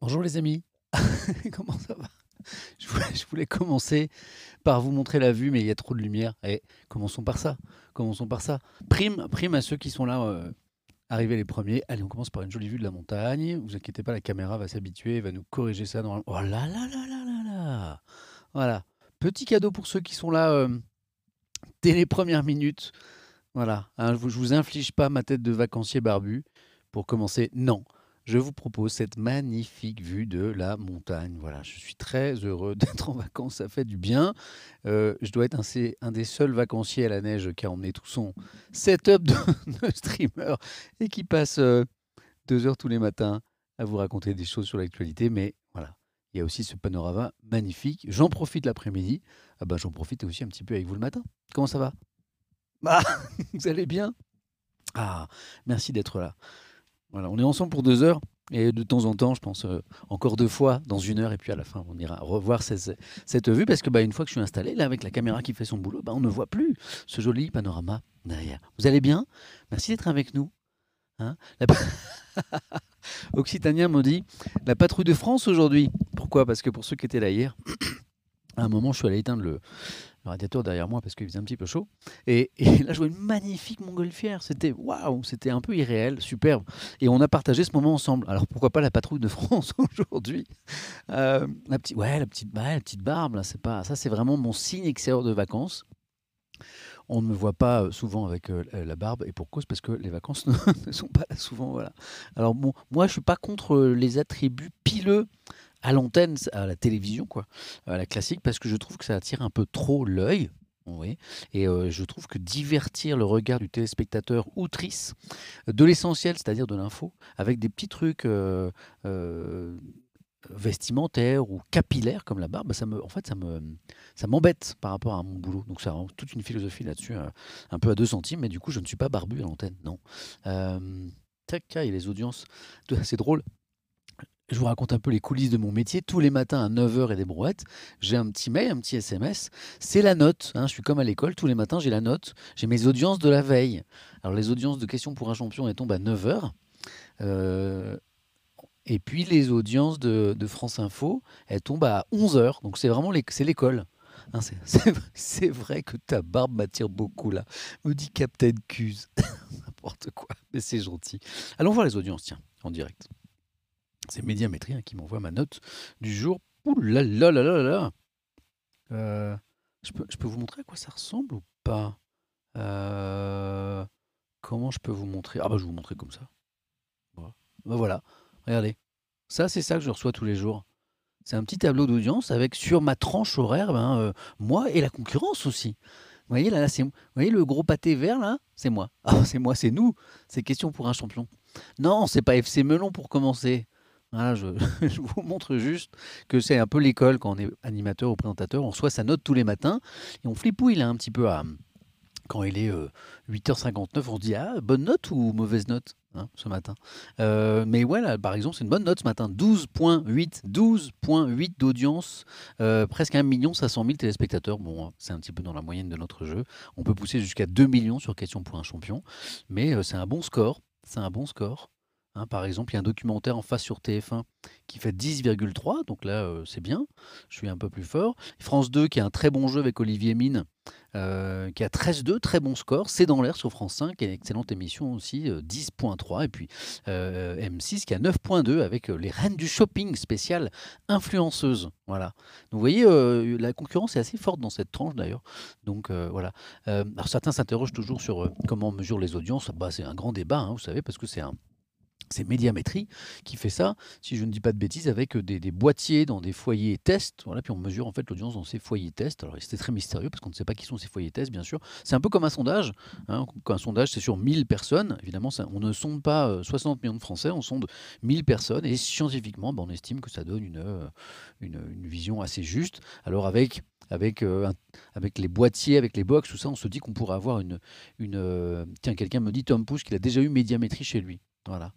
Bonjour les amis, comment ça va? Je voulais, commencer par vous montrer la vue, mais il y a trop de lumière. Et commençons par ça. Commençons par ça. Prime, prime à ceux qui sont là, euh, arrivés les premiers. Allez, on commence par une jolie vue de la montagne. Vous inquiétez pas, la caméra va s'habituer, va nous corriger ça. Dans... Oh là là là là là là Voilà. Petit cadeau pour ceux qui sont là euh, dès les premières minutes. Voilà. Hein, je, vous, je vous inflige pas ma tête de vacancier barbu. Pour commencer, non je vous propose cette magnifique vue de la montagne. Voilà, je suis très heureux d'être en vacances, ça fait du bien. Euh, je dois être un, un, des seuls vacanciers à la neige qui a emmené tout son setup de, streamer et qui passe euh, deux heures tous les matins à vous raconter des choses sur l'actualité. Mais voilà, il y a aussi ce panorama magnifique. J'en profite l'après-midi. Ah ben, J'en profite aussi un petit peu avec vous le matin. Comment ça va? Bah, Vous allez bien? Ah, merci d'être là. Voilà, on est ensemble pour deux heures. Et de temps en temps, je pense euh, encore deux fois dans une heure, et puis à la fin, on ira revoir cette, vue, parce que bah, une fois que je suis installé, là, avec la caméra qui fait son boulot, bah, on ne voit plus ce joli panorama derrière. Vous allez bien? Merci d'être avec nous. Hein. Occitanien me dit la patrouille de France aujourd'hui. Pourquoi? Parce que pour ceux qui étaient là hier, à un moment, je suis allé éteindre le, radiateur derrière moi parce qu'il faisait un petit peu chaud. Et, là, je vois une magnifique montgolfière. C'était waouh, c'était un peu irréel, superbe. Et on a partagé ce moment ensemble. Alors pourquoi pas la patrouille de France aujourd'hui? Euh, La petite, ouais, la petite, la petite barbe là, c'est pas ça, c'est vraiment mon signe extérieur de vacances. On ne me voit pas euh, souvent avec euh, la barbe et pour cause parce que les vacances ne sont pas souvent. Voilà. Alors bon, moi je suis pas contre les attributs pileux à l'antenne, à la télévision, quoi, à la classique, parce que je trouve que ça attire un peu trop l'œil. Oui. Et euh, je trouve que divertir le regard du téléspectateur outrice de l'essentiel, c'est-à-dire de l'info, avec des petits trucs euh, euh, vestimentaires ou capillaires comme la barbe, ça me, en fait, ça me, ça m'embête par rapport à mon boulot. Donc, ça a toute une philosophie là-dessus, un peu à deux centimes, mais du coup, je ne suis pas barbu à l'antenne, non. tac, il y a les audiences, c'est drôle. Je vous raconte un peu les coulisses de mon métier. Tous les matins à 9h et des brouettes, j'ai un petit mail, un petit SMS. C'est la note. Hein. Je suis comme à l'école. Tous les matins, j'ai la note. J'ai mes audiences de la veille. Alors, les audiences de questions pour un champion, elles tombent à 9h. Euh, et puis, les audiences de, France Info, elles tombent à 11h. Donc, c'est vraiment l'école. Hein, c'est vrai que ta barbe m'attire beaucoup là, me dit Captain Cuse. N'importe quoi, mais c'est gentil. Allons voir les audiences, tiens, en direct. C'est Médiamétrie qui m'envoie ma note du jour. Ouh là là là là là euh, je, peux, je peux vous montrer à quoi ça ressemble ou pas? Euh, Comment je peux vous montrer? Ah bah je vais vous montrer comme ça. Voilà. Bah, voilà, regardez. Ça c'est ça que je reçois tous les jours. C'est un petit tableau d'audience avec sur ma tranche horaire, ben, euh, moi et la concurrence aussi. Vous voyez là, c'est, vous voyez le gros pâté vert là, c'est moi. Ah, c'est moi, c'est nous. C'est question pour un champion. Non, c'est pas FC Melon pour commencer. je, vous montre juste que c'est un peu l'école quand on est animateur ou présentateur. On reçoit sa note tous les matins et on flipouille là un petit peu à. Quand il est 8h59, euh, on se dit Ah, bonne note ou mauvaise note hein, ce matin euh, Mais voilà, par exemple, c'est une bonne note ce matin 12,8 12,8 d'audience, euh, presque 1 million 500 000 téléspectateurs. Bon, c'est un petit peu dans la moyenne de notre jeu. On peut pousser jusqu'à 2 millions sur Question pour un champion, mais c'est un bon score. C'est un bon score. Hein, par exemple, il y a un documentaire en face sur TF1 qui fait 10,3, donc là euh, c'est bien, je suis un peu plus fort. France 2 qui a un très bon jeu avec Olivier Mine, euh, qui a 13,2, très bon score. C'est dans l'air sur France 5, qui est une excellente émission aussi, 10,3. Euh, Et puis M6 qui a 9,2 avec les reines du shopping spécial influenceuse. Voilà. Vous voyez, la concurrence est assez forte dans cette tranche d'ailleurs. Donc voilà. alors certains s'interrogent toujours sur comment on mesure les audiences. Bah, c'est un grand débat, hein, vous savez, parce que c'est un c'est Médiamétrie qui fait ça, si je ne dis pas de bêtises, avec des, boîtiers dans des foyers tests. Voilà, puis on mesure en fait l'audience dans ces foyers tests. Alors c'était très mystérieux parce qu'on ne sait pas qui sont ces foyers tests, bien sûr. C'est un peu comme un sondage. Hein. Un sondage, c'est sur 1000 personnes. Évidemment, on ne sonde pas 60 euh, millions de Français, on sonde 1000 personnes. Et scientifiquement, ben, on estime que ça donne euh, une, une, vision assez juste. Alors euh, avec les boîtiers, avec les box, tout ça, on se dit qu'on pourrait avoir une... une tiens, quelqu'un me dit, Tom Pouce, qu'il a déjà eu médiamétrie chez lui. Voilà.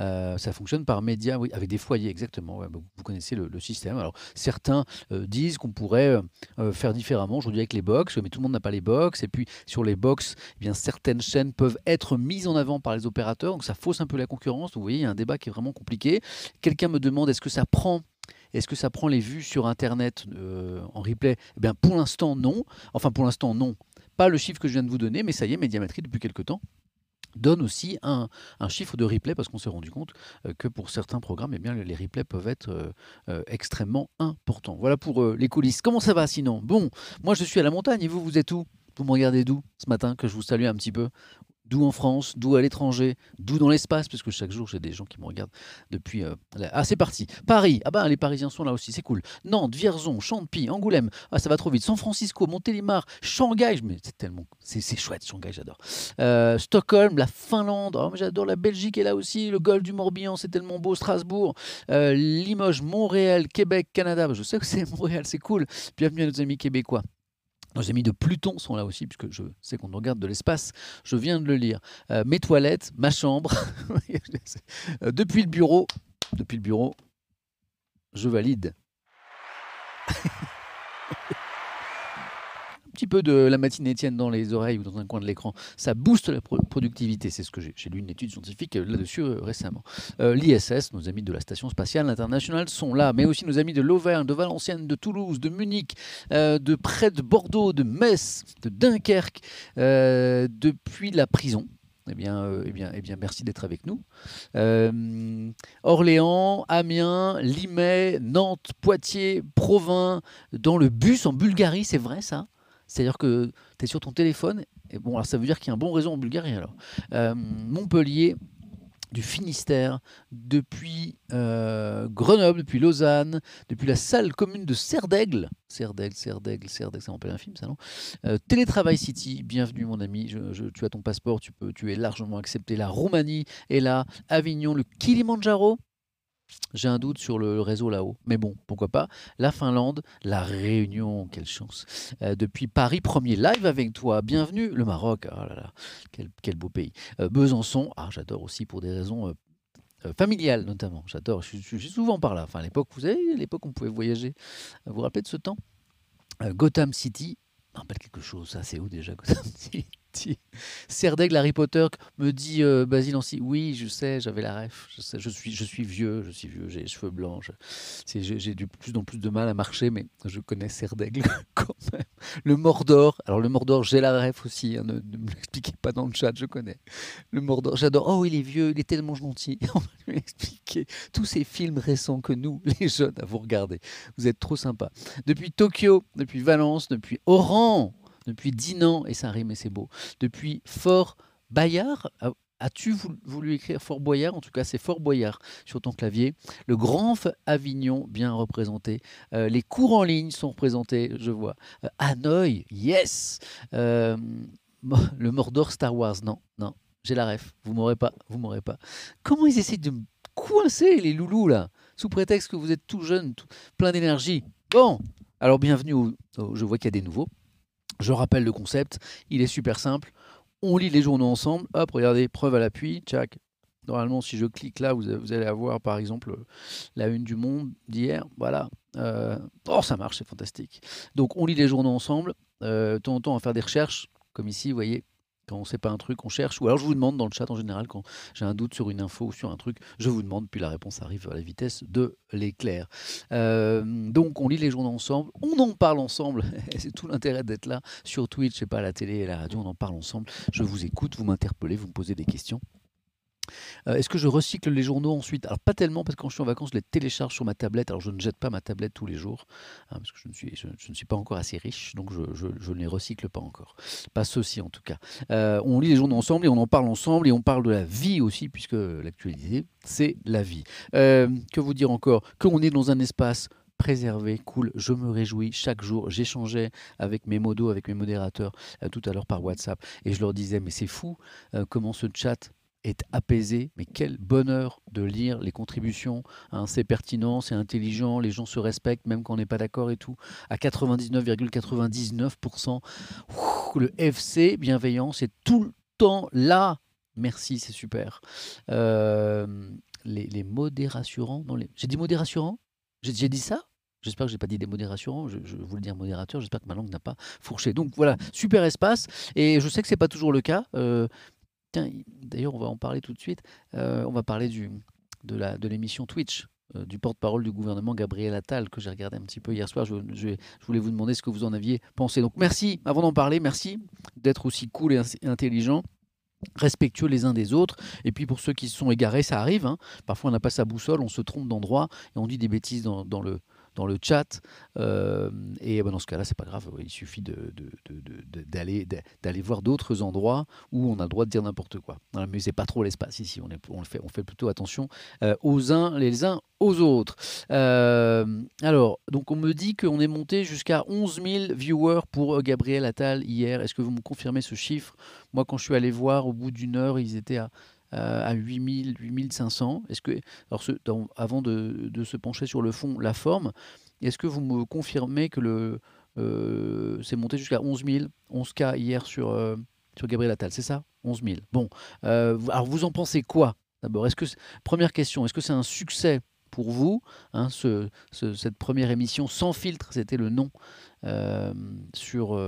Euh, ça fonctionne par média, oui, avec des foyers, exactement. vous connaissez le, système. Alors, certains euh, disent qu'on pourrait euh, faire différemment aujourd'hui avec les box, mais tout le monde n'a pas les box. Et puis, sur les box, eh certaines chaînes peuvent être mises en avant par les opérateurs, donc ça fausse un peu la concurrence. Vous voyez, il y a un débat qui est vraiment compliqué. Quelqu'un me demande est-ce que ça prend est-ce que ça prend les vues sur Internet en replay? Eh pour l'instant, non. Enfin, pour l'instant, non. Pas le chiffre que je viens de vous donner, mais ça y est, Médiamétrie, depuis quelques temps, donne aussi un, chiffre de replay parce qu'on s'est rendu compte euh, que pour certains programmes, eh bien, les replays peuvent être euh, euh, extrêmement importants. Voilà pour les coulisses. Comment ça va sinon? Bon, moi je suis à la montagne et vous, vous êtes où? Vous me regardez d'où ce matin que je vous salue un petit peu? D'où en France, d'où à l'étranger, d'où dans l'espace, puisque chaque jour j'ai des gens qui me regardent depuis. euh. Ah, c'est parti. Paris, ah ben les Parisiens sont là aussi, c'est cool. Nantes, Vierzon, Champy, Angoulême, ah ça va trop vite. San Francisco, Montélimar, Shanghai, mais c'est tellement, c'est chouette Shanghai, j'adore. Euh, Stockholm, la Finlande, oh, mais j'adore la Belgique est là aussi, le golfe du Morbihan, c'est tellement beau, Strasbourg, euh, Limoges, Montréal, Québec, Canada. Bah, je sais que c'est Montréal, c'est cool. Bienvenue à nos amis québécois. Nos amis de Pluton sont là aussi, puisque je sais qu'on regarde de l'espace. Je viens de le lire. Euh, mes toilettes, ma chambre. Euh, depuis le bureau, depuis le bureau, je valide. Un petit peu de la matinée Étienne dans les oreilles ou dans un coin de l'écran, ça booste la pro- productivité. C'est ce que j'ai lu une étude scientifique euh, là-dessus euh, récemment. Euh, L'ISS, nos amis de la Station spatiale internationale sont là, mais aussi nos amis de l'Auvergne, de Valenciennes, de Toulouse, de Munich, de près de Bordeaux, de Metz, de Dunkerque, depuis la prison. Eh bien, eh bien, eh bien, merci d'être avec nous. Orléans, Amiens, Limay, Nantes, Poitiers, Provins, dans le bus en Bulgarie, c'est vrai ça? C'est-à-dire que tu es sur ton téléphone, et bon, alors ça veut dire qu'il y a un bon réseau en Bulgarie alors. Euh, Montpellier, du Finistère, depuis euh, Grenoble, depuis Lausanne, depuis la salle commune de Serdaigle. Serdaigle, Serdaigle, Serdaigle, ça me rappelle un film ça non? Euh, Télétravail City, bienvenue mon ami, tu as ton passeport, tu, peux, tu es largement accepté. La Roumanie est là, Avignon, le Kilimandjaro. J'ai un doute sur le réseau là-haut, mais bon, pourquoi pas. La Finlande, la Réunion, quelle chance. Euh, depuis Paris, premier live avec toi. Bienvenue, le Maroc, oh là là, quel, beau pays. Euh, Besançon, ah, j'adore aussi pour des raisons euh, familiales notamment. J'adore, je, suis- souvent par là. À l'époque, vous savez, l'époque, on pouvait voyager. Vous vous rappelez de ce temps? Gotham City, rappelle quelque chose, ça c'est où déjà Gotham City? Serdaigle Harry Potter me dit euh, Basile Ancy, oui je sais, j'avais la ref, je, suis, vieux, je suis vieux, j'ai les cheveux blancs, j'ai de plus en plus de mal à marcher, mais je connais Serdaigle quand même. Le Mordor, alors le Mordor j'ai la ref aussi, hein, ne, ne me l'expliquez pas dans le chat, je connais. Le Mordor, j'adore, oh il est vieux, il est tellement gentil, on va lui expliquer tous ces films récents que nous, les jeunes, à vous regarder. Vous êtes trop sympas. Depuis Tokyo, depuis Valence, depuis Oran, depuis Dinan, et ça rime et c'est beau, depuis Fort Bayard. ah, As-tu vou- voulu écrire Fort Boyard? En tout cas, c'est Fort Boyard sur ton clavier. Le Grand Avignon, bien représenté. Euh, les cours en ligne sont représentés, je vois. Euh, Hanoï, yes Euh, Le Mordor Star Wars, non, non. J'ai la ref. Vous m'aurez pas, vous m'aurez pas. Comment ils essaient de me coincer, les loulous, là? Sous prétexte que vous êtes tout jeune, plein d'énergie. Bon, alors bienvenue Je vois qu'il y a des nouveaux. Je rappelle le concept, il est super simple. On lit les journaux ensemble. Hop, regardez, preuve à l'appui, tchac. Normalement, si je clique là, vous, allez avoir par exemple la une du Monde d'hier. Voilà. Euh, oh, ça marche, c'est fantastique. Donc, on lit les journaux ensemble. Euh, de temps en temps, on va faire des recherches, comme ici, vous voyez. Quand on ne sait pas un truc, on cherche. Ou alors, je vous demande dans le chat en général, quand j'ai un doute sur une info ou sur un truc, je vous demande, puis la réponse arrive à la vitesse de l'éclair. Euh, donc, on lit les journaux ensemble, on en parle ensemble. C'est tout l'intérêt d'être là sur Twitch, et pas à la télé et à la radio. On en parle ensemble. Je vous écoute, vous m'interpellez, vous me posez des questions. Euh, Est-ce que je recycle les journaux ensuite? Alors pas tellement parce que quand je suis en vacances, je les télécharge sur ma tablette. Alors je ne jette pas ma tablette tous les jours hein, parce que je ne, suis, pas encore assez riche, donc je, ne les recycle pas encore. Pas ceux-ci en tout cas. Euh, on lit les journaux ensemble et on en parle ensemble et on parle de la vie aussi puisque l'actualité c'est la vie. Euh, que vous dire encore? Que on est dans un espace préservé, cool, je me réjouis chaque jour. J'échangeais avec mes modos, avec mes modérateurs tout à l'heure par WhatsApp et je leur disais mais c'est fou comment ce chat est apaisé, mais quel bonheur de lire les contributions. hein, c'est pertinent, c'est intelligent, les gens se respectent, même quand on n'est pas d'accord et tout. À 99,99%, ouh, le FC bienveillant, c'est tout le temps là. Merci, c'est super. Euh, les, les rassurants. J'ai dit rassurants? J'ai dit ça? J'espère que j'ai pas dit des mots rassurants. Je, voulais dire modérateur. J'espère que ma langue n'a pas fourché. Donc voilà, super espace. Et je sais que c'est pas toujours le cas. Euh, d'ailleurs, on va en parler tout de suite. Euh, on va parler de, l'émission Twitch euh, du porte-parole du gouvernement Gabriel Attal que j'ai regardé un petit peu hier soir. Je, voulais vous demander ce que vous en aviez pensé. Donc merci, avant d'en parler, merci d'être aussi cool et intelligent respectueux les uns des autres. Et puis pour ceux qui se sont égarés, ça arrive. Hein. Parfois on n'a pas sa boussole, on se trompe d'endroit et on dit des bêtises dans le, dans le chat. Euh, et ben, dans ce cas-là, c'est pas grave. Il suffit d'aller de, d'aller voir d'autres endroits où on a le droit de dire n'importe quoi. mais c'est pas trop l'espace ici. On, est, on, le fait, on fait plutôt attention euh, aux uns les uns aux autres. Euh, alors, donc on me dit qu'on est monté jusqu'à 11 000 viewers pour Gabriel Attal hier. Est-ce que vous me confirmez ce chiffre? Moi, quand je suis allé voir, au bout d'une heure, ils étaient à à 8000, 8500. Est-ce que, alors avant de, se pencher sur le fond, la forme, est-ce que vous me confirmez que le euh, c'est monté jusqu'à 11 000, 11K hier sur, euh, sur Gabriel Attal, c'est ça? 11 000. Bon, alors vous en pensez quoi D'abord, est-ce que première question, est-ce que c'est un succès pour vous hein, ce, cette première émission sans filtre, c'était le nom sur,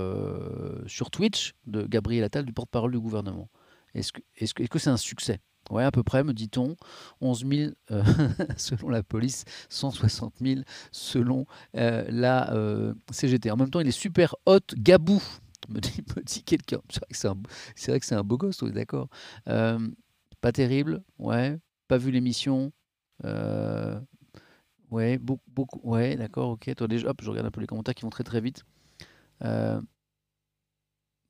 sur Twitch de Gabriel Attal, du porte-parole du gouvernement. Est-ce que c'est -ce que, c'est un succès? Oui, à peu près, me dit-on. 11 000 euh, selon la police, 160 000 selon euh, la euh, CGT. En même temps, il est super hot, Gabou, me dit, dit quelqu'un. C'est vrai que c'est un, beau gosse, oui, d'accord. pas terrible, ouais. Pas vu l'émission. ouais, beaucoup, beaucoup, ouais, d'accord, ok. Toi, déjà, hop, je regarde un peu les commentaires qui vont très très vite.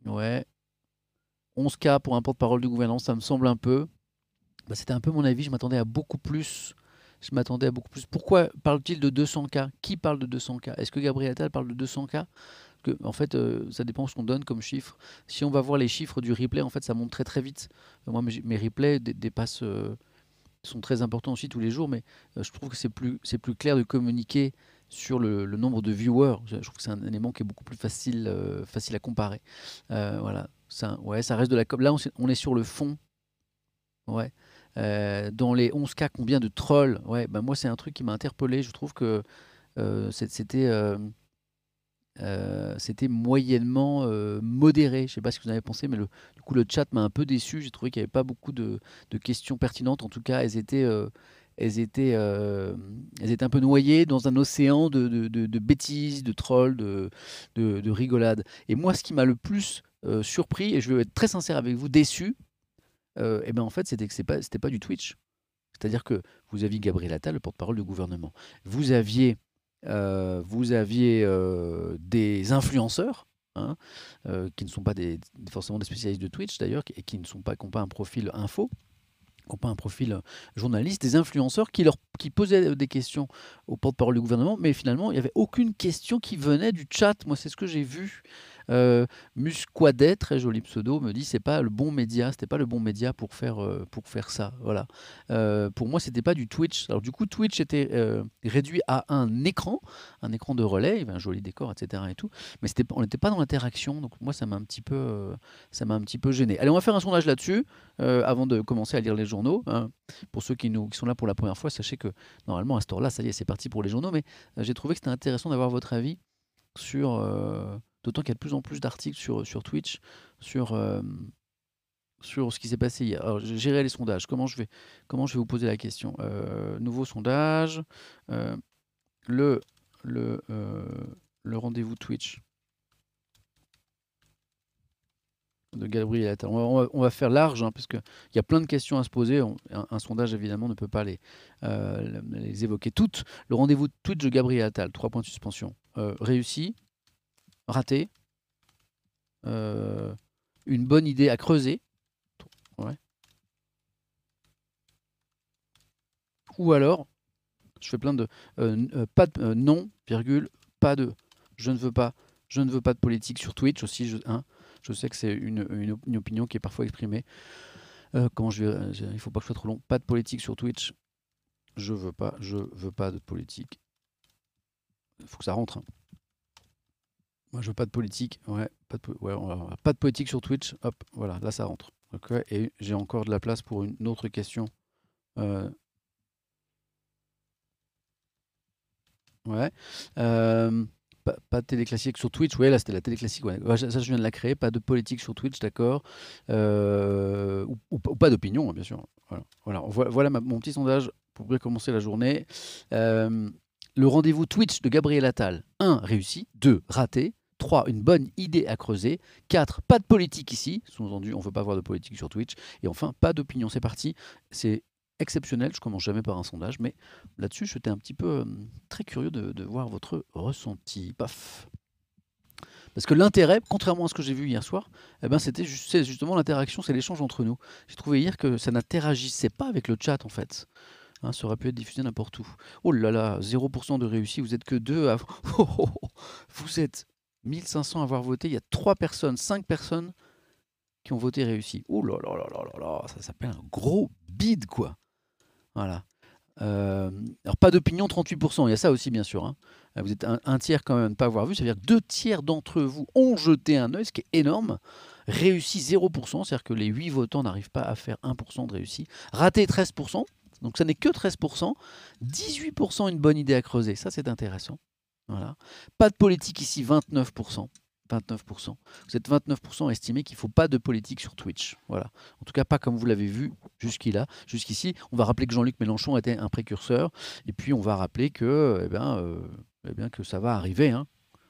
ouais, 11K pour un porte-parole du gouvernement, ça me semble un peu. Bah, c'était un peu mon avis, je m'attendais à beaucoup plus. Je m'attendais à beaucoup plus. Pourquoi parle-t-il de 200K Qui parle de 200K Est-ce que Gabriel Attal parle de 200K que, en fait, euh, ça dépend ce qu'on donne comme chiffre. Si on va voir les chiffres du replay, en fait, ça monte très très vite. moi, mes, replays dépassent, euh, sont très importants aussi tous les jours, mais euh, je trouve que c'est plus, plus clair de communiquer sur le, nombre de viewers. Je, trouve que c'est un élément qui est beaucoup plus facile, facile à comparer. voilà. Ça, ouais, ça reste de la com. Là, on, est sur le fond. Ouais. Euh, dans les 11 cas, combien de trolls? Ouais, bah moi, c'est un truc qui m'a interpellé. Je trouve que euh, c'était euh, c'était moyennement modéré. Je sais pas ce que vous en avez pensé, mais le, du coup, le chat m'a un peu déçu. J'ai trouvé qu'il n'y avait pas beaucoup de, de, questions pertinentes. En tout cas, elles étaient elles étaient, elles étaient un peu noyées dans un océan de, de, de bêtises, de trolls, de, de, rigolades. Et moi, ce qui m'a le plus euh, surpris, et je vais être très sincère avec vous, déçu, et euh, eh ben en fait, c'était que ce pas, c'était pas du Twitch. C'est-à-dire que vous aviez Gabriel Attal, le porte-parole du gouvernement. Vous aviez, euh, vous aviez des influenceurs, hein, qui ne sont pas des, forcément des spécialistes de Twitch d'ailleurs, et qui ne sont pas, qui n'ont pas un profil info, qui n'ont pas un profil journaliste, des influenceurs qui, leur, qui posaient des questions au porte-parole du gouvernement, mais finalement, il n'y avait aucune question qui venait du chat. Moi, c'est ce que j'ai vu. Euh, Musquadet, très joli pseudo, me dit c'est pas le bon média, c'était pas le bon média pour faire, euh, pour faire ça. Voilà. Euh, pour moi, c'était pas du Twitch. Alors du coup, Twitch était réduit à un écran, un écran de relais, un joli décor, etc. Et tout, mais on n'était pas dans l'interaction. Donc moi, ça m'a un petit peu, ça m'a un petit peu gêné. Allez, on va faire un sondage là-dessus avant de commencer à lire les journaux. Hein. Pour ceux qui, nous, qui sont là pour la première fois, sachez que normalement à ce tour-là, ça y est, c'est parti pour les journaux. Mais j'ai trouvé que c'était intéressant d'avoir votre avis sur D'autant qu'il y a de plus en plus d'articles sur, sur Twitch sur, euh, sur ce qui s'est passé hier. Alors, gérer les sondages. Comment je vais, comment je vais vous poser la question? Euh, Nouveau sondage. Euh, le le, le rendez-vous Twitch de Gabriel Attal. On va, faire large, hein, parce qu'il y a plein de questions à se poser. un, sondage, évidemment, ne peut pas les, les évoquer toutes. Le rendez-vous Twitch de Gabriel Attal, trois points de suspension. réussi, raté. Euh, une bonne idée à creuser. Ou alors, je fais plein de euh, euh, pas de non, virgule, pas de je ne veux pas, je ne veux pas de politique sur Twitch aussi. Je, hein, je sais que c'est une, une, opinion qui est parfois exprimée. je il faut pas que je sois trop long. Pas de politique sur Twitch. Je veux pas, je veux pas de politique. Il faut que ça rentre. Hein. Moi, je veux pas de politique. Ouais, pas de, ouais, pas de politique sur Twitch. Hop, voilà, là, ça rentre. Et j'ai encore de la place pour une autre question. Euh, Ouais. Euh, pas, de télé classique sur Twitch. Ouais, là, c'était la télé classique. Ouais. Ça, je viens de la créer. Pas de politique sur Twitch, d'accord. Euh, ou, pas d'opinion, hein, bien sûr. Voilà, voilà, mon petit sondage pour commencer la journée. Le rendez-vous Twitch de Gabriel Attal. 1. Réussi. 2. Raté. 3. Une bonne idée à creuser. 4. Pas de politique ici. Sous-entendu, on ne veut pas avoir de politique sur Twitch. Et enfin, pas d'opinion. C'est parti. C'est exceptionnel. Je commence jamais par un sondage, mais là-dessus, j'étais un petit peu très curieux de, voir votre ressenti. Paf. Parce que l'intérêt, contrairement à ce que j'ai vu hier soir, eh ben c'était justement l'interaction, c'est l'échange entre nous. J'ai trouvé hier que ça n'interagissait pas avec le chat en fait. Hein, ça aurait pu être diffusé n'importe où. Oh là là, 0% de réussi, vous êtes que deux à... vous êtes 1500 à avoir voté, il y a 3 personnes, 5 personnes qui ont voté réussi. Oh là là là là là là, ça s'appelle un gros bide quoi. Voilà. Euh, alors pas d'opinion 38%, il y a ça aussi bien sûr. Hein. Euh, vous êtes un, tiers quand même à ne pas avoir vu, c'est-à-dire que deux tiers d'entre vous ont jeté un œil, ce qui est énorme. Réussi 0%, c'est-à-dire que les 8 votants n'arrivent pas à faire 1% de réussi. Raté 13%, donc ça n'est que 13%. 18% une bonne idée à creuser, ça c'est intéressant. Voilà. Pas de politique ici, 29%. 29%. Vous êtes 29% estimé qu'il ne faut pas de politique sur Twitch. Voilà. En tout cas, pas comme vous l'avez vu jusqu'ici. On va rappeler que Jean-Luc Mélenchon était un précurseur. Et puis, on va rappeler que, eh bien, euh, eh bien, que ça va arriver. Hein.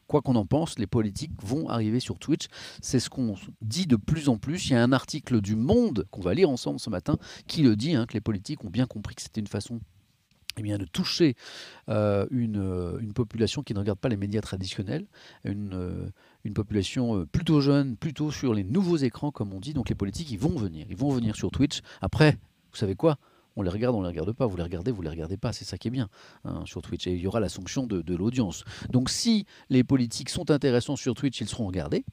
Quoi qu'on en pense, les politiques vont arriver sur Twitch. C'est ce qu'on dit de plus en plus. Il y a un article du Monde qu'on va lire ensemble ce matin qui le dit, hein, que les politiques ont bien compris que c'était une façon eh bien, de toucher euh, une, euh, une, population qui ne regarde pas les médias traditionnels, une, euh, population plutôt jeune, plutôt sur les nouveaux écrans, comme on dit. Donc les politiques, ils vont venir, ils vont venir sur Twitch. Après, vous savez quoi? On les regarde, on les regarde pas. Vous les regardez, vous les regardez pas. C'est ça qui est bien hein, sur Twitch. Et il y aura la sanction de, l'audience. Donc si les politiques sont intéressants sur Twitch, ils seront regardés.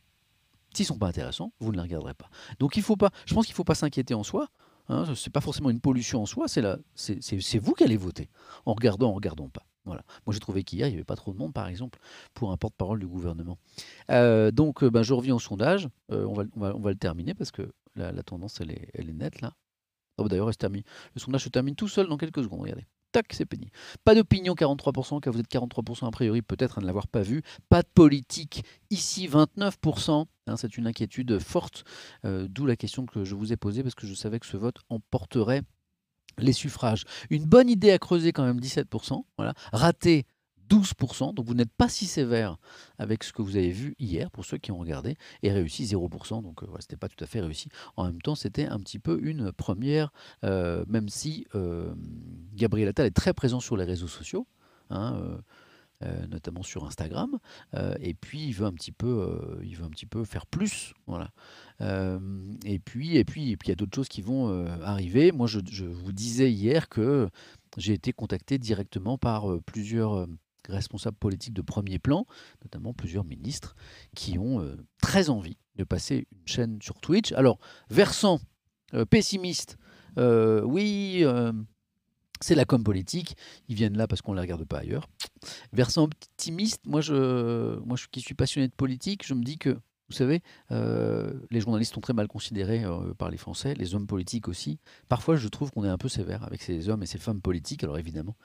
S'ils sont pas intéressants, vous ne les regarderez pas. Donc il faut pas. Je pense qu'il ne faut pas s'inquiéter en soi. Hein, ce n'est pas forcément une pollution en soi, c'est vous qui allez voter, en regardant, en regardant pas. Voilà. Moi, j'ai trouvé qu'hier, il n'y avait pas trop de monde, par exemple, pour un porte-parole du gouvernement. Euh, donc, euh, ben, je reviens au sondage. Euh, on, va, on, va, le terminer parce que la, tendance, elle est, elle est nette, là. Oh, D'ailleurs, le sondage se termine tout seul dans quelques secondes. Regardez tac, c'est pénible. Pas d'opinion, 43%, car vous êtes 43% a priori, peut-être à ne l'avoir pas vu. Pas de politique, ici 29%. Hein, c'est une inquiétude forte, euh, d'où la question que je vous ai posée, parce que je savais que ce vote emporterait les suffrages. Une bonne idée à creuser quand même, 17%. Voilà. Raté, 12%, donc vous n'êtes pas si sévère avec ce que vous avez vu hier, pour ceux qui ont regardé, et réussi 0%, donc euh, c'était pas tout à fait réussi. En même temps, c'était un petit peu une première, euh, même si euh, Gabriel Attal est très présent sur les réseaux sociaux, hein, notamment sur Instagram, et puis il veut un petit peu, il veut un petit peu faire plus, voilà. et puis, et puis, et puis il y a d'autres choses qui vont arriver. Moi, je, vous disais hier que j'ai été contacté directement par plusieurs responsables politiques de premier plan, notamment plusieurs ministres, qui ont euh, très envie de passer une chaîne sur Twitch. Alors, versant euh, pessimiste, euh, oui, c'est la com politique, ils viennent là parce qu'on ne les regarde pas ailleurs. Versant optimiste, moi, je, moi je, qui suis passionné de politique, je me dis que, vous savez, les journalistes sont très mal considérés par les Français, les hommes politiques aussi. Parfois, je trouve qu'on est un peu sévère avec ces hommes et ces femmes politiques. Alors évidemment,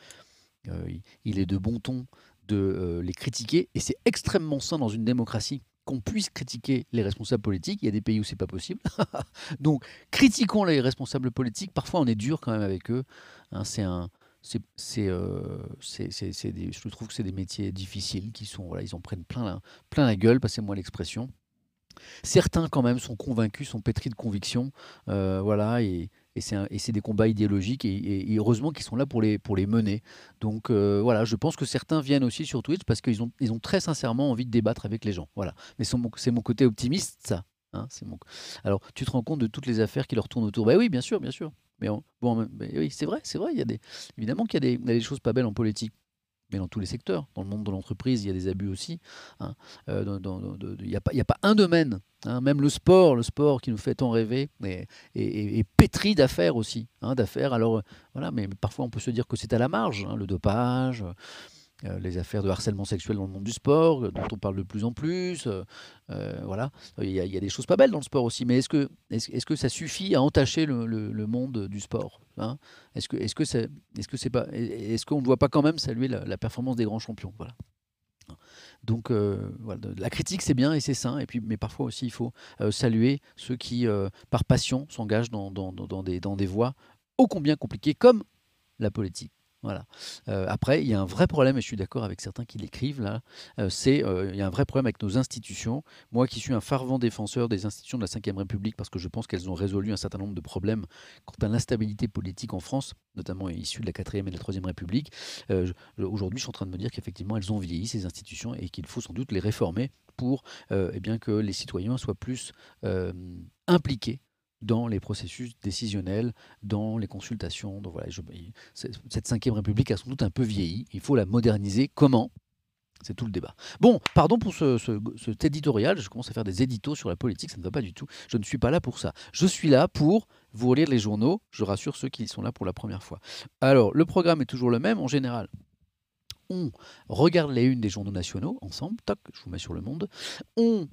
il est de bon ton de euh, les critiquer, et c'est extrêmement sain dans une démocratie qu'on puisse critiquer les responsables politiques. Il y a des pays où c'est pas possible. Donc, critiquons les responsables politiques. Parfois, on est dur quand même avec eux. Hein, c'est euh, je trouve que c'est des métiers difficiles qui sont, voilà, ils en prennent plein la, plein la gueule, passez-moi l'expression. Certains quand même sont convaincus, sont pétris de conviction, voilà, et, et c'est des combats idéologiques et, heureusement qu'ils sont là pour les, mener. Donc euh, voilà, je pense que certains viennent aussi sur Twitch parce qu'ils ont, très sincèrement envie de débattre avec les gens. Voilà. Mais c'est mon, côté optimiste, ça. Hein. Alors, tu te rends compte de toutes les affaires qui leur tournent autour? Ben oui, bien sûr, bien sûr. Mais bon, oui, c'est vrai, c'est vrai. Il y a des, évidemment qu'il y, a des choses pas belles en politique mais dans tous les secteurs. Dans le monde de l'entreprise, il y a des abus aussi. Hein. Euh, il n'y a, pas un domaine, hein. même le sport, le sport qui nous fait tant rêver, est, pétri d'affaires aussi. Hein, d'affaires. Alors, euh, voilà, mais parfois on peut se dire que c'est à la marge, le dopage. Euh, les affaires de harcèlement sexuel dans le monde du sport, euh, dont on parle de plus en plus. voilà, il y, a, des choses pas belles dans le sport aussi. Mais est-ce que, est-ce, que ça suffit à entacher le, monde du sport hein? Est-ce que, est-ce c'est, pas, est-ce qu'on ne doit pas quand même saluer la, performance des grands champions? Voilà. Donc la critique c'est bien et c'est sain, et puis, mais parfois aussi il faut saluer ceux qui, par passion, s'engagent dans des voies ô combien compliquées comme la politique. Voilà. Euh, après, il y a un vrai problème, et je suis d'accord avec certains qui l'écrivent là, euh, c'est euh, il y a un vrai problème avec nos institutions. Moi qui suis un fervent défenseur des institutions de la Ve République, parce que je pense qu'elles ont résolu un certain nombre de problèmes quant à l'instabilité politique en France, notamment issue de la 4 et de la 3 République, aujourd'hui je suis en train de me dire qu'effectivement elles ont vieilli, ces institutions, et qu'il faut sans doute les réformer pour eh bien, que les citoyens soient plus impliqués dans les processus décisionnels, dans les consultations. Donc voilà, cette cinquième République a sans doute un peu vieilli. Il faut la moderniser. Comment? C'est tout le débat. Bon, pardon pour ce, cet éditorial. Je commence à faire des éditos sur la politique, ça ne va pas du tout. Je ne suis pas là pour ça. Je suis là pour vous relire les journaux. Je rassure ceux qui sont là pour la première fois. Alors, le programme est toujours le même en général. On regarde les unes des journaux nationaux ensemble. Toc, je vous mets sur le monde. On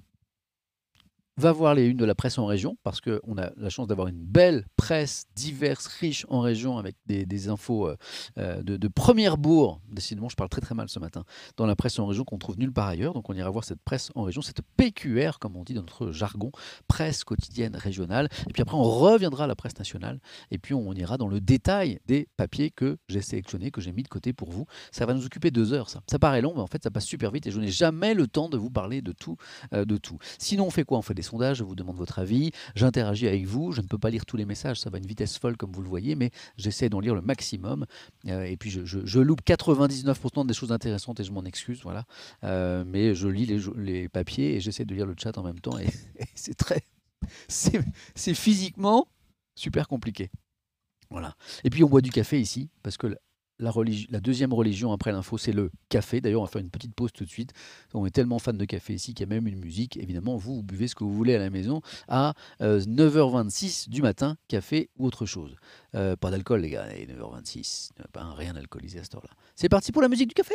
va voir les unes de la presse en région, parce qu'on a la chance d'avoir une belle presse diverse, riche en région, avec des, infos euh, euh, de, première bourre. Décidément, je parle très très mal ce matin, dans la presse en région qu'on trouve nulle part ailleurs. Donc on ira voir cette presse en région, cette PQR, comme on dit dans notre jargon, presse quotidienne régionale. Et puis après, on reviendra à la presse nationale, et puis on ira dans le détail des papiers que j'ai sélectionnés, que j'ai mis de côté pour vous. Ça va nous occuper deux heures, ça. Ça paraît long, mais en fait, ça passe super vite, et je n'ai jamais le temps de vous parler de tout. Euh, de tout. Sinon, on fait quoi? On fait des sondages, je vous demande votre avis, j'interagis avec vous, je ne peux pas lire tous les messages, ça va à une vitesse folle comme vous le voyez, mais j'essaie d'en lire le maximum. Euh, et puis je, loupe 99% des choses intéressantes et je m'en excuse, voilà. Euh, mais je lis les, papiers et j'essaie de lire le chat en même temps et, c'est très... C'est physiquement super compliqué. Voilà. Et puis on boit du café ici, parce que la, deuxième religion après l'info, c'est le café. D'ailleurs, on va faire une petite pause tout de suite. On est tellement fan de café ici qu'il y a même une musique. Évidemment, vous, buvez ce que vous voulez à la maison à 9h26 euh, du matin, café ou autre chose. Euh, pas d'alcool, les gars, 9h26. Pas rien alcoolisé à cette heure-là. C'est parti pour la musique du café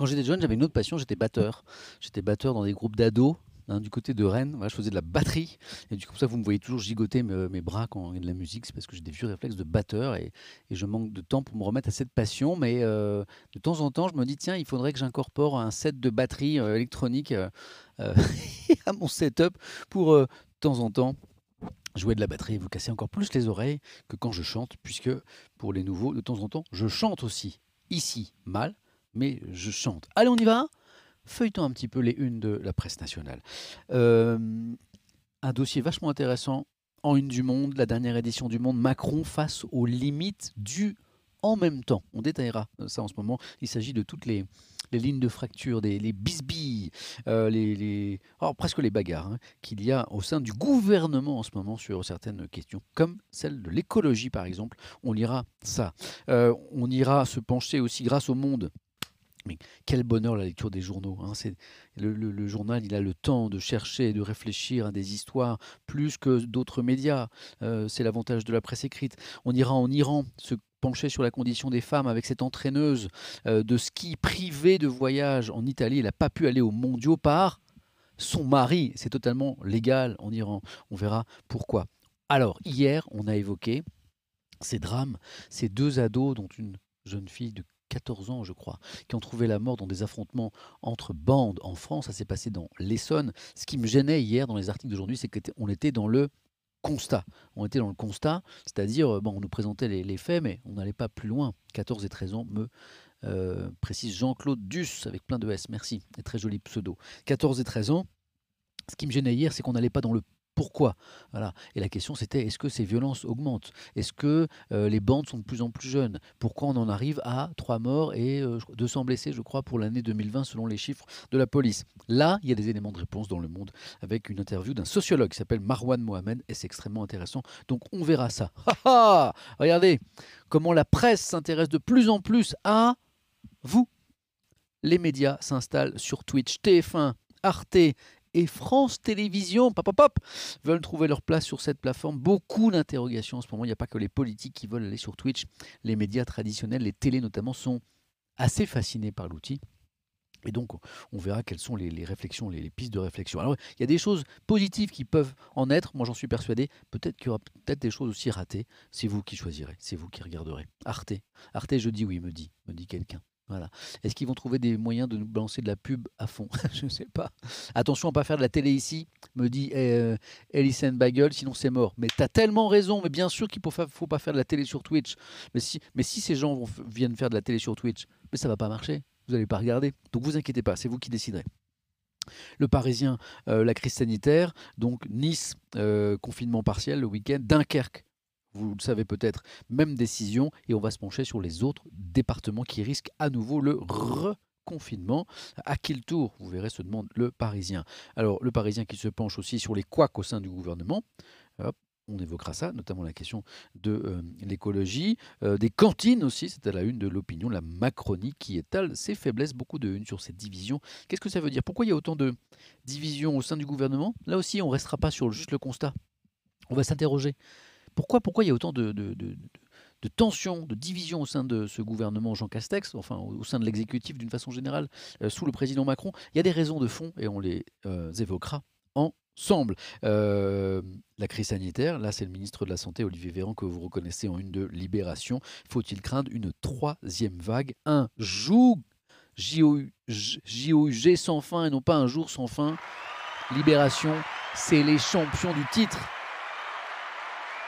Quand j'étais jeune, j'avais une autre passion, j'étais batteur. J'étais batteur dans des groupes d'ados. Hein, du côté de Rennes, je faisais de la batterie. Et du coup, ça, vous me voyez toujours gigoter mes, bras quand il y a de la musique. C'est parce que j'ai des vieux réflexes de batteur et, je manque de temps pour me remettre à cette passion. Mais euh, de temps en temps, je me dis, tiens, il faudrait que j'incorpore un set de batterie euh, électronique euh, à mon setup pour, de temps en temps, jouer de la batterie et vous casser encore plus les oreilles que quand je chante, puisque pour les nouveaux, de temps en temps, je chante aussi. Ici, mal, mais je chante. Allez, on y va Feuilletons un petit peu les unes de la presse nationale. Euh, un dossier vachement intéressant en une du Monde, la dernière édition du Monde, Macron face aux limites du en même temps. On détaillera ça en ce moment. Il s'agit de toutes les, lignes de fracture, des, les bisbilles, euh, presque les bagarres hein, qu'il y a au sein du gouvernement en ce moment sur certaines questions, comme celle de l'écologie par exemple. On lira ça. Euh, on ira se pencher aussi grâce au monde mais quel bonheur la lecture des journaux. Hein. C'est, le, journal, il a le temps de chercher, de réfléchir à des histoires plus que d'autres médias. Euh, c'est l'avantage de la presse écrite. On ira en Iran se pencher sur la condition des femmes avec cette entraîneuse euh, de ski privée de voyage en Italie. Elle n'a pas pu aller aux mondiaux par son mari. C'est totalement légal en Iran. On verra pourquoi. Alors, hier, on a évoqué ces drames, ces deux ados, dont une jeune fille de 14 ans, je crois, qui ont trouvé la mort dans des affrontements entre bandes en France. Ça s'est passé dans l'Essonne. Ce qui me gênait hier dans les articles d'aujourd'hui, c'est qu'on était dans le constat. On était dans le constat, c'est-à-dire, euh, bon, on nous présentait les, faits, mais on n'allait pas plus loin. 14 et 13 ans, me euh, précise Jean-Claude Duss, avec plein de S, merci, et très joli pseudo. 14 et 13 ans, ce qui me gênait hier, c'est qu'on n'allait pas dans le Pourquoi? Voilà. Et la question c'était est-ce que ces violences augmentent? Est-ce que euh, les bandes sont de plus en plus jeunes? Pourquoi on en arrive à 3 morts et 200 blessés, je crois, pour l'année 2020 selon les chiffres de la police? Là, il y a des éléments de réponse dans le monde avec une interview d'un sociologue qui s'appelle Marwan Mohamed et c'est extrêmement intéressant. Donc on verra ça. Regardez comment la presse s'intéresse de plus en plus à vous. Les médias s'installent sur Twitch, TF1, Arte et France Télévisions, pop, pop, veulent trouver leur place sur cette plateforme. Beaucoup d'interrogations en ce moment. Il n'y a pas que les politiques qui veulent aller sur Twitch. Les médias traditionnels, les télés notamment, sont assez fascinés par l'outil. Et donc, on verra quelles sont les, réflexions, les, pistes de réflexion. Alors, il y a des choses positives qui peuvent en être, moi j'en suis persuadé. Peut-être qu'il y aura peut-être des choses aussi ratées. C'est vous qui choisirez, c'est vous qui regarderez. Arte. Arte, je dis oui, me dit, me dit quelqu'un. Est-ce qu'ils vont trouver des moyens de nous balancer de la pub à fond Je ne sais pas. Attention à ne pas faire de la télé ici, me dit euh, Bagel, sinon c'est mort. Mais tu as tellement raison, mais bien sûr qu'il ne faut pas faire de la télé sur Twitch. Mais si, ces gens viennent faire de la télé sur Twitch, mais ça va pas marcher. Vous n'allez pas regarder. Donc vous inquiétez pas, c'est vous qui déciderez. Le Parisien, euh, la crise sanitaire, donc Nice, euh, confinement partiel le week-end, Dunkerque, vous le savez peut-être, même décision, et on va se pencher sur les autres départements qui risquent à nouveau le reconfinement. À quel tour Vous verrez, se demande le Parisien. Alors, le Parisien qui se penche aussi sur les couacs au sein du gouvernement. on évoquera ça, notamment la question de euh, l'écologie, euh, des cantines aussi, c'est à la une de l'opinion, la Macronie qui étale ses faiblesses, beaucoup de une sur cette division. Qu'est-ce que ça veut dire? Pourquoi il y a autant de divisions au sein du gouvernement? Là aussi, on ne restera pas sur juste le constat. On va s'interroger. Pourquoi, il y a autant de, tensions, de divisions au sein de ce gouvernement Jean Castex, enfin au sein de l'exécutif d'une façon générale, euh, sous le président Macron? Il y a des raisons de fond et on les euh, évoquera ensemble. Euh, la crise sanitaire, là c'est le ministre de la Santé, Olivier Véran, que vous reconnaissez en une de Libération. Faut-il craindre une troisième vague? Un jour J-O-U-G sans fin et non pas un jour sans fin. Libération, c'est les champions du titre.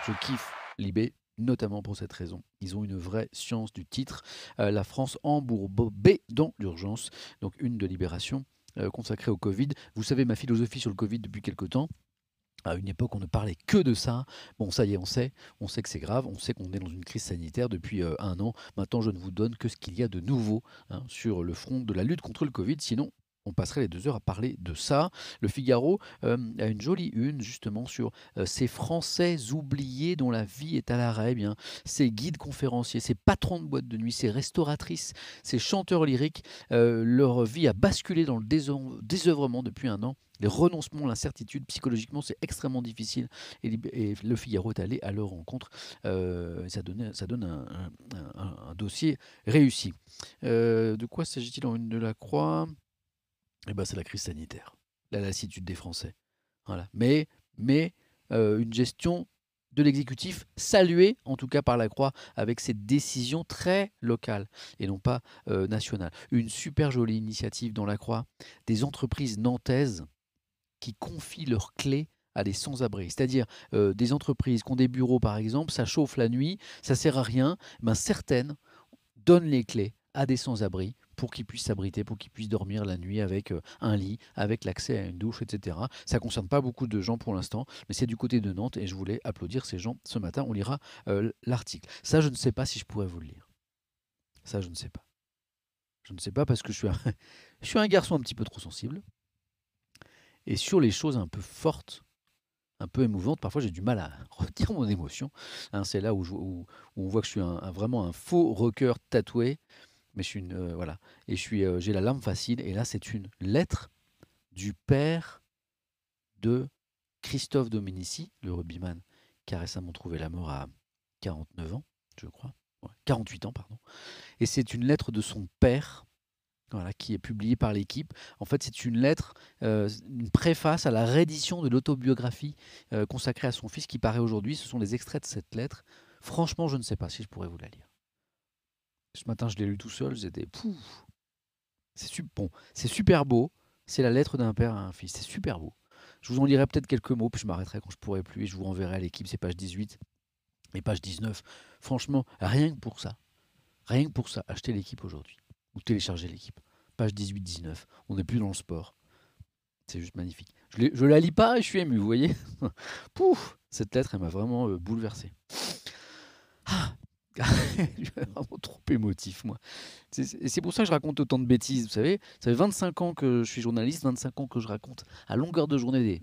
Je kiffe Libé, notamment pour cette raison. Ils ont une vraie science du titre. Euh, la France embourbée dans l'urgence. Donc une de libération euh, consacrée au Covid. Vous savez ma philosophie sur le Covid depuis quelque temps. À une époque, on ne parlait que de ça. Bon, ça y est, on sait. On sait que c'est grave. On sait qu'on est dans une crise sanitaire depuis euh, un an. Maintenant, je ne vous donne que ce qu'il y a de nouveau hein, sur le front de la lutte contre le Covid. Sinon, on passerait les deux heures à parler de ça. Le Figaro euh, a une jolie une justement sur euh, ces Français oubliés dont la vie est à l'arrêt, eh bien ces guides conférenciers, ces patrons de boîtes de nuit, ces restauratrices, ces chanteurs lyriques. Euh, leur vie a basculé dans le désœuvrement depuis un an. Les renoncements, l'incertitude, psychologiquement, c'est extrêmement difficile. Et, le Figaro est allé à leur rencontre. ça, ça donne un, dossier réussi. de quoi s'agit-il en une de la croix? Eh ben, c'est la crise sanitaire, la lassitude des Français. Voilà. Mais, mais euh, une gestion de l'exécutif saluée, en tout cas par la Croix, avec cette décision très locale et non pas euh, nationale. Une super jolie initiative dans la Croix, des entreprises nantaises qui confient leurs clés à des sans-abri, c'est-à-dire euh, des entreprises qui ont des bureaux par exemple, ça chauffe la nuit, ça sert à rien, ben certaines donnent les clés à des sans-abri pour qu'ils puissent s'abriter, pour qu'ils puissent dormir la nuit avec euh, un lit, avec l'accès à une douche, etc. Ça ne concerne pas beaucoup de gens pour l'instant, mais c'est du côté de Nantes et je voulais applaudir ces gens ce matin. On lira euh, l'article. Ça, je ne sais pas si je pourrais vous le lire. Ça, je ne sais pas. Je ne sais pas parce que je suis un, garçon un petit peu trop sensible. Et sur les choses un peu fortes, un peu émouvantes, parfois j'ai du mal à retenir mon émotion. Hein, c'est là où, on voit que je suis vraiment un faux rocker tatoué mais je suis euh, voilà. Et je suis, euh, j'ai la larme facile. Et là, c'est une lettre du père de Christophe Dominici, le rugbyman, qui a récemment trouvé la mort à 49 ans, je crois. 48 ans, pardon. Et c'est une lettre de son père, qui est publiée par l'équipe. En fait, c'est une lettre, euh, une préface à la réédition de l'autobiographie consacrée à son fils qui paraît aujourd'hui. Ce sont des extraits de cette lettre. Franchement, je ne sais pas si je pourrais vous la lire. Ce matin, je l'ai lu tout seul. C'était pouf. C'est super beau. C'est la lettre d'un père à un fils. C'est super beau. Je vous en lirai peut-être quelques mots, puis je m'arrêterai quand je pourrai plus et je vous renverrai à l'équipe. C'est page 18 et page 19. Franchement, rien que pour ça. Rien que pour ça, achetez l'équipe aujourd'hui. Ou téléchargez l'équipe. Page 18-19. On n'est plus dans le sport. C'est juste magnifique. Je, je la lis pas et je suis ému, vous voyez Pouf Cette lettre, elle m'a vraiment euh, bouleversé. Ah je suis vraiment trop émotif, moi. Et c'est pour ça que je raconte autant de bêtises, vous savez. Ça fait 25 ans que je suis journaliste, 25 ans que je raconte à longueur de journée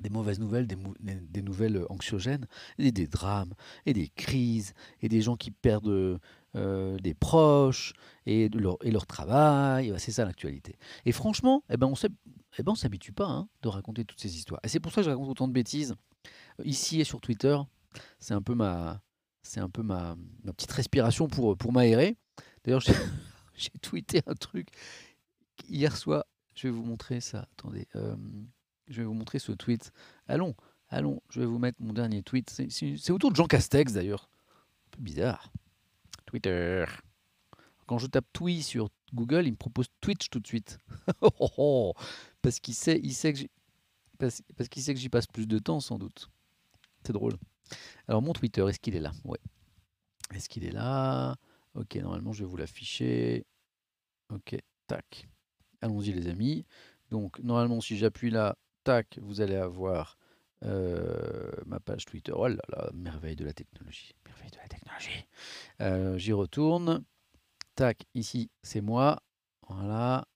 des, mauvaises nouvelles, des, nouvelles anxiogènes, des drames, et des crises, et des gens qui perdent euh, des proches, et, leur, travail. C'est ça l'actualité. Et franchement, eh ben on eh ben, s'habitue pas hein, de raconter toutes ces histoires. Et c'est pour ça que je raconte autant de bêtises. Ici et sur Twitter, c'est un peu ma, c'est un peu ma, petite respiration pour, pour m'aérer. D'ailleurs, j'ai tweeté un truc hier soir. Je vais vous montrer ça. Attendez. Euh, je vais vous montrer ce tweet. Allons, allons, je vais vous mettre mon dernier tweet. C'est autour de Jean Castex d'ailleurs. Un peu bizarre. Twitter. Quand je tape tweet sur Google, il me propose Twitch tout de suite. Oh, oh, oh. parce qu'il sait, il sait que parce qu'il sait que j'y passe plus de temps sans doute. C'est drôle. Alors mon Twitter, est-ce qu'il est là? Ouais. Est-ce qu'il est là? Ok, normalement je vais vous l'afficher. Ok, tac. Allons-y les amis. Donc normalement si j'appuie là, tac, vous allez avoir euh, ma page Twitter. Oh là là, merveille de la technologie. Merveille de la technologie. Euh, j'y retourne. Tac, ici c'est moi. Voilà.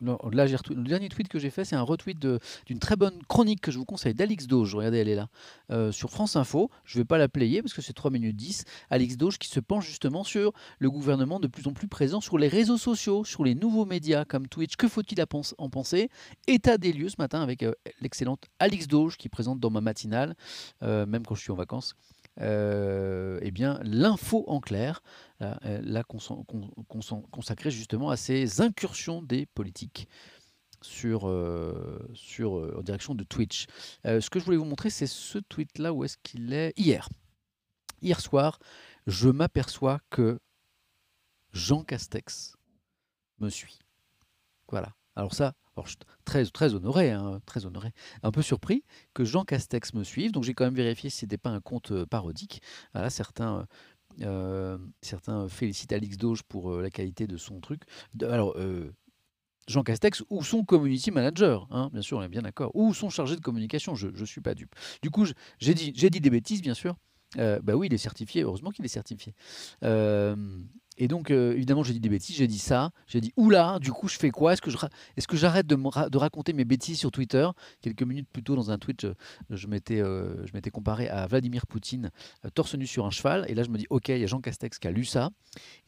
Là, le dernier tweet que j'ai fait, c'est un retweet d'une très bonne chronique que je vous conseille d'Alix Doge. Regardez, elle est là. Euh, sur France Info. Je ne vais pas la player parce que c'est 3 minutes 10. Alix Doge qui se penche justement sur le gouvernement de plus en plus présent sur les réseaux sociaux, sur les nouveaux médias comme Twitch. Que faut-il en penser? État des lieux ce matin avec euh, l'excellente Alix Doge qui présente dans ma matinale, euh, même quand je suis en vacances. Euh, eh bien, l'info en clair, là, euh, consacrée justement à ces incursions des politiques sur, euh, sur, en direction de Twitch. ce que je voulais vous montrer, c'est ce tweet-là, où est-ce qu'il est Hier. Hier soir, je m'aperçois que Jean Castex me suit. Voilà. Alors ça, alors, je suis très, très honoré, hein, très honoré, un peu surpris que Jean Castex me suive. Donc j'ai quand même vérifié si ce n'était pas un compte euh, parodique. Voilà, certains, euh, certains félicitent Alix Doge pour euh, la qualité de son truc. alors, Jean Castex ou son community manager, hein, bien sûr, on est bien d'accord, ou son chargé de communication, je ne suis pas dupe. Du coup, j'ai dit, dit des bêtises, bien sûr. bah oui, il est certifié, heureusement qu'il est certifié. Et donc, euh, évidemment, j'ai dit des bêtises, j'ai dit ça, j'ai dit oula, du coup, je fais quoi? Est-ce que, j'arrête de, raconter mes bêtises sur Twitter? Quelques minutes plus tôt, dans un tweet, je, m'étais, euh, m'étais comparé à Vladimir Poutine, euh, torse nu sur un cheval. Et là, je me dis, ok, il y a Jean Castex qui a lu ça.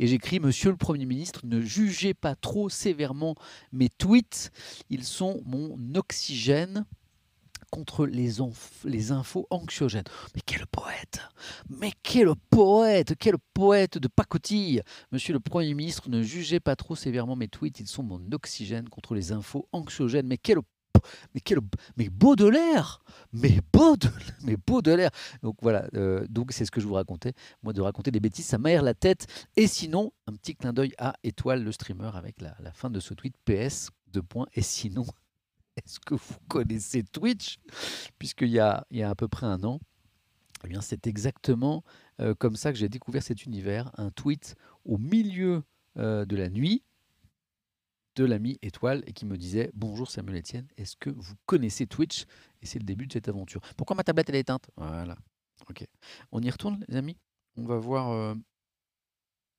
Et j'écris, Monsieur le Premier ministre, ne jugez pas trop sévèrement mes tweets, ils sont mon oxygène contre les, infos anxiogènes. Mais quel poète! Mais quel poète! Quel poète de pacotille! Monsieur le Premier ministre, ne jugez pas trop sévèrement mes tweets, ils sont mon oxygène contre les infos anxiogènes. Mais quel mais quel mais Baudelaire mais Baudelaire mais Baudelaire donc voilà euh, donc c'est ce que je vous racontais. Moi de raconter des bêtises ça m'aère la tête. Et sinon un petit clin d'œil à Étoile le streamer avec la, la fin de ce tweet PS de points. Et sinon est-ce que vous connaissez Twitch? Puisqu'il y a, il y a à peu près un an, eh bien, c'est exactement euh, comme ça que j'ai découvert cet univers. Un tweet au milieu euh, de la nuit de l'ami Étoile et qui me disait Bonjour Samuel Etienne, est-ce que vous connaissez Twitch? Et c'est le début de cette aventure. Pourquoi ma tablette elle est éteinte? Voilà. Ok. On y retourne, les amis? On va voir euh,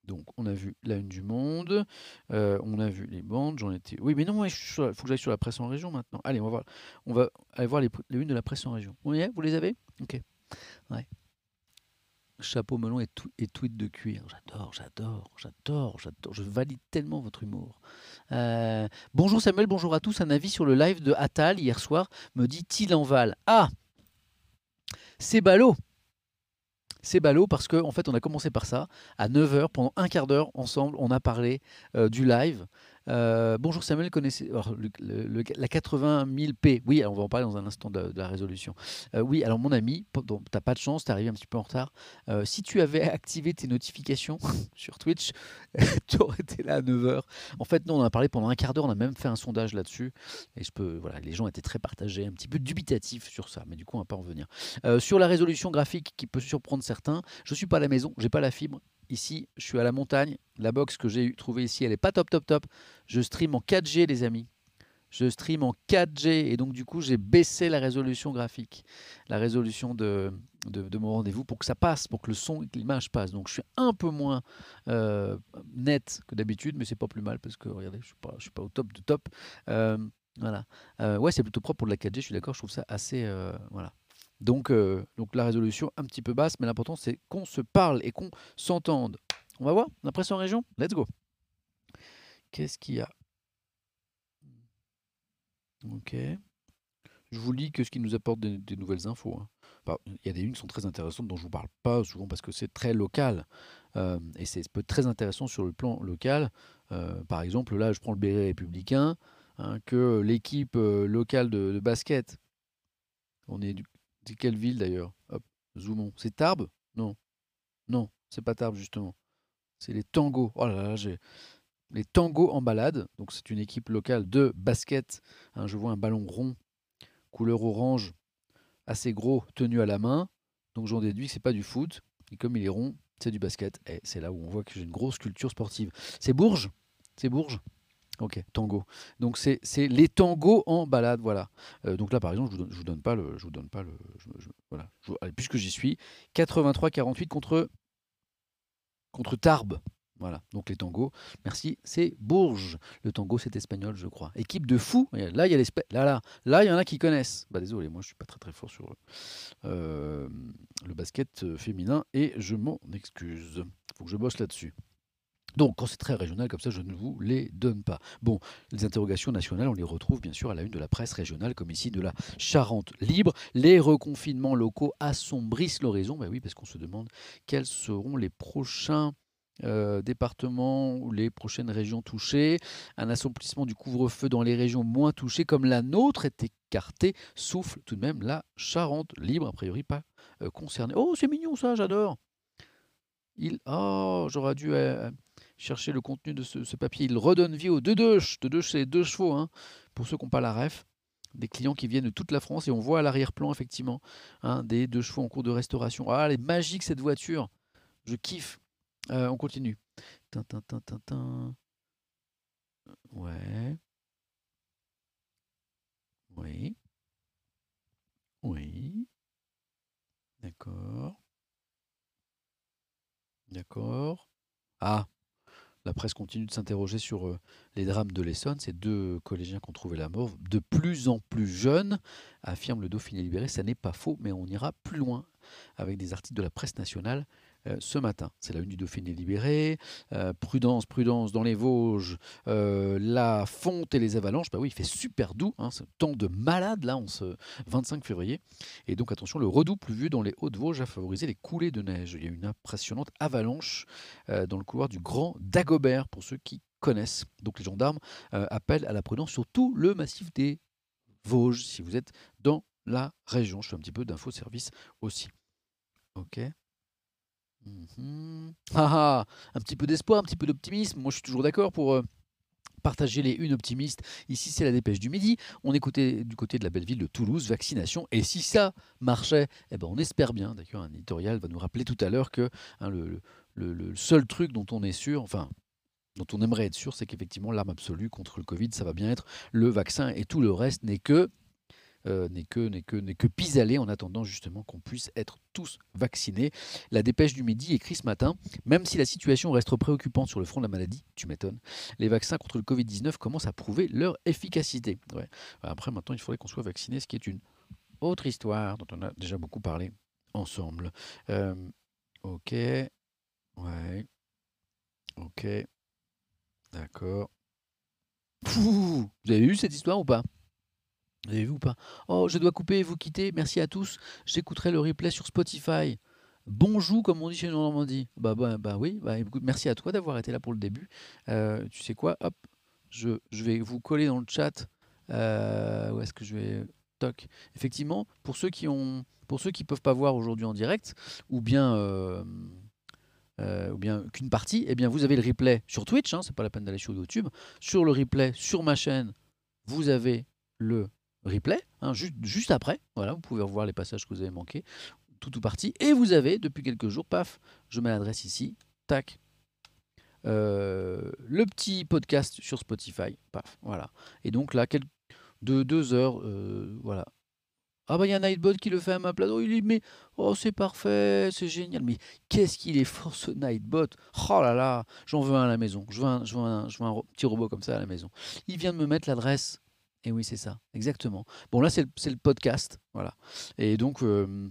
donc, on a vu la une du monde, euh, on a vu les bandes, j'en étais... Oui, mais non, il faut que j'aille sur la presse en région maintenant. Allez, on va on va aller voir les, les de la presse en région. On Vous les avez? Ok. Ouais. Chapeau melon et, et tweet de cuir. J'adore, j'adore, j'adore, j'adore. Je valide tellement votre humour. Euh, bonjour Samuel, bonjour à tous. Un avis sur le live de Attal hier soir me dit Tilanval. Ah C'est ballot c'est ballot parce qu'en en fait, on a commencé par ça. À 9h, pendant un quart d'heure, ensemble, on a parlé euh, du live. Euh, bonjour Samuel, connaissez la 80 000P. Oui, on va en parler dans un instant de, la résolution. Euh, oui, alors mon ami, tu n'as pas de chance, tu es arrivé un petit peu en retard. Euh, si tu avais activé tes notifications sur Twitch, tu aurais été là à 9h. En fait, non, on a parlé pendant un quart d'heure, on a même fait un sondage là-dessus. Et je peux, voilà, les gens étaient très partagés, un petit peu dubitatifs sur ça, mais du coup, on va pas en venir. sur la résolution graphique qui peut surprendre certains, je suis pas à la maison, j'ai pas la fibre, Ici, je suis à la montagne. La box que j'ai trouvée ici, elle n'est pas top, top, top. Je stream en 4G, les amis. Je stream en 4G et donc du coup j'ai baissé la résolution graphique, la résolution de, mon rendez-vous pour que ça passe, pour que le son et l'image passent. Donc je suis un peu moins euh, net que d'habitude, mais c'est pas plus mal parce que regardez, je suis suis pas au top de top. Euh, voilà. Euh, ouais, c'est plutôt propre pour de la 4G, je suis d'accord, je trouve ça assez. voilà. Donc, donc la résolution un petit peu basse, mais l'important c'est qu'on se parle et qu'on s'entende. On va voir l'impression en région? Let's go. Qu'est-ce qu'il y a? Ok. Je vous lis que ce qui nous apporte des, nouvelles infos. Hein. il y a des unes qui sont très intéressantes dont je ne vous parle pas souvent parce que c'est très local. Euh, et c'est très intéressant sur le plan local. Euh, par exemple, là, je prends le béret républicain, hein, que l'équipe euh, locale de, basket, on est de quelle ville d'ailleurs? Hop, zoomons. C'est Tarbes? Non. Non, c'est pas Tarbes justement. C'est les tangos. Oh là là, j'ai les tangos en balade. Donc c'est une équipe locale de basket. Hein, je vois un ballon rond, couleur orange, assez gros, tenu à la main. Donc j'en déduis que c'est pas du foot. Et comme il est rond, c'est du basket. Et c'est là où on voit que j'ai une grosse culture sportive. C'est Bourges? C'est Bourges? Ok, tango. Donc c'est les tangos en balade, voilà. Euh, donc là, par exemple, je vous, vous donne pas le, je vous donne pas le, voilà. puisque j'y suis, 83-48 contre contre Tarbes. Voilà, donc les tangos. Merci, c'est Bourges. Le tango, c'est espagnol, je crois. Équipe de fous. Là, il y a là, là, là, il y en a qui connaissent. Bah désolé, moi, je suis pas très très fort sur euh, le basket euh, féminin et je m'en excuse. Faut que je bosse là-dessus. Donc, quand c'est très régional comme ça, je ne vous les donne pas. Bon, les interrogations nationales, on les retrouve bien sûr à la une de la presse régionale, comme ici de la Charente libre. Les reconfinements locaux assombrissent l'horizon. Ben oui, parce qu'on se demande quels seront les prochains euh, départements ou les prochaines régions touchées. Un assouplissement du couvre-feu dans les régions moins touchées, comme la nôtre, est écarté, souffle tout de même la Charente libre, a priori pas euh, concernée. Oh, c'est mignon ça, j'adore. Il, oh, j'aurais dû euh, chercher le contenu de ce, papier. Il redonne vie aux deux deux, deux, deux c'est deux chevaux, hein, pour ceux qui n'ont pas la ref des clients qui viennent de toute la France et on voit à l'arrière-plan effectivement hein, des deux chevaux en cours de restauration. Ah, elle est magique cette voiture, je kiffe. Euh, on continue. Ouais. Oui. Oui. D'accord. D'accord. Ah, la presse continue de s'interroger sur euh, les drames de l'Essonne. Ces deux collégiens qui ont trouvé la mort, de plus en plus jeunes, affirme le Dauphiné libéré. Ça n'est pas faux, mais on ira plus loin avec des articles de la presse nationale euh, ce matin. C'est la une du Dauphiné libéré. Euh, prudence, prudence dans les Vosges, euh, la fonte et les avalanches. Bah oui, il fait super doux. Hein, temps de malade là, en ce 25 février. Et donc attention, le redout pluvieux dans les Hauts-de-Vosges a favorisé les coulées de neige. Il y a une impressionnante avalanche dans le couloir du Grand Dagobert pour ceux qui connaissent. Donc les gendarmes appellent à la prudence sur tout le massif des Vosges si vous êtes dans la région. Je fais un petit peu d'info-service aussi. Ok. Mmh ah, ah, un petit peu d'espoir, un petit peu d'optimisme. Moi, je suis toujours d'accord pour euh, partager les unes optimistes. Ici, c'est la dépêche du midi. On écoutait du côté de la belle ville de Toulouse, vaccination. Et si ça marchait, eh ben, on espère bien. D'ailleurs, un éditorial va nous rappeler tout à l'heure que hein, le, seul truc dont on est sûr, enfin, dont on aimerait être sûr, c'est qu'effectivement, l'arme absolue contre le Covid, ça va bien être le vaccin. Et tout le reste n'est que euh, n'est que, n'est que, n'est que pis-aller en attendant justement qu'on puisse être tous vaccinés. La dépêche du midi écrit ce matin, même si la situation reste préoccupante sur le front de la maladie, tu m'étonnes, les vaccins contre le Covid-19 commencent à prouver leur efficacité. Après, maintenant, il faudrait qu'on soit vacciné, ce qui est une autre histoire dont on a déjà beaucoup parlé ensemble. Euh, ok. Ouais. Ok. D'accord. Vous avez vu cette histoire ou pas? Vous avez vu ou pas? Oh, je dois couper et vous quitter. Merci à tous. J'écouterai le replay sur Spotify. Bonjour, comme on dit chez nous en Normandie. Bah, bah, bah oui, bah, merci à toi d'avoir été là pour le début. Euh, tu sais quoi? Hop, je, je, vais vous coller dans le chat. Euh, où est-ce que je vais? Toc. Effectivement, pour ceux qui ont, pour ceux qui peuvent pas voir aujourd'hui en direct, ou bien, euh, ou bien qu'une partie, eh bien vous avez le replay sur Twitch. Hein, c'est pas la peine d'aller sur YouTube. Sur le replay sur ma chaîne, vous avez le replay, hein, juste, après. Voilà, vous pouvez revoir les passages que vous avez manqués, tout ou partie. Et vous avez, depuis quelques jours, paf, je mets l'adresse ici, tac, euh, le petit podcast sur Spotify, paf, voilà. Et donc là, de deux heures. euh, voilà. Ah bah il y a Nightbot qui le fait à ma place. Oh, il dit mais oh c'est parfait, c'est génial. Mais qu'est-ce qu'il est fort ce Nightbot. Oh là là, j'en veux un à la maison. Je veux un, je veux un, je veux un petit robot comme ça à la maison. Il vient de me mettre l'adresse. Et oui c'est ça, exactement. Bon là c'est le, podcast, voilà. Et donc euh,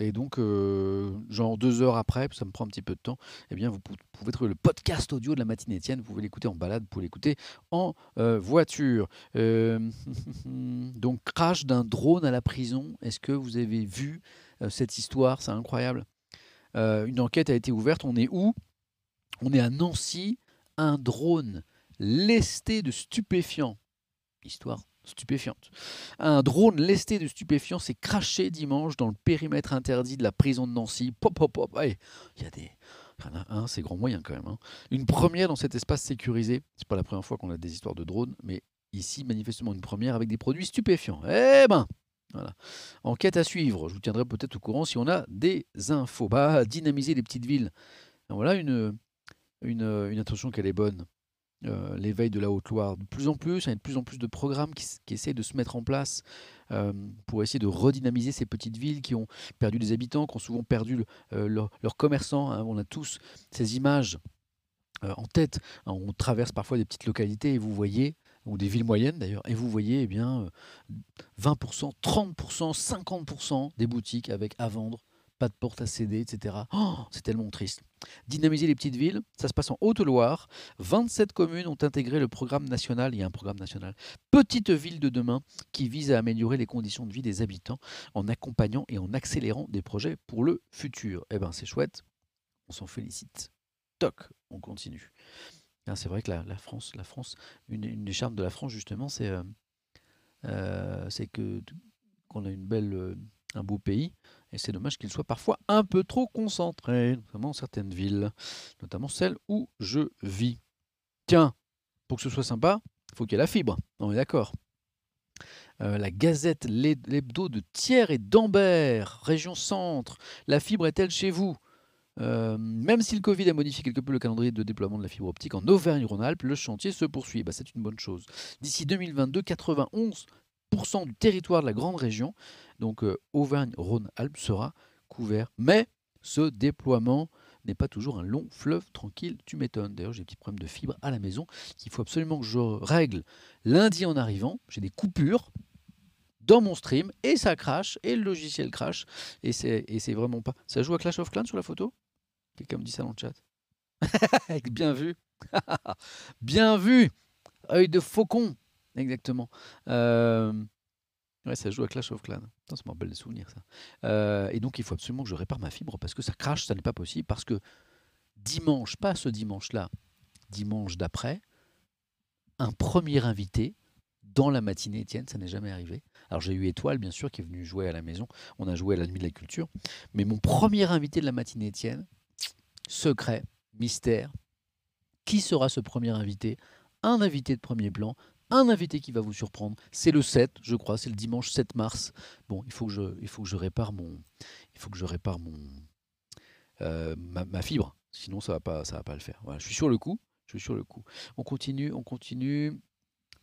et donc, euh, genre deux heures après, ça me prend un petit peu de temps, eh bien, vous pou- pouvez trouver le podcast audio de la matinée Étienne. Vous pouvez l'écouter en balade, vous pouvez l'écouter en euh, voiture. Donc, crash d'un drone à la prison. Est-ce que vous avez vu cette histoire? C'est incroyable. Une enquête a été ouverte. On est où? On est à Nancy. Un drone lesté de stupéfiants. Histoire stupéfiante. Un drone lesté de stupéfiants s'est craché dimanche dans le périmètre interdit de la prison de Nancy. Pop, pop, pop. Il y a des. Un, c'est grand moyen quand même. hein. Une première dans cet espace sécurisé. C'est pas la première fois qu'on a des histoires de drones, mais ici, manifestement, une première avec des produits stupéfiants. Eh ben voilà. Enquête à suivre. Je vous tiendrai peut-être au courant si on a des infos. Bah, dynamiser les petites villes. Voilà une, une, une intention qu'elle est bonne euh, l'éveil de la Haute-Loire. De plus en plus, il y a de plus en plus de programmes qui, essayent de se mettre en place euh, pour essayer de redynamiser ces petites villes qui ont perdu des habitants, qui ont souvent perdu euh, leur- leurs commerçants. hein. On a tous ces images en tête. hein. On traverse parfois des petites localités et vous voyez, ou des villes moyennes d'ailleurs, et vous voyez eh bien, euh, 20%, 30%, 50% des boutiques avec à vendre, de porte à céder, etc. Oh, c'est tellement triste. Dynamiser les petites villes, ça se passe en Haute-Loire. 27 communes ont intégré le programme national, il y a un programme national, Petite ville de demain, qui vise à améliorer les conditions de vie des habitants en accompagnant et en accélérant des projets pour le futur. Eh bien, c'est chouette, on s'en félicite. Toc, on continue. Ah, C'est vrai que la, France, la France, une, des charmes de la France justement, c'est euh, euh, que qu'on a une belle, euh, un beau pays, et c'est dommage qu'il soit parfois un peu trop concentré, notamment dans certaines villes, notamment celle où je vis. Tiens, pour que ce soit sympa, il faut qu'il y ait la fibre. On est d'accord. Euh, la Gazette, l'heb- l'hebdo de Thiers et d'Ambert, région centre. La fibre est-elle chez vous? Euh, Même si le Covid a modifié quelque peu le calendrier de déploiement de la fibre optique en Auvergne-Rhône-Alpes, le chantier se poursuit. Bah, c'est une bonne chose. D'ici 2022, 91% du territoire de la grande région, donc euh, Auvergne-Rhône-Alpes, sera couvert. Mais ce déploiement n'est pas toujours un long fleuve tranquille, tu m'étonnes. D'ailleurs, j'ai des petits problèmes de fibre à la maison qu'il faut absolument que je règle lundi en arrivant. J'ai des coupures dans mon stream et ça crache et le logiciel crache et c'est vraiment pas. Ça joue à Clash of Clans sur la photo? Quelqu'un me dit ça dans le chat. Bien vu. Bien vu. Œil de faucon. Exactement. Euh, Ouais, ça joue à Clash of Clans. Ça me rappelle des souvenirs, ça. Euh, et donc, il faut absolument que je répare ma fibre parce que ça crache, ça n'est pas possible. Parce que dimanche, pas ce dimanche-là, dimanche d'après, un premier invité dans la matinée, Étienne, ça n'est jamais arrivé. Alors, j'ai eu Étoile, bien sûr, qui est venu jouer à la maison. On a joué à la nuit de la culture. Mais mon premier invité de la matinée, Étienne, secret, mystère. Qui sera ce premier invité? Un invité de premier plan, un invité qui va vous surprendre. C'est le 7, je crois, c'est le dimanche 7 mars. Bon, il faut que je, il faut je répare mon, il faut que je répare mon, euh, ma, fibre. Sinon, ça va ça va pas le faire. Voilà, je suis sur le coup. Je suis sur le coup. On continue, on continue.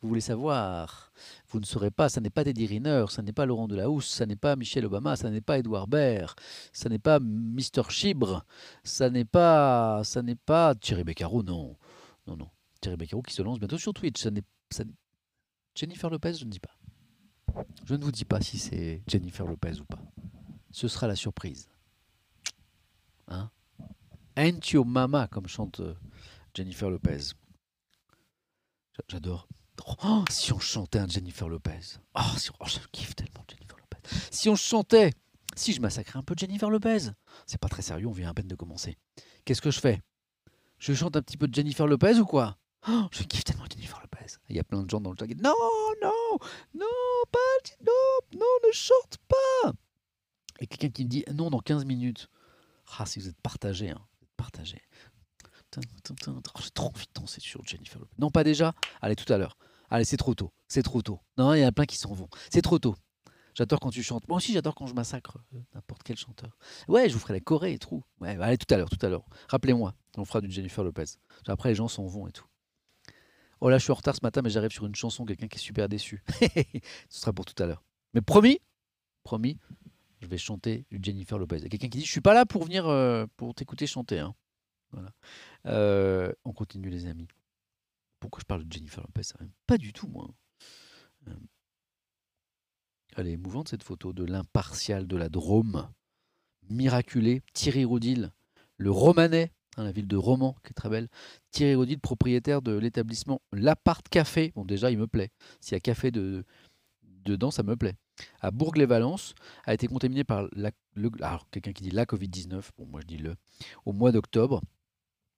Vous voulez savoir Vous ne saurez pas, ça n'est pas Teddy Riner, ça n'est pas Laurent Delahousse, ça n'est pas Michel Obama, ça n'est pas Edouard Baird, ça n'est pas Mister Chibre, ça n'est pas, ça n'est pas Thierry Beccaro, non, non, non. Thierry Beccaro qui se lance bientôt sur Twitch. Ça n'est, Jennifer Lopez, je ne dis pas. Je ne vous dis pas si c'est Jennifer Lopez ou pas. Ce sera la surprise. Hein? Ain't your mama, comme chante euh, Jennifer Lopez. J'a- J'adore. Oh, si on chantait un Jennifer Lopez. Oh, si oh, je kiffe tellement Jennifer Lopez. Si on chantait, si je massacrais un peu Jennifer Lopez. C'est pas très sérieux, on vient à peine de commencer. Qu'est-ce que je fais? Je chante un petit peu de Jennifer Lopez ou quoi? Oh, Je kiffe tellement Jennifer Lopez. Il y a plein de gens dans le chat qui disent Non, non, non, pas, non, ne chante pas. Et quelqu'un qui me dit Non, dans 15 minutes. Ah, si vous êtes partagé, hein, partagé. Oh, trop envie de danser Jennifer Lopez. Non, pas déjà Allez, tout à l'heure. Allez, c'est trop tôt. C'est trop tôt. Non, il y en a plein qui s'en vont. C'est trop tôt. J'adore quand tu chantes. Moi aussi, j'adore quand je massacre euh, n'importe quel chanteur. Ouais, je vous ferai la Corée et tout. Ouais, allez, tout à l'heure, tout à l'heure. Rappelez-moi, on fera du Jennifer Lopez. Après, les gens s'en vont et tout. Oh là, je suis en retard ce matin, mais j'arrive sur une chanson, quelqu'un qui est super déçu. Ce sera pour tout à l'heure. Mais promis, promis, je vais chanter Jennifer Lopez. Il y a quelqu'un qui dit Je suis pas là pour venir euh, pour t'écouter chanter. hein. Voilà. Euh, on continue, les amis. Pourquoi je parle de Jennifer Lopez Pas du tout, moi. Euh, Elle est émouvante, cette photo de l'impartial de la Drôme. Miraculé, Thierry Roudil, le Romanais, hein, la ville de Romans, qui est très belle. Thierry Roudil, propriétaire de l'établissement L'Appart Café. Bon, déjà, il me plaît. S'il y a café de, dedans, ça me plaît. À Bourg-les-Valences, a été contaminé par la, quelqu'un qui dit la Covid-19, bon, moi je dis le, au mois d'octobre.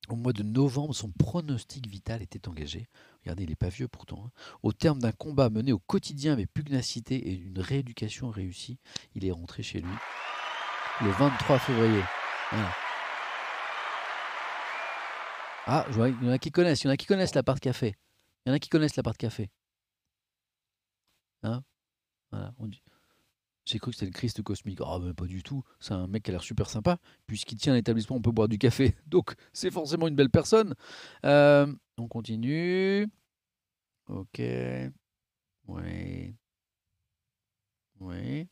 Au mois de novembre, son pronostic vital était engagé. Regardez, il n'est pas vieux pourtant. hein. Au terme d'un combat mené au quotidien avec pugnacité et d'une rééducation réussie, il est rentré chez lui le 23 février. Voilà. Ah, il y en a qui connaissent, il y en a qui connaissent l'appart café. Il y en a qui connaissent l'appart café. Hein? Voilà, on dit- J'ai cru que c'était le Christ cosmique. Ah, mais pas du tout. C'est un mec qui a l'air super sympa. Puisqu'il tient l'établissement, on peut boire du café. Donc, c'est forcément une belle personne. Euh, on continue. Ok. Oui. Oui.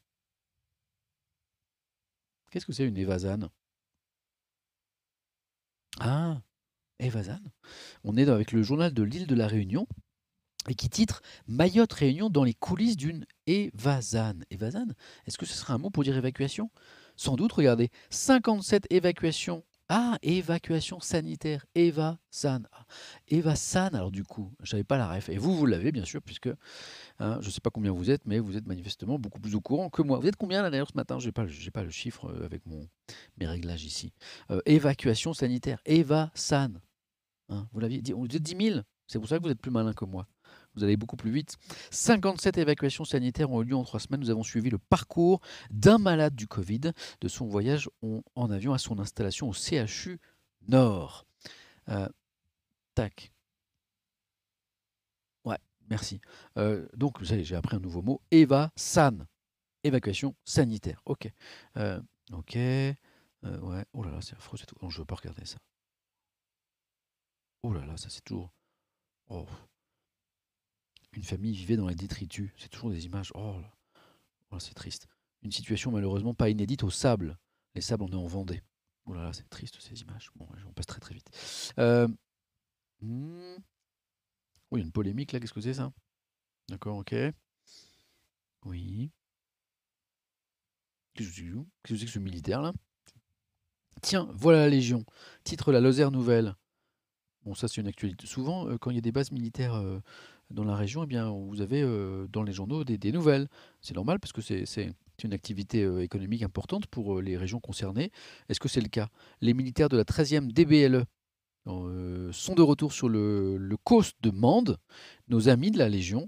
Qu'est-ce que c'est une évasane? Ah, évasane. On est avec le journal de l'île de la Réunion et qui titre Mayotte Réunion dans les coulisses d'une évasane. Évasane Est-ce que ce serait un mot pour dire évacuation? Sans doute, regardez. 57 évacuations. Ah, évacuation sanitaire. Eva-san. Ah, Eva-san, alors du coup, je savais pas la ref. Et vous, vous l'avez bien sûr, puisque hein, je ne sais pas combien vous êtes, mais vous êtes manifestement beaucoup plus au courant que moi. Vous êtes combien là d'ailleurs ce matin? Je n'ai pas, le- chiffre euh, avec mes réglages ici. Euh, évacuation sanitaire. Eva-san. Hein, vous l'aviez dit. Vous êtes 10 000. C'est pour ça que vous êtes plus malin que moi. Vous allez beaucoup plus vite. 57 évacuations sanitaires ont eu lieu en trois semaines. Nous avons suivi le parcours d'un malade du Covid, de son voyage en, avion à son installation au CHU Nord. Euh, tac. Ouais, merci. Euh, donc, vous savez, j'ai appris un nouveau mot. Eva San. Évacuation sanitaire. Ok. Euh, ok. Euh, ouais. Oh là là, c'est affreux. c'est tout. Je ne veux pas regarder ça. Oh là là, ça c'est toujours. Oh. Une famille vivait dans les détritus. C'est toujours des images. Oh là. Oh là, c'est triste. Une situation malheureusement pas inédite au sable. Les sables, on est en Vendée. Oh là là, c'est triste ces images. Bon, on passe très très vite. Euh, hmm. Oh, il y a une polémique là. Qu'est-ce que c'est ça? D'accord, ok. Oui. Qu'est-ce que c'est que ce militaire là? Tiens, voilà la Légion. Titre La Lozère Nouvelle. Bon, ça, c'est une actualité. Souvent, euh, quand il y a des bases militaires euh, dans la région, eh bien, vous avez euh, dans les journaux des, nouvelles. C'est normal parce que c'est une activité économique importante pour les régions concernées. Est-ce que c'est le cas? Les militaires de la 13e DBLE sont de retour sur le, le coast de Mende. Nos amis de la Légion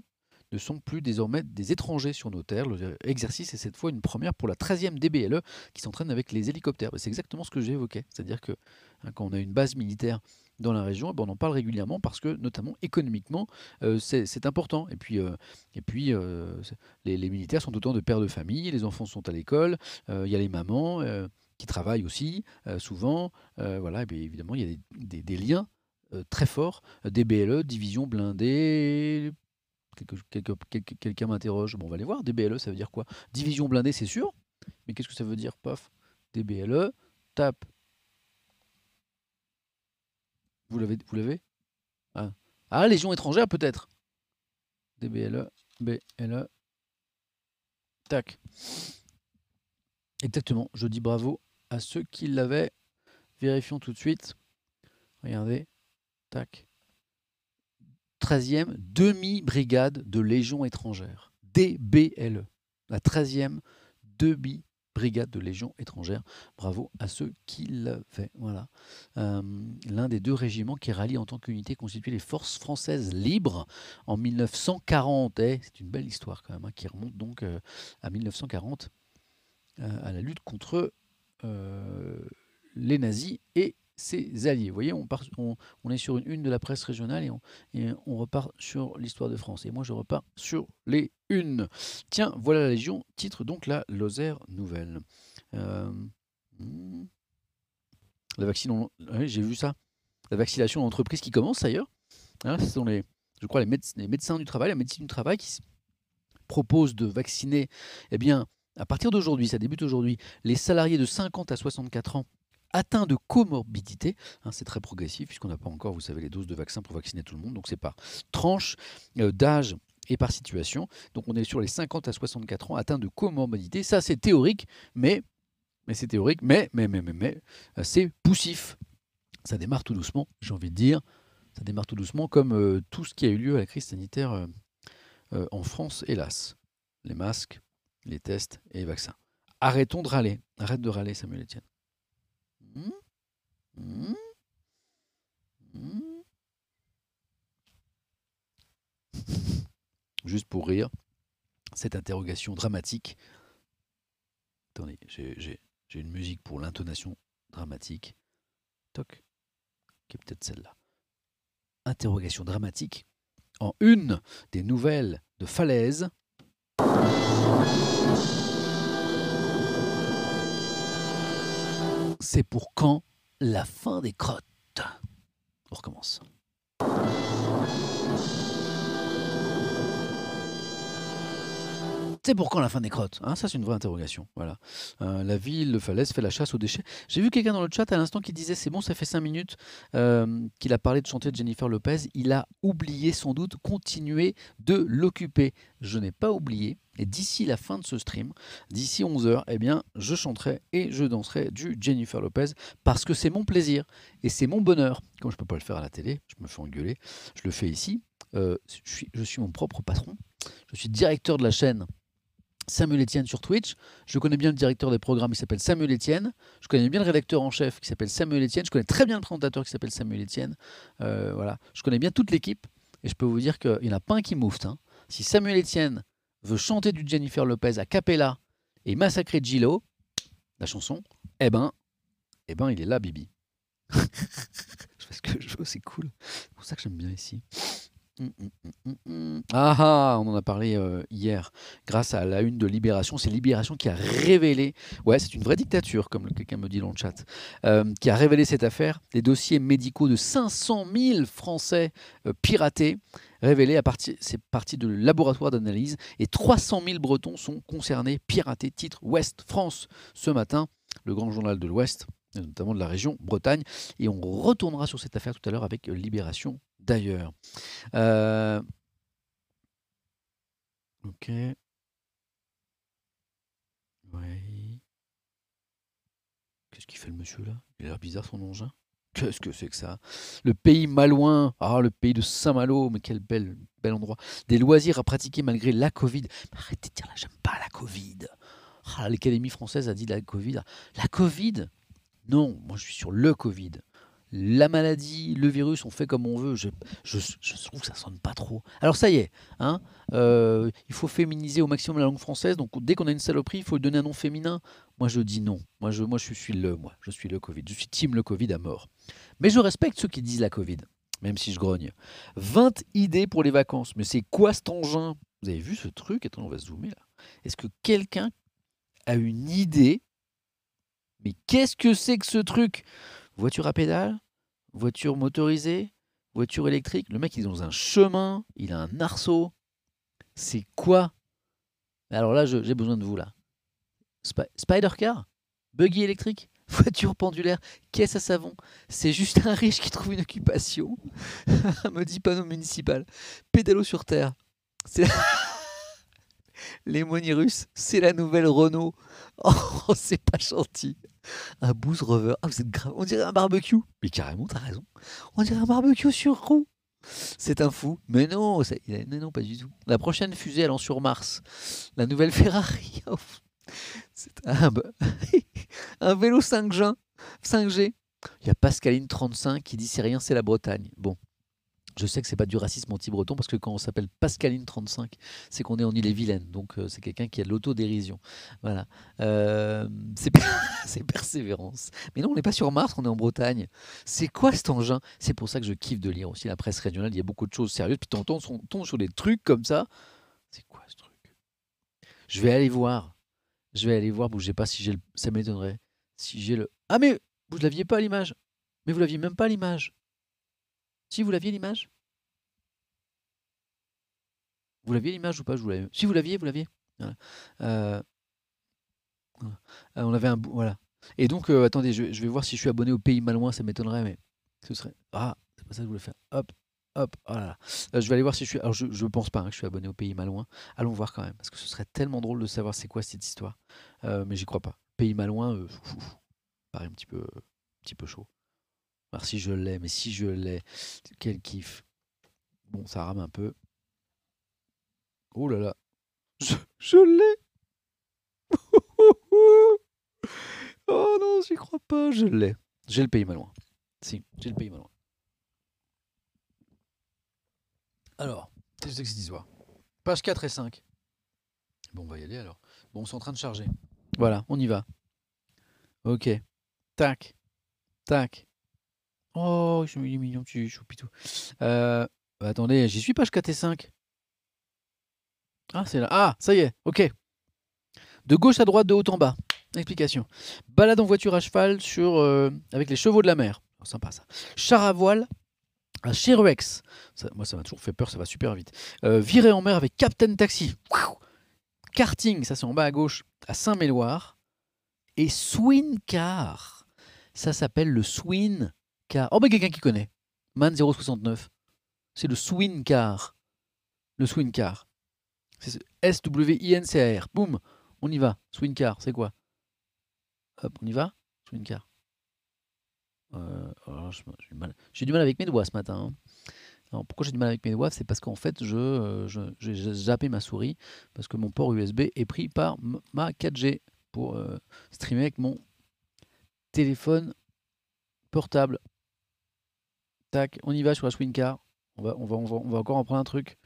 ne sont plus désormais des étrangers sur nos terres. L'exercice est cette fois une première pour la 13e DBLE qui s'entraîne avec les hélicoptères. C'est exactement ce que évoqué. C'est-à-dire que hein, quand on a une base militaire dans la région, eh ben, on en parle régulièrement parce que, notamment économiquement, euh, c'est important. Et puis, euh, et puis euh, les, militaires sont autant de pères de famille, les enfants sont à l'école, il y a les mamans qui travaillent aussi, souvent. voilà, et bien évidemment, il y a des, des- des liens très forts. DBLE, division blindée. Quelqu'un m'interroge. Bon, on va aller voir. DBLE, ça veut dire quoi? Division blindée, c'est sûr. Mais qu'est-ce que ça veut dire? Paf. DBLE, tape. Vous l'avez ah. ah, Légion étrangère peut-être. DBLE, BLE. Tac. Exactement. Je dis bravo à ceux qui l'avaient. Vérifions tout de suite. Regardez. Tac. 13e demi-brigade de Légion étrangère. DBLE. La 13e demi-brigade de Légion étrangère. Bravo à ceux qui l'avaient. Voilà. Euh, L'un des deux régiments qui rallie en tant qu'unité constituée les forces françaises libres en 1940. Eh, C'est une belle histoire quand même, hein, qui remonte donc euh, à 1940, euh, à la lutte contre les nazis et ses alliés. Vous voyez, on, part- on- est sur une une de la presse régionale et on, et on repart sur l'histoire de France. Et moi, je repars sur les unes. Tiens, voilà la Légion, titre donc la Lozère Nouvelle. Euh, hmm. La vaccination, oui, j'ai vu ça. La vaccination en entreprise qui commence d'ailleurs. Hein, ce sont les, je crois, les, médecins du travail, la médecine du travail qui propose de vacciner, eh bien, à partir d'aujourd'hui, ça débute aujourd'hui, les salariés de 50 à 64 ans atteints de comorbidité. Hein, c'est très progressif puisqu'on n'a pas encore, vous savez, les doses de vaccins pour vacciner tout le monde. Donc c'est par tranche euh, d'âge et par situation. Donc on est sur les 50 à 64 ans atteints de comorbidité. Ça c'est théorique, mais, c'est théorique, mais, mais, mais, mais, mais euh, c'est poussif. Ça démarre tout doucement, j'ai envie de dire. Ça démarre tout doucement comme euh, tout ce qui a eu lieu à la crise sanitaire en France, hélas. Les masques, les tests et les vaccins. Arrêtons de râler. Arrête de râler, Samuel Etienne. Hmm hmm hmm Juste pour rire, cette interrogation dramatique. Attendez, j'ai une musique pour l'intonation dramatique. Toc, qui est peut-être celle-là. Interrogation dramatique en une des nouvelles de Falaise. C'est pour quand la fin des crottes? On recommence. C'est pour quand la fin des crottes? Hein Ça, c'est une vraie interrogation. Voilà. Euh, la ville de Falaise fait la chasse aux déchets. J'ai vu quelqu'un dans le chat à l'instant qui disait c'est bon, ça fait 5 minutes euh, qu'il a parlé de chanter de Jennifer Lopez. Il a oublié sans doute continuer de l'occuper. Je n'ai pas oublié. Et d'ici la fin de ce stream, d'ici 11h, eh bien, je chanterai et je danserai du Jennifer Lopez parce que c'est mon plaisir et c'est mon bonheur. Comme je ne peux pas le faire à la télé, je me fais engueuler, je le fais ici. Euh, je, suis, mon propre patron. Je suis directeur de la chaîne Samuel Etienne sur Twitch. Je connais bien le directeur des programmes qui s'appelle Samuel Etienne. Je connais bien le rédacteur en chef qui s'appelle Samuel Etienne. Je connais très bien le présentateur qui s'appelle Samuel Etienne. Euh, voilà. Je connais bien toute l'équipe et je peux vous dire qu'il n'y en a pas un qui moufte. Hein. Si Samuel Etienne veut chanter du Jennifer Lopez à Capella et massacrer Gillo, la chanson, eh ben, eh ben, il est là, Bibi. je fais ce que je veux, c'est cool. C'est pour ça que j'aime bien ici. Mmh, mmh, mmh, ah ah, on en a parlé euh, hier, grâce à la une de Libération. C'est Libération qui a révélé, ouais, c'est une vraie dictature, comme quelqu'un me dit dans le chat, euh, qui a révélé cette affaire. Les dossiers médicaux de 500 000 Français euh, piratés, révélés à partir, c'est parti de laboratoire d'analyse, et 300 000 Bretons sont concernés, piratés. Titre Ouest France ce matin, le grand journal de l'Ouest notamment de la région Bretagne. Et on retournera sur cette affaire tout à l'heure avec Libération d'ailleurs. Euh, ok. Oui. Qu'est-ce qu'il fait le monsieur là? Il a l'air bizarre son engin. Qu'est-ce que c'est que ça? Le pays malouin, ah le pays de Saint-Malo, mais quel bel, endroit. Des loisirs à pratiquer malgré la Covid. Arrêtez de dire là, j'aime pas la Covid. Ah, L'Académie française a dit la Covid. La Covid? Non, moi je suis sur le Covid la maladie, le virus, on fait comme on veut. Je, trouve que ça sonne pas trop. Alors ça y est, hein, euh, il faut féminiser au maximum la langue française. Donc dès qu'on a une saloperie, il faut lui donner un nom féminin. Moi je dis non. Moi je, suis le, moi, je suis le Covid. Je suis team le Covid à mort. Mais je respecte ceux qui disent la Covid, même si je grogne. 20 idées pour les vacances. Mais c'est quoi cet engin? Vous avez vu ce truc? Attends, on va zoomer là. Est-ce que quelqu'un a une idée? Mais qu'est-ce que c'est que ce truc? Voiture à pédale? Voiture motorisée, voiture électrique. Le mec, il est dans un chemin, il a un arceau. C'est quoi? Alors là, j'ai besoin de vous, là. Spider car? Buggy électrique? Voiture pendulaire? Caisse à savon? C'est juste un riche qui trouve une occupation. Me dit panneau municipal. Pédalo sur terre. C'est... Les russes, c'est la nouvelle Renault. Oh, c'est pas gentil. Un Boost Rover. Ah, vous êtes grave. On dirait un barbecue. Mais carrément, t'as raison. On dirait un barbecue sur roue. C'est un fou. Mais non, non, non, pas du tout. La prochaine fusée allant sur Mars. La nouvelle Ferrari. C'est un, vélo 5G. 5G. Il y a Pascaline 35 qui dit c'est rien, c'est la Bretagne. Bon, je sais que c'est pas du racisme anti-breton parce que quand on s'appelle Pascaline 35, c'est qu'on est en Ille-et-Vilaine. Donc euh, c'est quelqu'un qui a de l'autodérision. Voilà. Euh, c'est persévérance. Mais non, on n'est pas sur Mars, on est en Bretagne. C'est quoi cet engin? C'est pour ça que je kiffe de lire aussi la presse régionale. Il y a beaucoup de choses sérieuses. Puis t'entends, on tombe sur des trucs comme ça. C'est quoi ce truc? Je vais aller voir. Je vais aller voir. Bougez pas si j'ai le... Ça m'étonnerait. Si j'ai le. Ah mais vous ne l'aviez pas à l'image. Mais vous l'aviez même pas à l'image. Si vous l'aviez l'image Vous l'aviez l'image ou pas je Si vous l'aviez, vous l'aviez. Euh. Euh, on avait un bou- voilà. Et donc euh, attendez, je, je vais voir si je suis abonné au Pays Malouin, ça m'étonnerait, mais ce serait ah c'est pas ça que je voulais faire. Hop. Hop, oh là là. Je vais aller voir si je suis. Alors, je ne pense pas hein, que je suis abonné au Pays Malouin. Allons voir quand même, parce que ce serait tellement drôle de savoir c'est quoi cette histoire. Mais j'y crois pas. Pays Malouin, paraît un petit peu, un petit peu chaud. Si je l'ai, mais si je l'ai, quel kiff. Bon, ça rame un peu. Oh là là. Je, je l'ai. oh non, j'y crois pas, je l'ai. J'ai le pays malouin. Si, j'ai le pays malouin. Alors, qu'est-ce que c'est Page 4 et 5. Bon, on va y aller alors. Bon, c'est en train de charger. Voilà, on y va. Ok. Tac. Tac. Oh, je suis mignon, tu choupitou. Euh, bah, attendez, j'y suis page 4 et 5. Ah, c'est là. Ah, ça y est, ok. De gauche à droite, de haut en bas. Explication. Balade en voiture à cheval euh, avec les chevaux de la mer. Oh, sympa ça. Char à voile à Chiruex. Moi, ça m'a toujours fait peur, ça va super vite. Euh, virer en mer avec Captain Taxi. Karting, ça c'est en bas à gauche, à Saint-Méloire. Et Swin Car, ça s'appelle le Swin Oh, bah quelqu'un qui connaît. Man 069. C'est le Swin Car. Le Swin Car. C'est ce- S-W-I-N-C-A-R. Boum, on y va. Swin Car, c'est quoi? Hop, on y va Swin Car. Euh, je- j'ai du mal- avec mes doigts ce matin. hein. Alors, pourquoi j'ai du mal avec mes doigts? C'est parce qu'en fait, je, euh, j'ai zappé ma souris parce que mon port USB est pris par ma 4G pour euh, streamer avec mon téléphone portable. On y va sur la Swing Car. On va, encore en prendre un truc.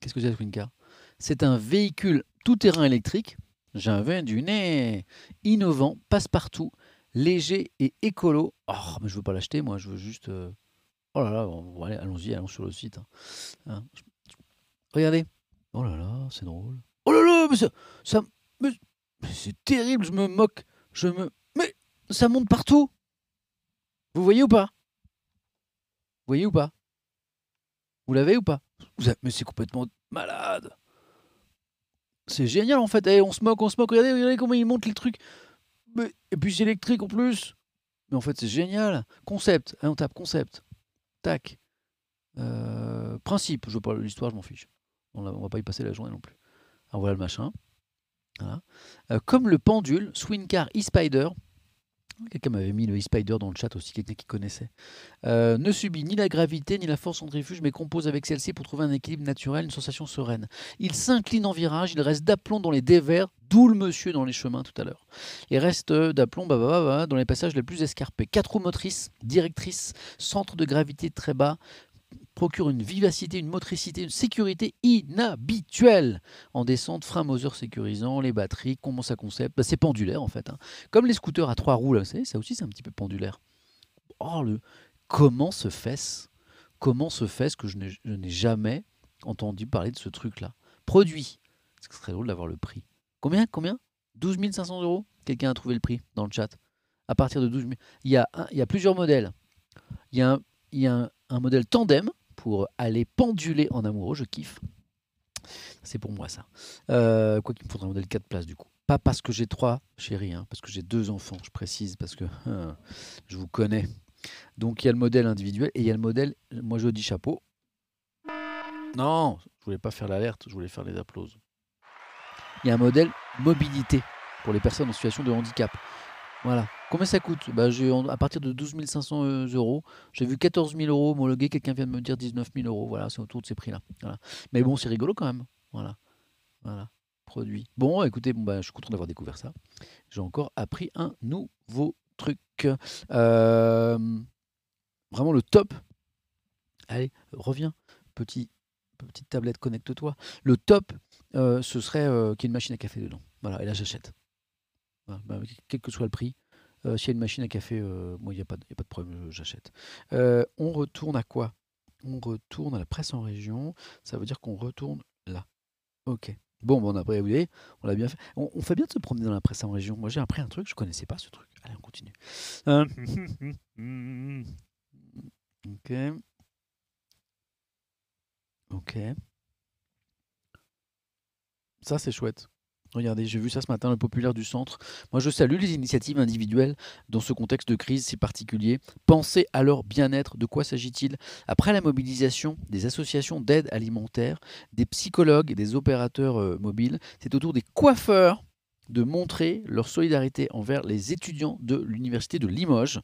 Qu'est-ce que c'est la Swing Car? C'est un véhicule tout-terrain électrique. Viens du nez. Innovant, passe-partout, léger et écolo. Oh, mais je veux pas l'acheter, moi, je veux juste. euh, Oh là là, allons-y, allons sur le site. hein. Hein, Regardez. Oh là là, c'est drôle. Oh là là, mais ça, c'est terrible, je me moque. Je me. Mais ça monte partout. Vous voyez ou pas? Vous voyez ou pas? Vous l'avez ou pas? Mais c'est complètement malade. C'est génial en fait. Eh, on se moque, on se moque. Regardez, regardez comment il monte les trucs. Mais- Et puis c'est électrique en plus. Mais en fait, c'est génial. Concept. On tape concept. Tac. Euh, principe. Je veux pas l'histoire, je m'en fiche. On, on va pas y passer la journée non plus. Alors voilà le machin. Euh, comme le pendule, Swing Car e-Spider. Quelqu'un m'avait mis le e-Spider dans le chat aussi, quelqu'un qui connaissait. Euh, ne subit ni la gravité ni la force centrifuge, mais compose avec celle-ci pour trouver un équilibre naturel, une sensation sereine. Il s'incline en virage, il reste d'aplomb dans les dévers, d'où le monsieur dans les chemins tout à l'heure. Il reste d'aplomb bah, bah, bah, dans les passages les plus escarpés. Quatre roues motrices, directrices, centre de gravité très bas, procure une vivacité, une motricité, une sécurité inhabituelle. En descente, frein Moser sécurisant, les batteries, comment ça concept bah, C'est pendulaire en fait. hein. Comme les scooters à trois roues, là, vous savez, ça aussi c'est un petit peu pendulaire. Oh, le... Comment se fait-ce Comment se fait-ce que je n'ai jamais entendu parler de ce truc-là? Produit. Ce serait drôle d'avoir le prix. Combien Combien? 12 500 euros? Quelqu'un a trouvé le prix dans le chat. À partir de 12 000. Il y a, il y a plusieurs modèles. Il y a, il y a un modèle tandem pour aller penduler en amoureux. Je kiffe. C'est pour moi ça. Euh, quoi qu'il me faudrait un modèle 4 places du coup. Pas parce que j'ai trois chéris, hein, parce que j'ai deux enfants, je précise, parce que hein, je vous connais. Donc il y a le modèle individuel et il y a le modèle, moi je dis chapeau. Non, je voulais pas faire l'alerte, je voulais faire les applauses. Il y a un modèle mobilité pour les personnes en situation de handicap. Voilà. Combien ça coûte? Bah, À partir de 12 500 euh, euros. J'ai vu 14 000 euros homologués. Quelqu'un vient de me dire 19 000 euros. Voilà, c'est autour de ces prix-là. Mais bon, c'est rigolo quand même. Voilà. Voilà. Produit. Bon, écoutez, bon, bah, je suis content d'avoir découvert ça. J'ai encore appris un nouveau truc. Euh, vraiment le top. Allez, reviens. Petit, petite tablette, connecte-toi. Le top, euh, ce serait qu'il y ait une machine à café dedans. Voilà, et là j'achète. Bah, quel que soit le prix, euh, s'il y a une machine à café, euh, moi il n'y a, pas de- a pas de problème, euh, j'achète. Euh, on retourne à quoi? On retourne à la presse en région. Ça veut dire qu'on retourne là. Ok. Bon, bon après, vous voyez, on l'a bien fait. On, fait bien de se promener dans la presse en région. Moi j'ai appris un truc, je connaissais pas ce truc. Allez, on continue. Ok. Ok. Ça, c'est chouette. Regardez, j'ai vu ça ce matin, le populaire du centre. Moi, je salue les initiatives individuelles dans ce contexte de crise si particulier. Pensez à leur bien-être. De quoi s'agit-il? Après la mobilisation des associations d'aide alimentaire, des psychologues et des opérateurs euh, mobiles, c'est au tour des coiffeurs de montrer leur solidarité envers les étudiants de l'Université de Limoges,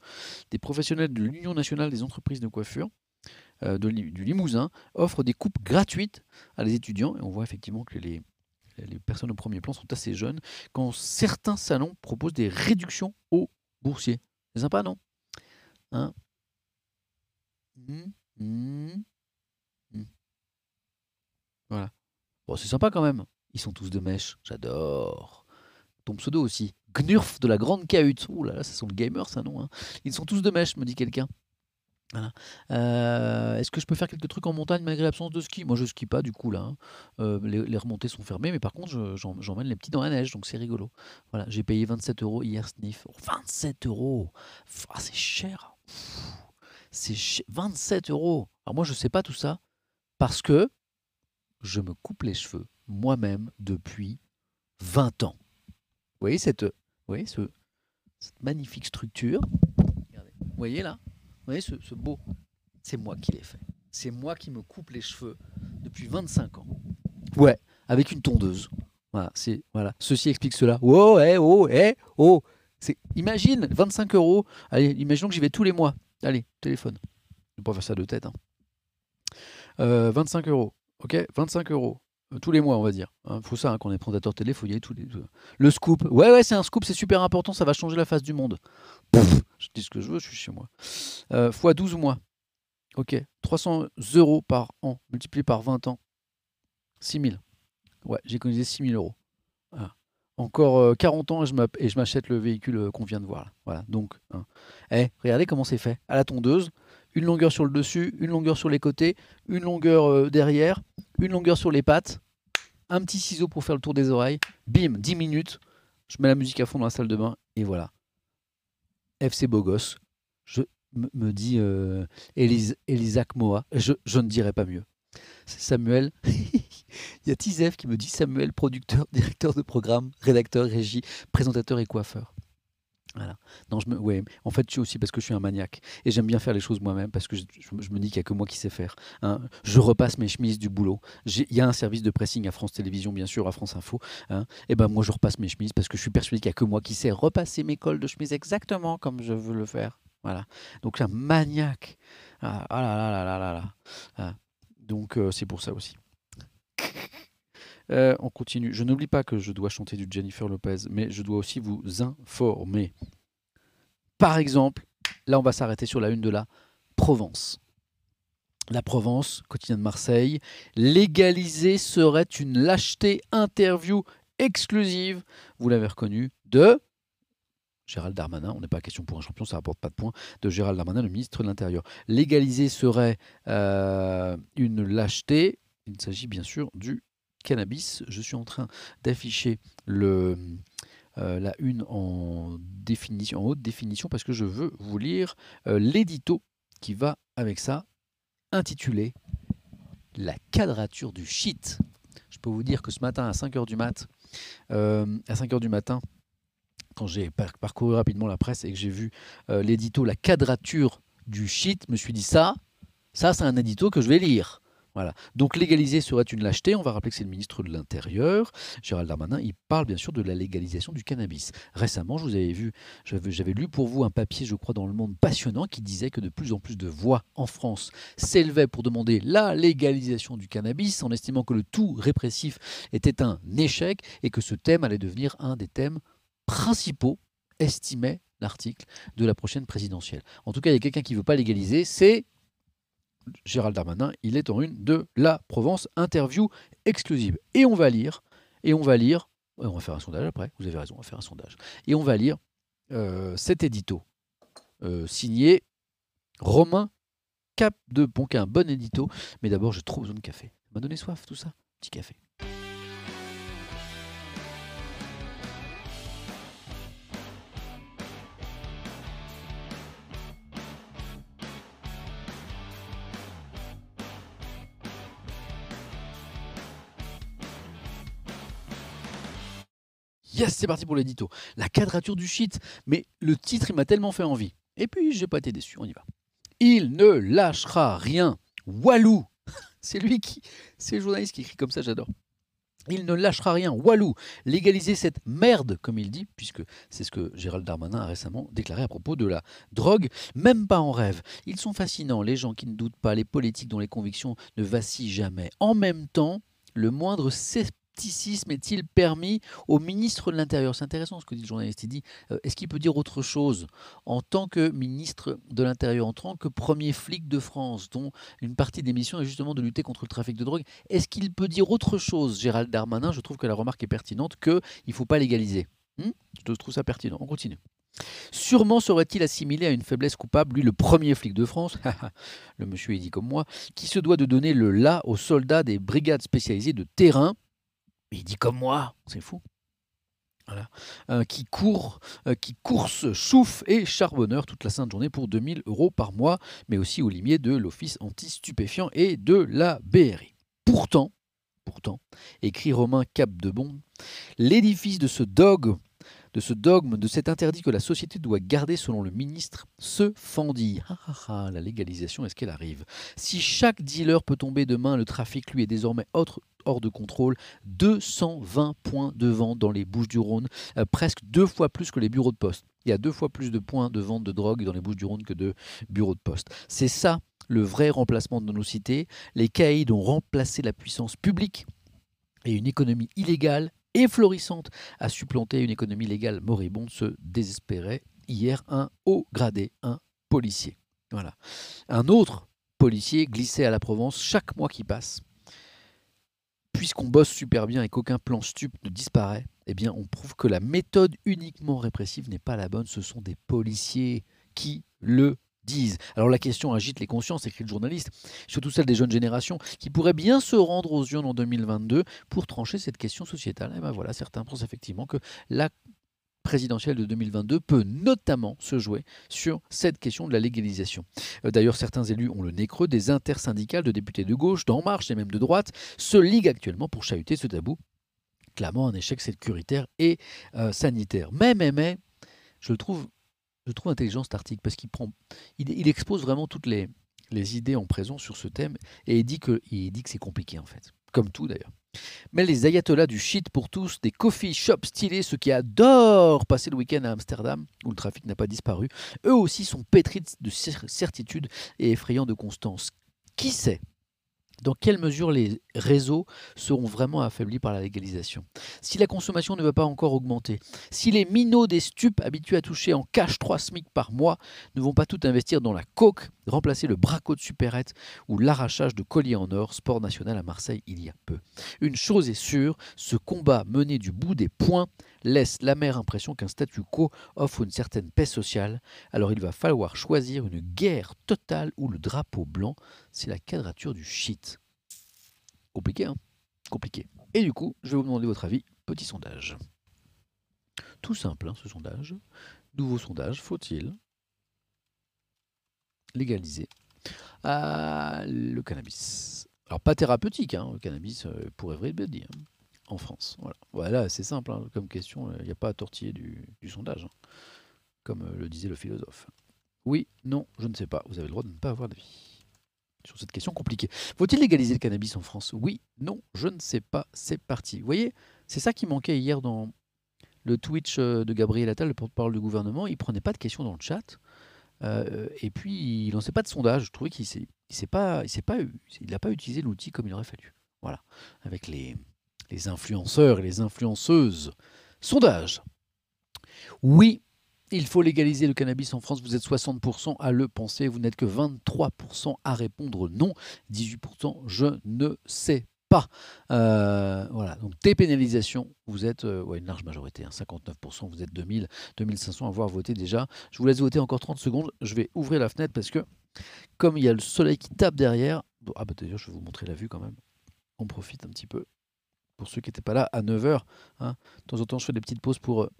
des professionnels de l'Union nationale des entreprises de coiffure. euh, du Limousin offrent des coupes gratuites à les étudiants et on voit effectivement que les, les personnes au premier plan sont assez jeunes, quand certains salons proposent des réductions aux boursiers. C'est sympa, non? Hein? Hmm, hmm, hmm. Voilà. Bon, c'est sympa quand même. Ils sont tous de mèche. J'adore. Ton pseudo aussi. Gnurf de la grande cahute. Ouh là là, ça sent le gamer, ça, non hein? Ils sont tous de mèche, me dit quelqu'un. Voilà. Euh, Est-ce que je peux faire quelques trucs en montagne malgré l'absence de ski? Moi, je skie pas du coup là. hein. Euh, les, remontées sont fermées, mais par contre, j'emmène les petits dans la neige, donc c'est rigolo. Voilà, j'ai payé 27 euros hier sniff. Oh, 27 euros ah, C'est cher. Pff, C'est cher. 27 euros. Alors moi, je sais pas tout ça parce que je me coupe les cheveux moi-même depuis 20 ans. Vous voyez cette, magnifique structure? Vous voyez là? Vous voyez ce, ce beau C'est moi qui l'ai fait. C'est moi qui me coupe les cheveux depuis 25 ans. Ouais, avec une tondeuse. Voilà, c'est voilà. Ceci explique cela. Oh, eh, oh, eh, oh. C'est imagine 25 euros. Allez, imaginons que j'y vais tous les mois. Allez, téléphone. Je vais pas faire ça de tête. hein. Euh, 25 euros. Ok, 25 euros. Euh, Tous les mois, on va dire. Il faut ça, hein, qu'on est présentateur télé, faut y aller tous les deux. Le scoop. Ouais, ouais, c'est un scoop, c'est super important, ça va changer la face du monde. Pff, je dis ce que je veux, je suis chez moi. Euh, fois 12 mois. Ok, 300 euros par an, multiplié par 20 ans. 6 000. Ouais, j'ai économisé 6 000 euros. Encore euh, 40 ans et je m'achète le véhicule euh, qu'on vient de voir. là. Voilà, donc. hein. Eh, regardez comment c'est fait. À la tondeuse, une longueur sur le dessus, une longueur sur les côtés, une longueur euh, derrière, une longueur sur les pattes, un petit ciseau pour faire le tour des oreilles. Bim, 10 minutes. Je mets la musique à fond dans la salle de bain et voilà. FC Beau Gosse. Je me, dis euh, Moa. Je, je ne dirais pas mieux. C'est Samuel. Il y a Tizef qui me dit Samuel, producteur, directeur de programme, rédacteur, régie, présentateur et coiffeur. Voilà. Non, je me, ouais, en fait, je suis aussi parce que je suis un maniaque et j'aime bien faire les choses moi-même parce que je, me- dis qu'il n'y a que moi qui sais faire. hein. Je repasse mes chemises du boulot. Il y a un service de pressing à France Télévisions, bien sûr, à France Info. hein. Et ben moi, je repasse mes chemises parce que je suis persuadé qu'il n'y a que moi qui sais repasser mes cols de chemise exactement comme je veux le faire. Voilà. Donc, un maniaque. Ah, ah là là là là là là. Ah. Donc, euh, c'est pour ça aussi. Euh, on continue. Je n'oublie pas que je dois chanter du Jennifer Lopez, mais je dois aussi vous informer. Par exemple, là, on va s'arrêter sur la une de la Provence. La Provence, quotidien de Marseille, légaliser serait une lâcheté. Interview exclusive, vous l'avez reconnu, de Gérald Darmanin. On n'est pas question pour un champion, ça rapporte pas de points. De Gérald Darmanin, le ministre de l'Intérieur. Légaliser serait euh, une lâcheté. Il s'agit bien sûr du cannabis. Je suis en train d'afficher le, euh, la une en, haute définition parce que je veux vous lire euh, l'édito qui va avec ça, intitulé La quadrature du shit. Je peux vous dire que ce matin à 5h du mat, euh, à 5h du matin, quand j'ai par- parcouru rapidement la presse et que j'ai vu l'édito La quadrature du shit, je me suis dit ça, ça c'est un édito que je vais lire. Voilà. Donc légaliser serait une lâcheté. On va rappeler que c'est le ministre de l'Intérieur, Gérald Darmanin. Il parle bien sûr de la légalisation du cannabis. Récemment, je vous avais vu, j'avais lu pour vous un papier, je crois, dans le monde passionnant qui disait que de plus en plus de voix en France s'élevaient pour demander la légalisation du cannabis en estimant que le tout répressif était un échec et que ce thème allait devenir un des thèmes principaux, estimait l'article de la prochaine présidentielle. En tout cas, il y a quelqu'un qui ne veut pas légaliser, c'est Gérald Darmanin, il est en une de la Provence, interview exclusive. Et on va lire, et on va lire, on va faire un sondage après, vous avez raison, on va faire un sondage. Et on va lire euh, cet édito, euh, signé Romain Cap de Ponquin, un bon édito, mais d'abord j'ai trop besoin de café. Ça m'a donné soif tout ça, petit café. Yes, c'est parti pour l'édito. La quadrature du shit. Mais le titre, il m'a tellement fait envie. Et puis, j'ai pas été déçu. On y va. Il ne lâchera rien. Walou. C'est lui qui. C'est le journaliste qui écrit comme ça, j'adore. Il ne lâchera rien. Walou, légaliser cette merde, comme il dit, puisque c'est ce que Gérald Darmanin a récemment déclaré à propos de la drogue, même pas en rêve. Ils sont fascinants, les gens qui ne doutent pas, les politiques dont les convictions ne vacillent jamais. En même temps, le moindre est-il permis au ministre de l'Intérieur? C'est intéressant ce que dit le journaliste. Il dit euh, est-ce qu'il peut dire autre chose en tant que ministre de l'Intérieur, en tant que premier flic de France, dont une partie des missions est justement de lutter contre le trafic de drogue? Est-ce qu'il peut dire autre chose, Gérald Darmanin? Je trouve que la remarque est pertinente qu'il ne faut pas légaliser. Hmm? Je trouve ça pertinent. On continue. Sûrement serait-il assimilé à une faiblesse coupable, lui le premier flic de France, le monsieur est dit comme moi, qui se doit de donner le là aux soldats des brigades spécialisées de terrain il dit comme moi, c'est fou. Voilà. Euh, qui court, euh, qui course, chouffe et charbonneur toute la sainte journée pour 2000 euros par mois, mais aussi au limier de l'Office anti-stupéfiant et de la BRI. Pourtant, pourtant, écrit Romain Capdebon, l'édifice de ce dogme, de ce dogme, de cet interdit que la société doit garder selon le ministre, se fendit. Ah, ah, ah, la légalisation, est-ce qu'elle arrive? Si chaque dealer peut tomber demain, le trafic, lui, est désormais hors de contrôle. 220 points de vente dans les Bouches-du-Rhône, euh, presque deux fois plus que les bureaux de poste. Il y a deux fois plus de points de vente de drogue dans les Bouches-du-Rhône que de bureaux de poste. C'est ça le vrai remplacement de nos cités. Les caïds ont remplacé la puissance publique et une économie illégale et florissante a supplanté une économie légale moribonde, se désespérait hier un haut gradé, un policier. Voilà. Un autre policier glissait à la Provence chaque mois qui passe puisqu'on bosse super bien et qu'aucun plan stup ne disparaît, eh bien, on prouve que la méthode uniquement répressive n'est pas la bonne. Ce sont des policiers qui le disent. Alors la question agite les consciences, écrit le journaliste, surtout celle des jeunes générations, qui pourraient bien se rendre aux urnes en 2022 pour trancher cette question sociétale. Et ben voilà, certains pensent effectivement que la présidentielle de 2022 peut notamment se jouer sur cette question de la légalisation. Euh, d'ailleurs, certains élus ont le nez creux, des intersyndicales de députés de gauche, d'en marche et même de droite se liguent actuellement pour chahuter ce tabou, clamant un échec sécuritaire et euh, sanitaire. Mais, mais, mais, je le trouve, je trouve intelligent cet article parce qu'il expose vraiment toutes les, idées en présence sur ce thème et il dit que, que c'est compliqué en fait, comme tout d'ailleurs. Mais les ayatollahs du shit pour tous, des coffee shops stylés, ceux qui adorent passer le week-end à Amsterdam, où le trafic n'a pas disparu, eux aussi sont pétris de certitude et effrayants de constance. Qui sait? Dans quelle mesure les réseaux seront vraiment affaiblis par la légalisation? Si la consommation ne va pas encore augmenter, si les minots des stupes habitués à toucher en cash 3 SMIC par mois ne vont pas tout investir dans la coke, remplacer le braco de supérette ou l'arrachage de colliers en or, sport national à Marseille il y a peu. Une chose est sûre, ce combat mené du bout des poings laisse l'amère impression qu'un statu quo offre une certaine paix sociale, alors il va falloir choisir une guerre totale où le drapeau blanc, c'est la quadrature du shit. Compliqué, hein? Compliqué. Et du coup, je vais vous demander votre avis. Petit sondage. Tout simple, hein, ce sondage. Nouveau sondage, faut-il légaliser ah, le cannabis? Alors pas thérapeutique, hein, le cannabis euh, pour everybody. Hein en France Voilà, voilà c'est simple hein, comme question, il n'y a pas à tortiller du, sondage, hein, comme euh, le disait le philosophe. Oui, non, je ne sais pas, vous avez le droit de ne pas avoir d'avis sur cette question compliquée. Faut-il légaliser le cannabis en France? Oui, non, je ne sais pas, c'est parti. Vous voyez, c'est ça qui manquait hier dans le Twitch euh, de Gabriel Attal, le porte-parole du gouvernement, il prenait pas de questions dans le chat. Euh, et puis, il lançait pas de sondage. Je trouvais qu'il n'a pas, il pas, il pas utilisé l'outil comme il aurait fallu. Voilà, avec les, les influenceurs et les influenceuses. Sondage. Oui, il faut légaliser le cannabis en France. Vous êtes 60% à le penser. Vous n'êtes que 23% à répondre non. 18% je ne sais pas. Euh, voilà, donc dépénalisation, vous êtes euh, une large majorité, 59%, hein. vous êtes 2000, 2500 à avoir voté déjà. Je vous laisse voter encore 30 secondes. Je vais ouvrir la fenêtre parce que, comme il y a le soleil qui tape derrière, ah bah d'ailleurs, je vais vous montrer la vue quand même. On profite un petit peu pour ceux qui n'étaient pas là, à 9h. Hein. De temps en temps, je fais des petites pauses pour euh,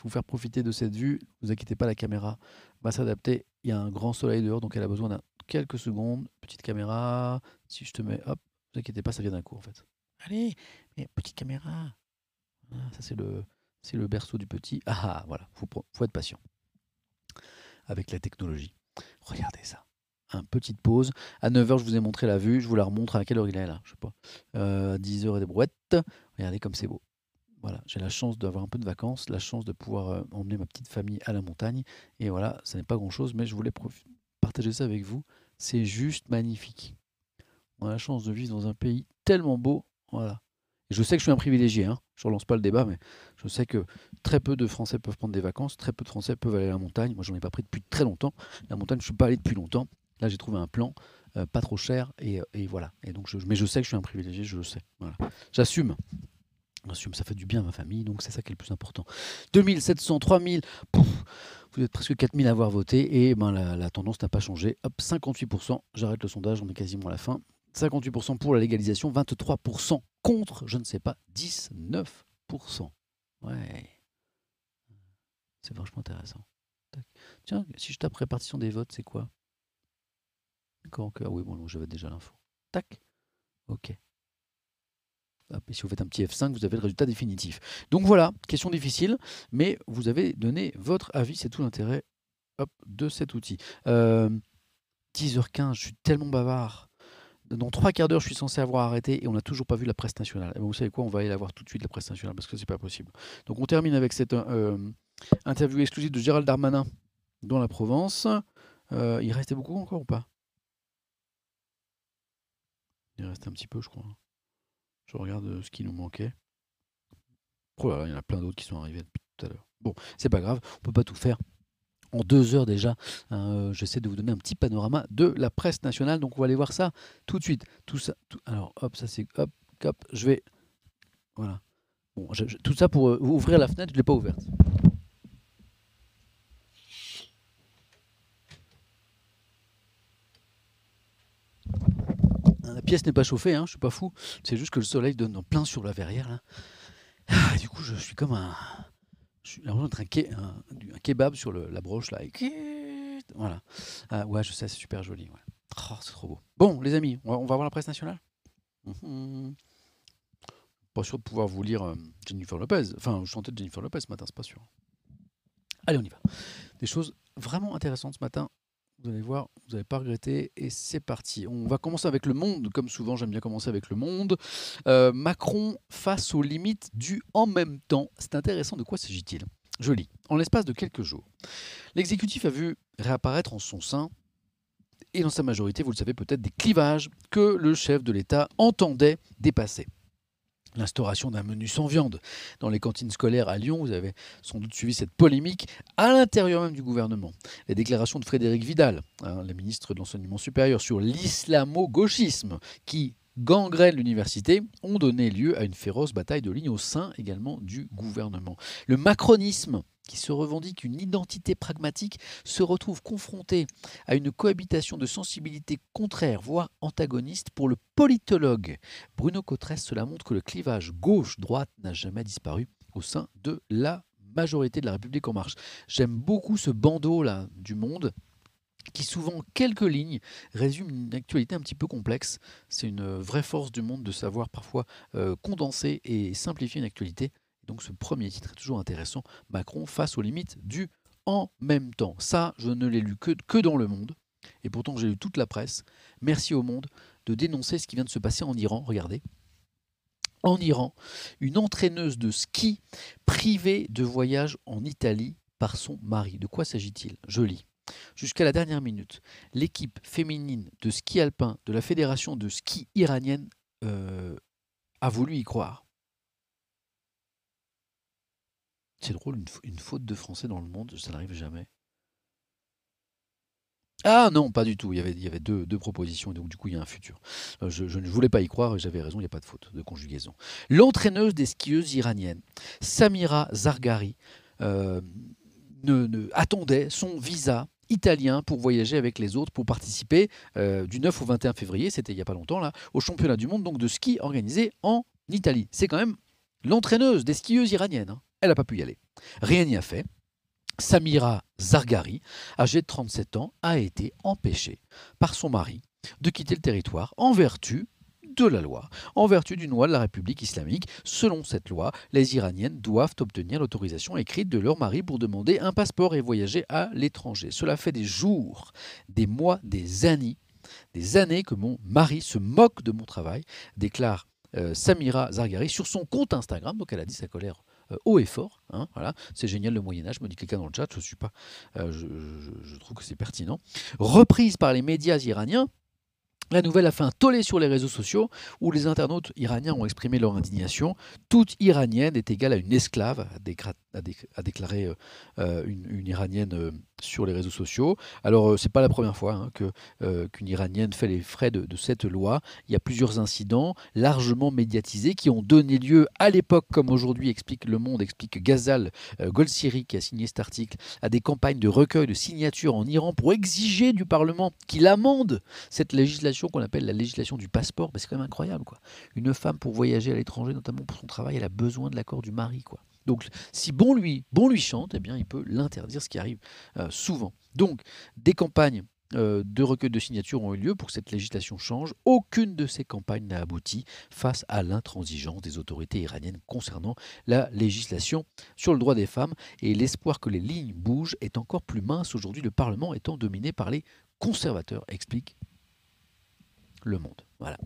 vous faire profiter de cette vue. Ne vous inquiétez pas, la caméra va s'adapter. Il y a un grand soleil dehors, donc elle a besoin de quelques secondes. Petite caméra. Si je te mets, hop, ne vous inquiétez pas, ça vient d'un coup en fait. Allez, mais petite caméra. ça c'est le, C'est le berceau du petit. Ah, ah voilà, il faut, être patient avec la technologie. Regardez ça. Un petite pause. À 9h, je vous ai montré la vue. Je vous la remontre. À quelle heure il est là Je sais pas. Euh, 10h et des brouettes. Regardez comme c'est beau. Voilà, j'ai la chance d'avoir un peu de vacances, la chance de pouvoir euh, emmener ma petite famille à la montagne. Et voilà, ça n'est pas grand-chose, mais je voulais partager ça avec vous. C'est juste magnifique. On a la chance de vivre dans un pays tellement beau. Voilà. Et je sais que je suis un privilégié. Hein. Je ne relance pas le débat, mais je sais que très peu de Français peuvent prendre des vacances, très peu de Français peuvent aller à la montagne. Moi, j'en ai pas pris depuis très longtemps. La montagne, je ne suis pas allé depuis longtemps. Là, j'ai trouvé un plan euh, pas trop cher et, voilà. Et donc, mais je sais que je suis un privilégié, je le sais. Voilà. J'assume ça fait du bien à ma famille, donc c'est ça qui est le plus important. 2700, 3000, vous êtes presque 4000 à avoir voté et ben, la, tendance n'a pas changé. Hop, 58%, j'arrête le sondage, on est quasiment à la fin. 58% pour la légalisation, 23% contre, je ne sais pas, 19%. Ouais. C'est vachement intéressant. Tiens, si je tape répartition des votes, c'est quoi? D'accord, ah oui, bon, j'avais déjà l'info. Tac. Ok et si vous faites un petit F5, vous avez le résultat définitif. Donc voilà, question difficile, mais vous avez donné votre avis, c'est tout l'intérêt de cet outil. 10h15, euh, je suis tellement bavard. Dans trois quarts d'heure, je suis censé avoir arrêté et on n'a toujours pas vu la presse nationale. Et vous savez quoi, on va aller la voir tout de suite, la presse nationale, parce que c'est pas possible. Donc on termine avec cette euh, interview exclusive de Gérald Darmanin dans la Provence. Euh, il restait beaucoup encore ou pas? Il restait un petit peu, je crois. Je regarde euh, ce qui nous manquait. Oh il y en a plein d'autres qui sont arrivés depuis tout à l'heure. Bon, c'est pas grave, on peut pas tout faire. En deux heures déjà, hein, euh, j'essaie de vous donner un petit panorama de la presse nationale. Donc on va aller voir ça tout de suite. Tout ça, alors hop, ça c'est hop, hop, je vais, voilà. Bon, tout ça pour euh, ouvrir la fenêtre, je l'ai pas ouverte. La pièce n'est pas chauffée, hein, je suis pas fou. C'est juste que le soleil donne en plein sur la verrière. Ah, du coup, je suis comme un. Je suis l'impression d'être un, un, kebab sur la broche là. Voilà. Ah, ouais, je sais, c'est super joli. Oh, c'est trop beau. Bon, les amis, on va, voir la presse nationale? Mhm. Pas sûr de pouvoir vous lire euh, Jennifer Lopez. Enfin, chanter de Jennifer Lopez ce matin, c'est pas sûr. Allez, on y va. Des choses vraiment intéressantes ce matin. Vous allez voir, vous n'allez pas regretter. Et c'est parti. On va commencer avec le monde. Comme souvent, j'aime bien commencer avec le monde. Euh, Macron face aux limites du en même temps. C'est intéressant. De quoi s'agit-il? Je lis. En l'espace de quelques jours, l'exécutif a vu réapparaître en son sein et dans sa majorité, vous le savez peut-être, des clivages que le chef de l'État entendait dépasser l'instauration d'un menu sans viande dans les cantines scolaires à Lyon. Vous avez sans doute suivi cette polémique à l'intérieur même du gouvernement. Les déclarations de Frédéric Vidal, hein, le ministre de l'Enseignement supérieur, sur l'islamo-gauchisme qui gangrène l'université ont donné lieu à une féroce bataille de ligne au sein également du gouvernement. Le macronisme qui se revendique une identité pragmatique, se retrouve confronté à une cohabitation de sensibilités contraires, voire antagonistes. Pour le politologue Bruno Cotresse, cela montre que le clivage gauche-droite n'a jamais disparu au sein de la majorité de la République en marche. J'aime beaucoup ce bandeau-là du monde qui souvent quelques lignes résume une actualité un petit peu complexe. C'est une vraie force du monde de savoir parfois euh, condenser et simplifier une actualité donc ce premier titre est toujours intéressant, Macron face aux limites du en même temps. Ça, je ne l'ai lu que, que dans le monde, et pourtant j'ai lu toute la presse. Merci au monde de dénoncer ce qui vient de se passer en Iran. Regardez. En Iran, une entraîneuse de ski privée de voyage en Italie par son mari. De quoi s'agit-il? Je lis. Jusqu'à la dernière minute, l'équipe féminine de ski alpin de la fédération de ski iranienne euh, a voulu y croire. C'est drôle, une, faute de français dans le monde, ça n'arrive jamais. Ah non, pas du tout. Il y avait, deux, propositions, donc du coup, il y a un futur. Euh, je, ne voulais pas y croire, j'avais raison, il n'y a pas de faute de conjugaison. L'entraîneuse des skieuses iraniennes, Samira Zargari, euh, attendait son visa italien pour voyager avec les autres, pour participer euh, du 9 au 21 février, c'était il n'y a pas longtemps, là, au championnat du monde de ski organisé en Italie. C'est quand même l'entraîneuse des skieuses iraniennes. Hein elle n'a pas pu y aller. Rien n'y a fait. Samira Zargari, âgée de 37 ans, a été empêchée par son mari de quitter le territoire en vertu de la loi, en vertu d'une loi de la République islamique. Selon cette loi, les Iraniennes doivent obtenir l'autorisation écrite de leur mari pour demander un passeport et voyager à l'étranger. Cela fait des jours, des mois, des années, des années que mon mari se moque de mon travail, déclare euh, Samira Zargari sur son compte Instagram. Donc elle a dit sa colère euh, haut et fort. Hein, voilà, c'est génial le Moyen Âge, me dit quelqu'un dans le chat. Je suis pas, euh, je, trouve que c'est pertinent. Reprise par les médias iraniens. La nouvelle a fait un tollé sur les réseaux sociaux où les internautes iraniens ont exprimé leur indignation. Toute iranienne est égale à une esclave, a, déclaré une, une, iranienne sur les réseaux sociaux. Alors, euh, c'est pas la première fois hein, euh, qu'une Iranienne fait les frais de, cette loi. Il y a plusieurs incidents largement médiatisés qui ont donné lieu à l'époque, comme aujourd'hui explique Le Monde, explique Ghazal euh, Golsiri, qui a signé cet article, à des campagnes de recueil de signatures en Iran pour exiger du Parlement qu'il amende cette législation qu'on appelle la législation du passeport. c'est quand même incroyable. quoi. Une femme, pour voyager à l'étranger, notamment pour son travail, elle a besoin de l'accord du mari. quoi. Donc, si bon lui, bon lui chante, eh bien, il peut l'interdire, ce qui arrive euh, souvent. Donc, des campagnes euh, de recueil de signatures ont eu lieu pour que cette législation change. Aucune de ces campagnes n'a abouti face à l'intransigeance des autorités iraniennes concernant la législation sur le droit des femmes. Et l'espoir que les lignes bougent est encore plus mince aujourd'hui, le Parlement étant dominé par les conservateurs, explique Le Monde. Voilà.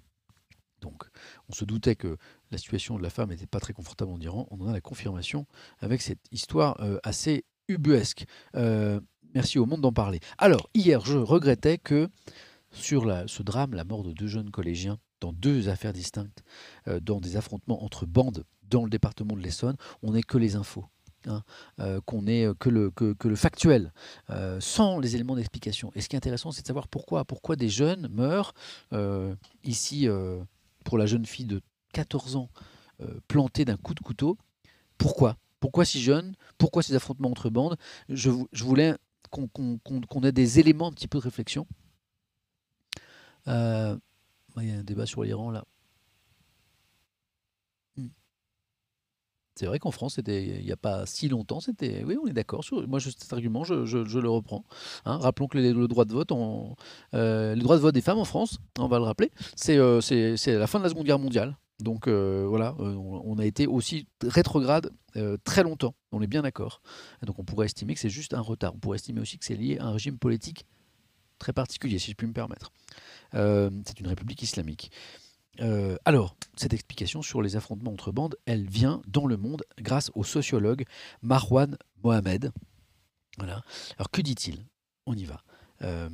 Donc, on se doutait que la situation de la femme n'était pas très confortable en Iran. On en a la confirmation avec cette histoire euh, assez ubuesque. Euh, merci au monde d'en parler. Alors, hier, je regrettais que sur ce drame, la mort de deux jeunes collégiens, dans deux affaires distinctes, euh, dans des affrontements entre bandes dans le département de l'Essonne, on n'ait que les infos. Hein, qu'on n'ait que le, factuel, sans les éléments d'explication. Et ce qui est intéressant, c'est de savoir pourquoi des jeunes meurent ici pour la jeune fille de 14 ans euh, plantée d'un coup de couteau. Pourquoi? Pourquoi si jeune? Pourquoi ces affrontements entre bandes? Je, voulais qu'on ait des éléments un petit peu de réflexion. Euh, il y a un débat sur l'Iran là. C'est vrai qu'en France, il n'y a pas si longtemps, c'était. Oui, on est d'accord. Moi, cet argument, je, le reprends. Hein. rappelons que le, droit de vote, euh, le droit de vote des femmes en France, on va le rappeler, c'est euh, la fin de la Seconde Guerre mondiale. Donc euh, voilà, on, a été aussi rétrograde très longtemps. On est bien d'accord. Donc on pourrait estimer que c'est juste un retard. On pourrait estimer aussi que c'est lié à un régime politique très particulier, si je puis me permettre. c'est une république islamique. Euh, alors, cette explication sur les affrontements entre bandes, elle vient dans le monde grâce au sociologue Marwan Mohamed. Voilà. Alors, que dit-il? On y va. Euh,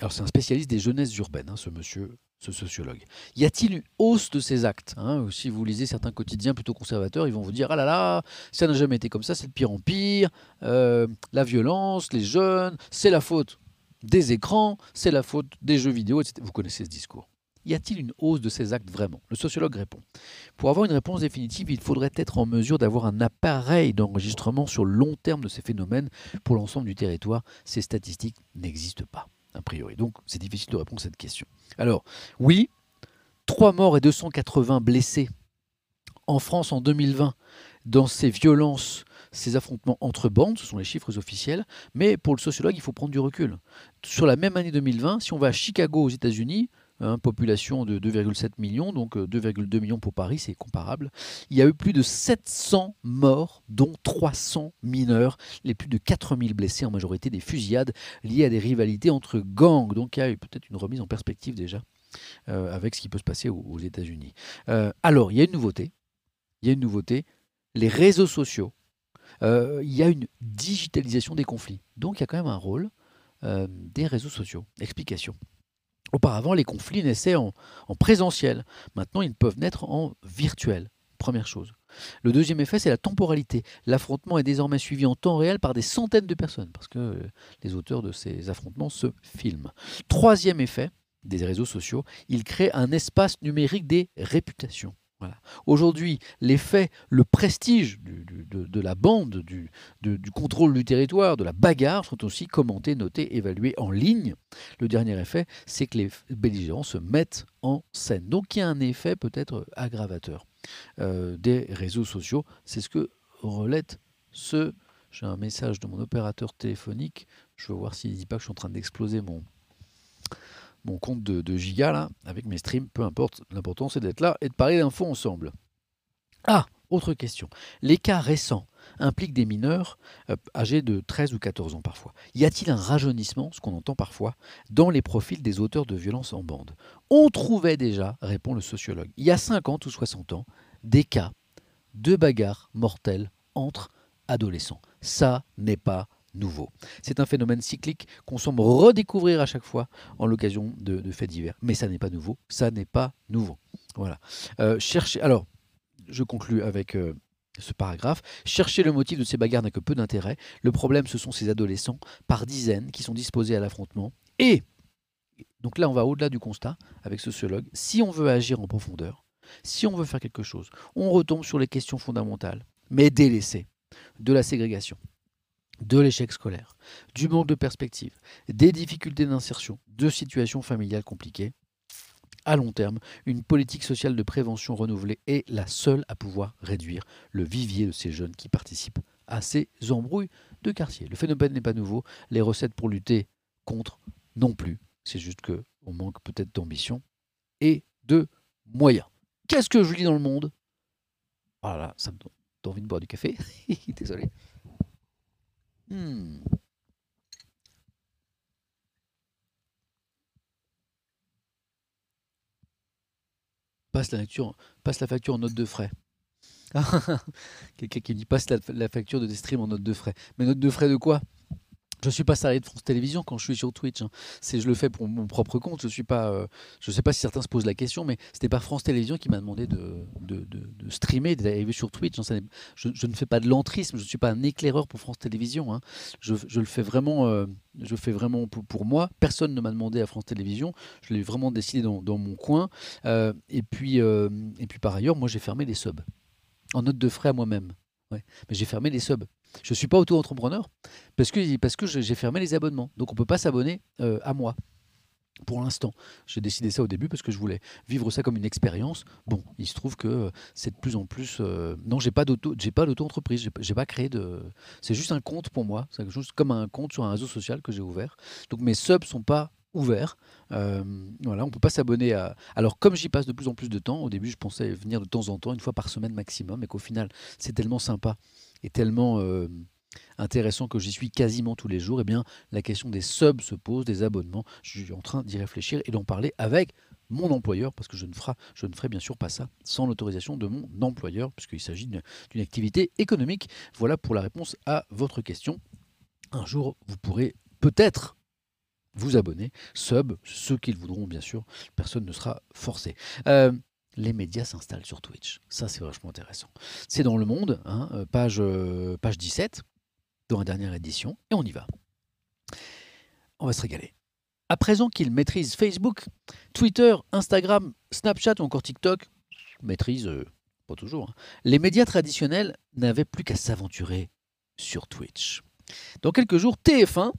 alors, c'est un spécialiste des jeunesses urbaines, hein, ce monsieur, ce sociologue. Y a-t-il une hausse de ces actes hein? Si vous lisez certains quotidiens plutôt conservateurs, ils vont vous dire Ah là là, ça n'a jamais été comme ça, c'est de pire en pire. Euh, la violence, les jeunes, c'est la faute des écrans, c'est la faute des jeux vidéo, etc. Vous connaissez ce discours? Y a-t-il une hausse de ces actes vraiment? Le sociologue répond. Pour avoir une réponse définitive, il faudrait être en mesure d'avoir un appareil d'enregistrement sur le long terme de ces phénomènes pour l'ensemble du territoire. Ces statistiques n'existent pas, a priori. Donc c'est difficile de répondre à cette question. Alors, oui, 3 morts et 280 blessés en France en 2020 dans ces violences, ces affrontements entre bandes, ce sont les chiffres officiels, mais pour le sociologue, il faut prendre du recul. Sur la même année 2020, si on va à Chicago aux États-Unis, Hein, population de 2,7 millions, donc 2,2 euh, millions pour Paris, c'est comparable. Il y a eu plus de 700 morts, dont 300 mineurs, les plus de 4000 blessés, en majorité des fusillades liées à des rivalités entre gangs. Donc il y a eu peut-être une remise en perspective déjà euh, avec ce qui peut se passer aux, États-Unis. Euh, alors, il y a une nouveauté. Il y a une nouveauté. Les réseaux sociaux. il y a une digitalisation des conflits. Donc il y a quand même un rôle des réseaux sociaux. Explication. Auparavant, les conflits naissaient en, présentiel. Maintenant, ils peuvent naître en virtuel. Première chose. Le deuxième effet, c'est la temporalité. L'affrontement est désormais suivi en temps réel par des centaines de personnes, parce que euh, les auteurs de ces affrontements se filment. Troisième effet des réseaux sociaux, ils créent un espace numérique des réputations. Aujourd'hui, les faits, le prestige de, la bande, du, contrôle du territoire, de la bagarre sont aussi commentés, notés, évalués en ligne. Le dernier effet, c'est que les belligérants se mettent en scène. Donc il y a un effet peut-être aggravateur euh, des réseaux sociaux. C'est ce que relate ce... J'ai un message de mon opérateur téléphonique. Je veux voir s'il ne dit pas que je suis en train d'exploser mon, mon compte de, de giga avec mes streams, peu importe. L'important c'est d'être là et de parler d'infos ensemble. Ah, autre question. Les cas récents impliquent des mineurs euh, âgés de 13 ou 14 ans parfois. Y a-t-il un rajeunissement, ce qu'on entend parfois, dans les profils des auteurs de violences en bande? On trouvait déjà, répond le sociologue, il y a 50 ou 60 ans, des cas de bagarres mortelles entre adolescents. Ça n'est pas C'est un phénomène cyclique qu'on semble redécouvrir à chaque fois en l'occasion de, faits divers. Mais ça n'est pas nouveau. Ça n'est pas nouveau. Voilà. Euh, chercher. Alors, je conclus avec euh, ce paragraphe. Chercher le motif de ces bagarres n'a que peu d'intérêt. Le problème, ce sont ces adolescents, par dizaines, qui sont disposés à l'affrontement. Et, donc là, on va au-delà du constat avec sociologue. Si on veut agir en profondeur, si on veut faire quelque chose, on retombe sur les questions fondamentales, mais délaissées, de la ségrégation, de l'échec scolaire, du manque de perspective, des difficultés d'insertion, de situations familiales compliquées, à long terme, une politique sociale de prévention renouvelée est la seule à pouvoir réduire le vivier de ces jeunes qui participent à ces embrouilles de quartier. Le phénomène n'est pas nouveau, les recettes pour lutter contre non plus. C'est juste qu'on manque peut-être d'ambition et de moyens. Qu'est-ce que je lis dans le monde? Voilà, ça me donne envie de boire du café. Désolé. Hmm. passe la, facture, passe la facture en note de frais. Quelqu'un qui dit passe la, facture de tes streams en note de frais. Mais note de frais de quoi? Je suis pas salarié de France Télévisions quand je suis sur Twitch. Hein. Je le fais pour mon propre compte. Je suis euh, sais pas si certains se posent la question, mais c'était pas France Télévisions qui m'a demandé de, streamer, d'arriver sur Twitch. Hein. je, ne fais pas de l'entrisme. Je suis pas un éclaireur pour France Télévisions. Hein. Je, le fais vraiment, euh, fais vraiment pour, moi. Personne ne m'a demandé à France Télévisions. Je l'ai vraiment décidé dans, mon coin. Euh, et puis, et puis par ailleurs, moi j'ai fermé les subs en note de frais à moi-même. Mais j'ai fermé les subs. Je ne suis pas auto-entrepreneur parce que, parce que j'ai fermé les abonnements. Donc on ne peut pas s'abonner euh, à moi. Pour l'instant, j'ai décidé ça au début parce que je voulais vivre ça comme une expérience. Bon, il se trouve que euh, c'est de plus en plus. Euh, non, j'ai pas j'ai pas d'auto-entreprise, j'ai pas créé de. C'est juste un compte pour moi. C'est quelque chose comme un compte sur un réseau social que j'ai ouvert. Donc mes subs sont pas ouvert. Euh, voilà, on peut pas s'abonner à. Alors, comme j'y passe de plus en plus de temps, au début, je pensais venir de temps en temps, une fois par semaine maximum, et qu'au final, c'est tellement sympa et tellement euh, intéressant que j'y suis quasiment tous les jours. Eh bien, la question des subs se pose, des abonnements. Je suis en train d'y réfléchir et d'en parler avec mon employeur, parce que je ne, ferai, je ne ferai bien sûr pas ça sans l'autorisation de mon employeur, puisqu'il s'agit d'une activité économique. Voilà pour la réponse à votre question. Un jour, vous pourrez peut-être vous abonner, sub, ceux qui le voudront bien sûr, personne ne sera forcé. Euh, les médias s'installent sur Twitch. Ça, c'est vachement intéressant. C'est dans le monde, hein, euh, page, euh, page 17, dans la dernière édition, et on y va. On va se régaler. À présent qu'ils maîtrisent Facebook, Twitter, Instagram, Snapchat ou encore TikTok, maîtrisent pas toujours, hein, les médias traditionnels n'avaient plus qu'à s'aventurer sur Twitch. Dans quelques jours, TF1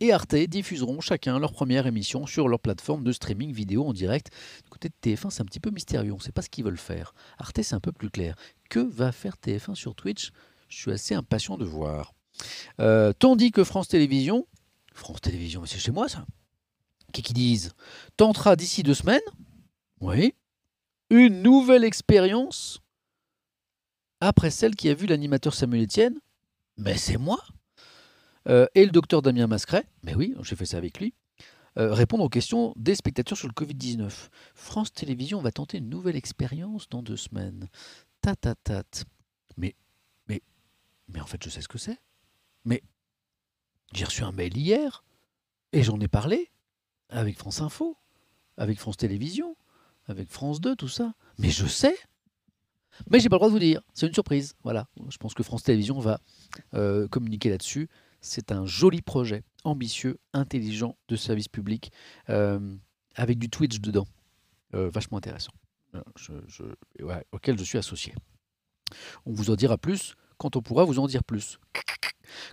et Arte diffuseront chacun leur première émission sur leur plateforme de streaming vidéo en direct. Du côté de TF1, c'est un petit peu mystérieux, on ne sait pas ce qu'ils veulent faire. Arte, c'est un peu plus clair. Que va faire TF1 sur Twitch? Je suis assez impatient de voir. Euh, tandis que France Télévisions, France Télévisions, c'est chez moi ça, qui disent, tentera d'ici deux semaines, oui, une nouvelle expérience? Après celle qui a vu l'animateur Samuel Etienne, mais c'est moi euh, et le docteur Damien Mascret, mais oui, j'ai fait ça avec lui, euh, répondre aux questions des spectateurs sur le Covid-19. France Télévisions va tenter une nouvelle expérience dans deux semaines. Tatatat. Mais, mais, mais en fait, je sais ce que c'est. Mais j'ai reçu un mail hier et j'en ai parlé avec France Info, avec France Télévisions, avec France 2, tout ça. Mais je sais. Mais j'ai pas le droit de vous dire. C'est une surprise. Voilà. Je pense que France Télévisions va euh, communiquer là-dessus c'est un joli projet, ambitieux, intelligent de service public, euh, avec du Twitch dedans. Euh, vachement intéressant, auquel je suis associé. On vous en dira plus quand on pourra vous en dire plus.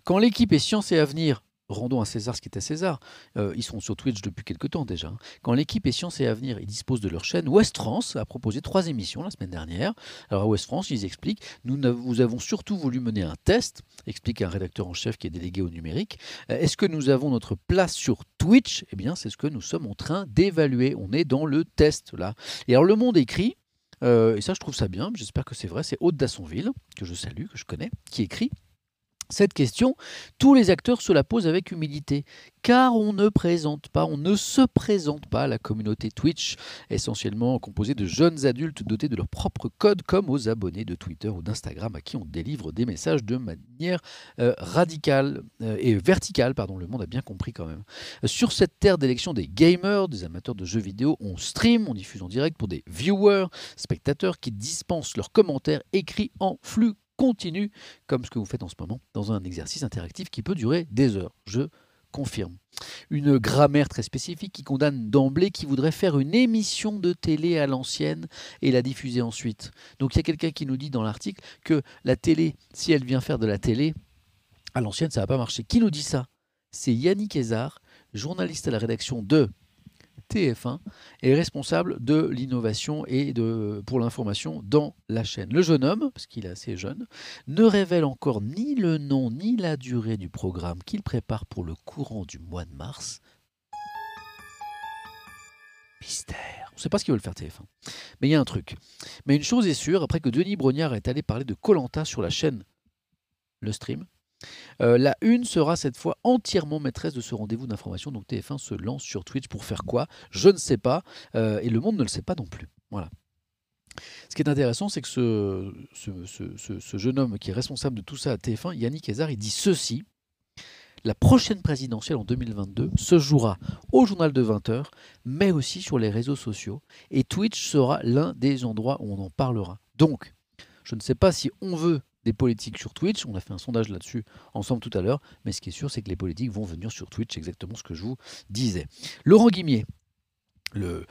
Quand l'équipe est Science et Avenir rendons à César ce qui est à César. Euh, ils sont sur Twitch depuis quelques temps déjà. Hein. Quand l'équipe est Science et Avenir, ils disposent de leur chaîne. West France a proposé trois émissions la semaine dernière. Alors à West France, ils expliquent nous, nous avons surtout voulu mener un test, explique un rédacteur en chef qui est délégué au numérique. Euh, est-ce que nous avons notre place sur Twitch? Eh bien, c'est ce que nous sommes en train d'évaluer. On est dans le test là. Et alors, Le Monde écrit. Euh, et ça, je trouve ça bien. J'espère que c'est vrai. C'est Aude Dassonville, que je salue, que je connais, qui écrit cette question, tous les acteurs se la posent avec humilité, car on ne présente pas, on ne se présente pas à la communauté Twitch, essentiellement composée de jeunes adultes dotés de leur propre code, comme aux abonnés de Twitter ou d'Instagram à qui on délivre des messages de manière euh, radicale euh, et verticale, pardon, le monde a bien compris quand même. Sur cette terre d'élection des gamers, des amateurs de jeux vidéo, on stream, on diffuse en direct pour des viewers, spectateurs qui dispensent leurs commentaires écrits en flux continue, comme ce que vous faites en ce moment, dans un exercice interactif qui peut durer des heures. Je confirme. Une grammaire très spécifique qui condamne d'emblée qui voudrait faire une émission de télé à l'ancienne et la diffuser ensuite. Donc il y a quelqu'un qui nous dit dans l'article que la télé, si elle vient faire de la télé à l'ancienne, ça va pas marcher. Qui nous dit ça? C'est Yannick Ezard, journaliste à la rédaction de TF1 est responsable de l'innovation et de, pour l'information dans la chaîne. Le jeune homme, parce qu'il est assez jeune, ne révèle encore ni le nom ni la durée du programme qu'il prépare pour le courant du mois de mars. Mystère. On ne sait pas ce qu'ils veulent faire TF1. Mais il y a un truc. Mais une chose est sûre, après que Denis Brognard est allé parler de Colanta sur la chaîne Le Stream, euh, la une sera cette fois entièrement maîtresse de ce rendez-vous d'information. Donc TF1 se lance sur Twitch pour faire quoi? Je ne sais pas. Euh, et le monde ne le sait pas non plus. Voilà. Ce qui est intéressant, c'est que ce, jeune homme qui est responsable de tout ça à TF1, Yannick Hazard, il dit ceci. La prochaine présidentielle en 2022 se jouera au journal de 20h, mais aussi sur les réseaux sociaux. Et Twitch sera l'un des endroits où on en parlera. Donc, je ne sais pas si on veut des politiques sur Twitch. On a fait un sondage là-dessus ensemble tout à l'heure. Mais ce qui est sûr, c'est que les politiques vont venir sur Twitch, exactement ce que je vous disais. Laurent Guimier, le,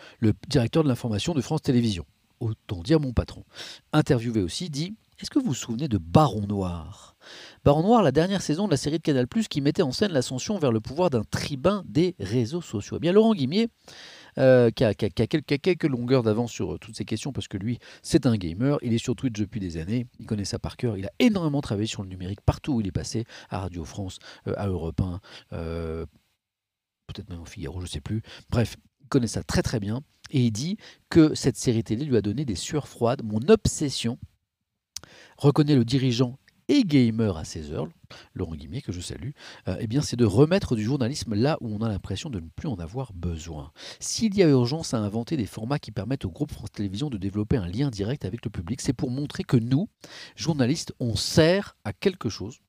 directeur de l'information de France Télévisions, autant dire mon patron, interviewé aussi, dit Est-ce que vous vous souvenez de Baron Noir? Baron Noir, la dernière saison de la série de Canal, qui mettait en scène l'ascension vers le pouvoir d'un tribun des réseaux sociaux. Eh bien, Laurent Guimier euh, qui, a, quelques, longueurs d'avance sur euh, toutes ces questions parce que lui, c'est un gamer, il est sur Twitch depuis des années, il connaît ça par cœur, il a énormément travaillé sur le numérique partout où il est passé, à Radio France, euh, à Europe 1, peut-être même au Figaro, je ne sais plus. Bref, il connaît ça très très bien et il dit que cette série télé lui a donné des sueurs froides. Mon obsession, reconnaît le dirigeant et gamer à 16 heures, Laurent Guimier, que je salue, euh, eh bien, c'est de remettre du journalisme là où on a l'impression de ne plus en avoir besoin. S'il y a urgence à inventer des formats qui permettent au groupe France Télévisions de développer un lien direct avec le public, c'est pour montrer que nous, journalistes, on sert à quelque chose.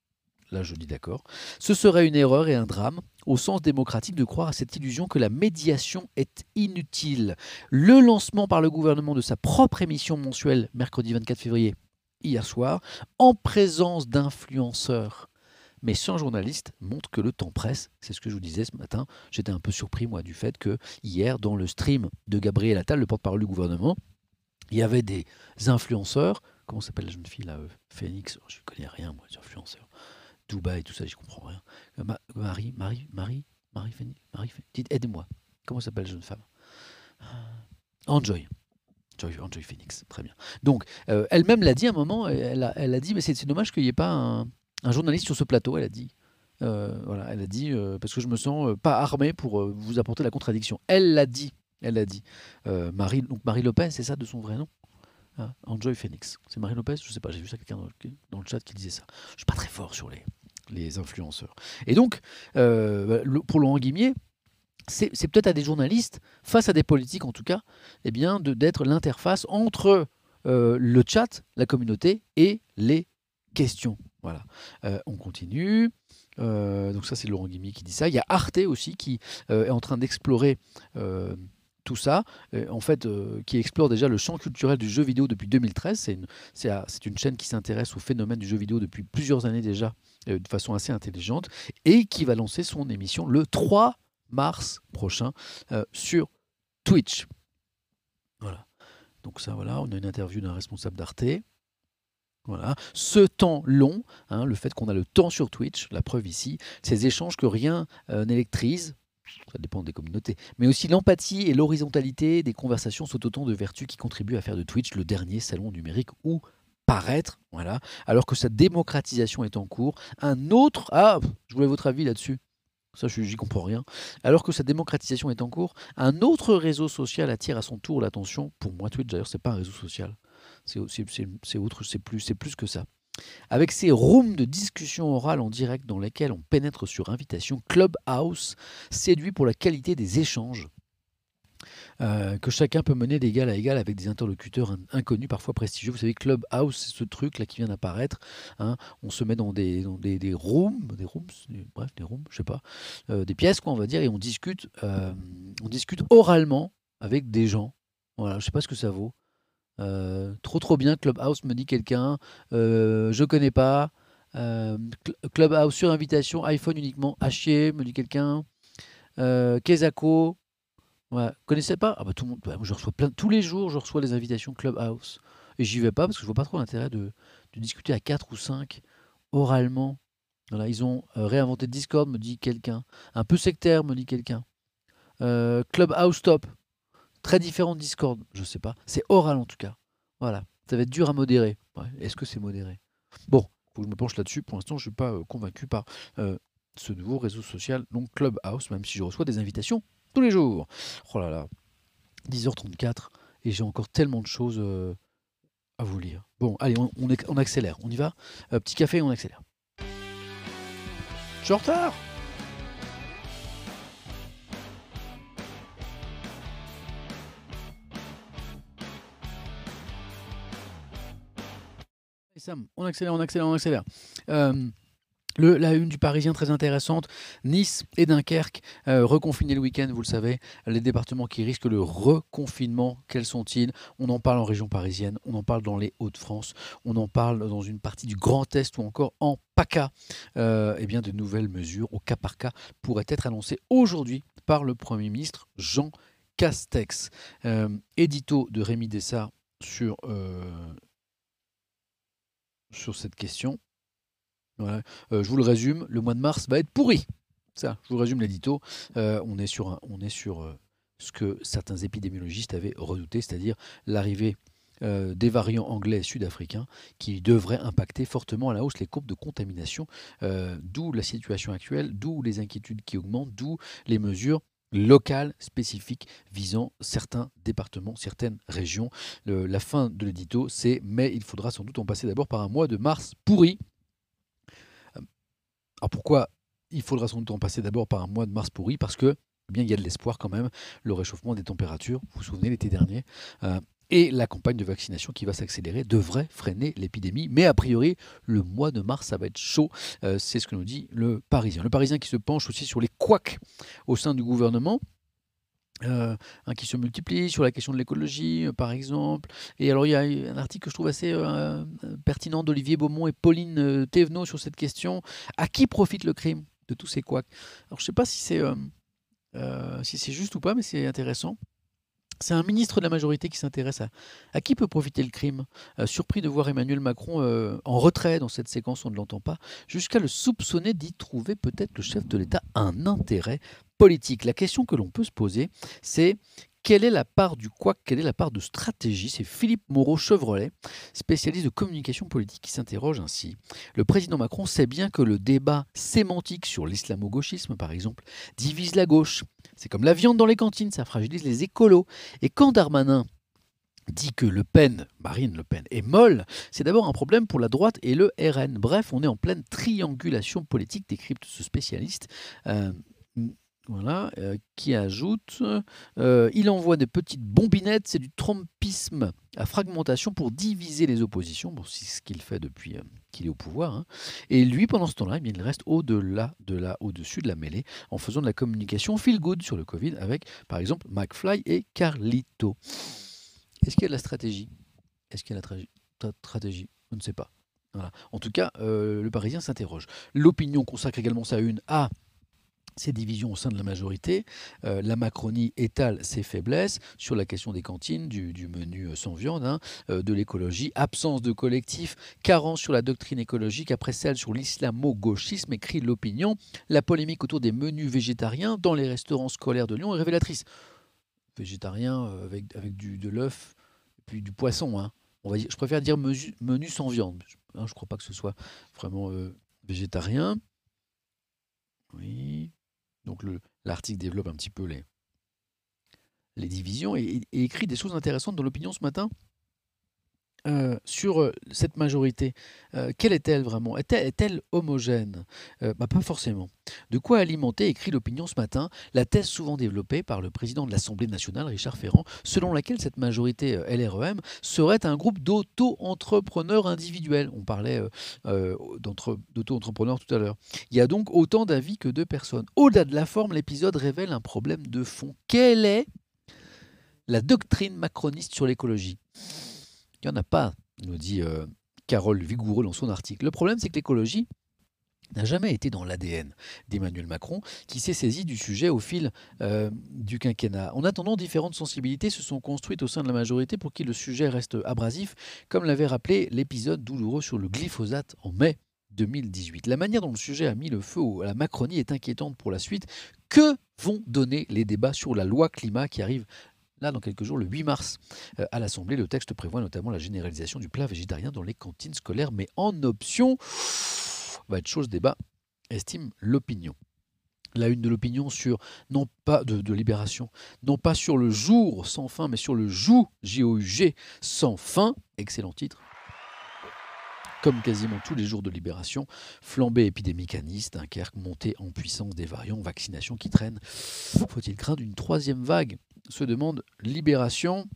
Là, je dis d'accord. Ce serait une erreur et un drame au sens démocratique de croire à cette illusion que la médiation est inutile. Le lancement par le gouvernement de sa propre émission mensuelle mercredi 24 février hier soir, en présence d'influenceurs mais sans journaliste montre que le temps presse. C'est ce que je vous disais ce matin. J'étais un peu surpris, moi, du fait que hier, dans le stream de Gabriel Attal, le porte-parole du gouvernement, il y avait des influenceurs. Comment s'appelle la jeune fille là euh, Phoenix Je ne connais rien, moi, des influenceurs. Dubaï, tout ça, je comprends rien. Euh, Marie, Marie, Marie, Marie Phoenix, Marie Dites, aidez-moi. Comment s'appelle la jeune femme? Enjoy. Joy, Phoenix, très bien. Donc, euh, elle-même l'a dit à un moment, elle a, elle a dit, mais c'est dommage qu'il n'y ait pas un, journaliste sur ce plateau, elle a dit. Euh, voilà, elle a dit, euh, parce que je me sens pas armé pour vous apporter la contradiction. Elle l'a dit, elle l'a dit. Marie, donc Marie Lopez, c'est ça de son vrai nom hein Enjoy Phoenix. C'est Marie Lopez Je sais pas, j'ai vu ça quelqu'un dans, le chat qui disait ça. Je suis pas très fort sur les, les influenceurs. Et donc, bah, pour Laurent Guimier, c'est peut-être à des journalistes, face à des politiques en tout cas, eh bien d'être l'interface entre euh, le chat, la communauté et les questions. Voilà. Euh, on continue. Euh, donc ça c'est Laurent Guimy qui dit ça. Il y a Arte aussi qui est en train d'explorer tout ça, en fait, qui explore déjà le champ culturel du jeu vidéo depuis 2013. C'est une, une, chaîne qui s'intéresse au phénomène du jeu vidéo depuis plusieurs années déjà, de façon assez intelligente, et qui va lancer son émission le 3 mars prochain euh, sur Twitch. Voilà. Donc ça, voilà, on a une interview d'un responsable d'Arte. Voilà. Ce temps long, hein, le fait qu'on a le temps sur Twitch, la preuve ici, ces échanges que rien euh, n'électrise, ça dépend des communautés, mais aussi l'empathie et l'horizontalité des conversations sont autant de vertus qui contribuent à faire de Twitch le dernier salon numérique où paraître, voilà, alors que sa démocratisation est en cours. Un autre, ah, je voulais votre avis là-dessus. Ça, j'y comprends rien. Alors que sa démocratisation est en cours, un autre réseau social attire à son tour l'attention. Pour moi, Twitch, d'ailleurs, c'est pas un réseau social. C'est autre, c'est plus, c'est plus que ça. Avec ces rooms de discussion orale en direct dans lesquels on pénètre sur invitation, Clubhouse séduit pour la qualité des échanges euh, que chacun peut mener d'égal à égal avec des interlocuteurs inconnus, parfois prestigieux. Vous savez, Clubhouse, c'est ce truc là qui vient d'apparaître. Hein. On se met dans des, rooms, des rooms, bref, des rooms, je sais pas, euh, des pièces, quoi, on va dire, et on discute, euh, on discute oralement avec des gens. Voilà, je sais pas ce que ça vaut. trop trop bien, Clubhouse me dit quelqu'un, je connais pas. Clubhouse sur invitation, iPhone uniquement, chier, me dit quelqu'un. Kezako, Ouais. Connaissez pas? Ah bah tout le monde. Bah. Tous les jours, je reçois des invitations Clubhouse. Et j'y vais pas parce que je vois pas trop l'intérêt de, discuter à 4 ou 5 oralement. Voilà, ils ont euh, réinventé Discord, me dit quelqu'un. Un peu sectaire, me dit quelqu'un. Euh, Clubhouse top. Très différent de Discord, je sais pas. C'est oral en tout cas. Voilà. Ça va être dur à modérer. Est-ce que c'est modéré? Bon, faut que je me penche là-dessus. Pour l'instant, je suis pas euh, convaincu par ce nouveau réseau social, donc Clubhouse, même si je reçois des invitations tous les jours. Oh là là, 10h34 et j'ai encore tellement de choses euh, à vous lire. Bon, allez, on, accélère, on y va? Euh, petit café, on accélère. Je suis en retard Sam, on accélère, on accélère, on accélère. Euh, la une du Parisien très intéressante, Nice et Dunkerque euh, reconfinés le week-end, vous le savez, les départements qui risquent le reconfinement, quels sont-ils? On en parle en région parisienne, on en parle dans les Hauts-de-France, on en parle dans une partie du Grand Est ou encore en PACA. Euh, eh bien, de nouvelles mesures au cas par cas pourraient être annoncées aujourd'hui par le Premier ministre Jean Castex. Euh, édito de Rémi Dessart sur, sur cette question. Euh, je vous le résume, le mois de mars va être pourri. Ça, je vous résume l'édito. Euh, on est sur, on est sur euh, ce que certains épidémiologistes avaient redouté, c'est-à-dire l'arrivée des variants anglais et sud-africains qui devraient impacter fortement à la hausse les courbes de contamination, d'où la situation actuelle, d'où les inquiétudes qui augmentent, d'où les mesures locales spécifiques visant certains départements, certaines régions. la fin de l'édito, c'est mais il faudra sans doute en passer d'abord par un mois de mars pourri. Alors pourquoi il faudra sans doute en passer d'abord par un mois de mars pourri Parce que eh bien, il y a de l'espoir quand même, le réchauffement des températures, vous vous souvenez l'été dernier, euh, et la campagne de vaccination qui va s'accélérer devrait freiner l'épidémie. Mais a priori, le mois de mars, ça va être chaud. Euh, c'est ce que nous dit le Parisien. Le Parisien qui se penche aussi sur les couacs au sein du gouvernement. Euh, qui se multiplient sur la question de l'écologie, euh, par exemple. Et alors, il y a un article que je trouve assez euh, pertinent d'Olivier Beaumont et Pauline Thévenot sur cette question. À qui profite le crime de tous ces couacs? Alors, je ne sais pas si c'est si juste ou pas, mais c'est intéressant. C'est un ministre de la majorité qui s'intéresse à, qui peut profiter le crime. surpris de voir Emmanuel Macron en retrait dans cette séquence, on ne l'entend pas, jusqu'à le soupçonner d'y trouver peut-être le chef de l'État un intérêt politique. La question que l'on peut se poser, c'est quelle est la part du quoi, quelle est la part de stratégie? C'est Philippe Moreau-Chevrolet, spécialiste de communication politique, qui s'interroge ainsi. Le président Macron sait bien que le débat sémantique sur l'islamo-gauchisme, par exemple, divise la gauche. C'est comme la viande dans les cantines, ça fragilise les écolos. Et quand Darmanin dit que Le Pen, Marine Le Pen, est molle, c'est d'abord un problème pour la droite et le RN. Bref, on est en pleine triangulation politique, décrypte ce spécialiste. Euh, voilà, euh, qui ajoute euh, Il envoie des petites bombinettes, c'est du trompisme à fragmentation pour diviser les oppositions. C'est ce qu'il fait depuis euh, qu'il est au pouvoir. Hein. Et lui, pendant ce temps-là, eh il reste au-delà au-dessus de la mêlée en faisant de la communication feel good sur le Covid avec, par exemple, McFly et Carlito. Est-ce qu'il y a de la stratégie? Est-ce qu'il y a de la stratégie? On ne sait pas. En tout cas, le Parisien s'interroge. L'opinion consacre également sa une à ces divisions au sein de la majorité. Euh, la Macronie étale ses faiblesses sur la question des cantines, du, menu euh, sans viande, hein, euh, de l'écologie, absence de collectif, carence sur la doctrine écologique, après celle sur l'islamo-gauchisme, écrit l'opinion. La polémique autour des menus végétariens dans les restaurants scolaires de Lyon est révélatrice. Végétarien avec, avec du, de l'œuf puis du poisson. Hein. On va je préfère dire menu, sans viande. je ne crois pas que ce soit vraiment végétarien. Oui. Donc l'article développe un petit peu les, les divisions et, écrit des choses intéressantes dans l'opinion ce matin. Euh, sur euh, cette majorité. Euh, quelle est-elle vraiment? Est-elle homogène? Bah, Pas forcément. De quoi alimenter, écrit l'opinion ce matin, la thèse souvent développée par le président de l'Assemblée nationale, Richard Ferrand, selon laquelle cette majorité LREM serait un groupe d'auto-entrepreneurs individuels? On parlait d'auto-entrepreneurs tout à l'heure. Il y a donc autant d'avis que de personnes. Au-delà de la forme, l'épisode révèle un problème de fond. Quelle est la doctrine macroniste sur l'écologie? Il n'y en a pas, nous dit euh, Carole Vigoureux dans son article. Le problème, c'est que l'écologie n'a jamais été dans l'ADN d'Emmanuel Macron, qui s'est saisi du sujet au fil euh, du quinquennat. En attendant, différentes sensibilités se sont construites au sein de la majorité pour que le sujet reste abrasif, comme l'avait rappelé l'épisode douloureux sur le glyphosate en mai 2018. La manière dont le sujet a mis le feu à la Macronie est inquiétante pour la suite. Que vont donner les débats sur la loi climat qui arrive Là, dans quelques jours, le 8 mars, euh, à l'Assemblée, le texte prévoit notamment la généralisation du plat végétarien dans les cantines scolaires, mais en option. Va être chose débat, estime l'opinion la une de l'opinion sur non pas de, libération, non pas sur le jour sans fin, mais sur le joug J-O-U-G sans fin. Excellent titre. Comme quasiment tous les jours de libération, flambée épidémicaniste, Dunkerque, montée en puissance des variants, vaccination qui traîne. Faut-il craindre une troisième vague? Se demande Libération.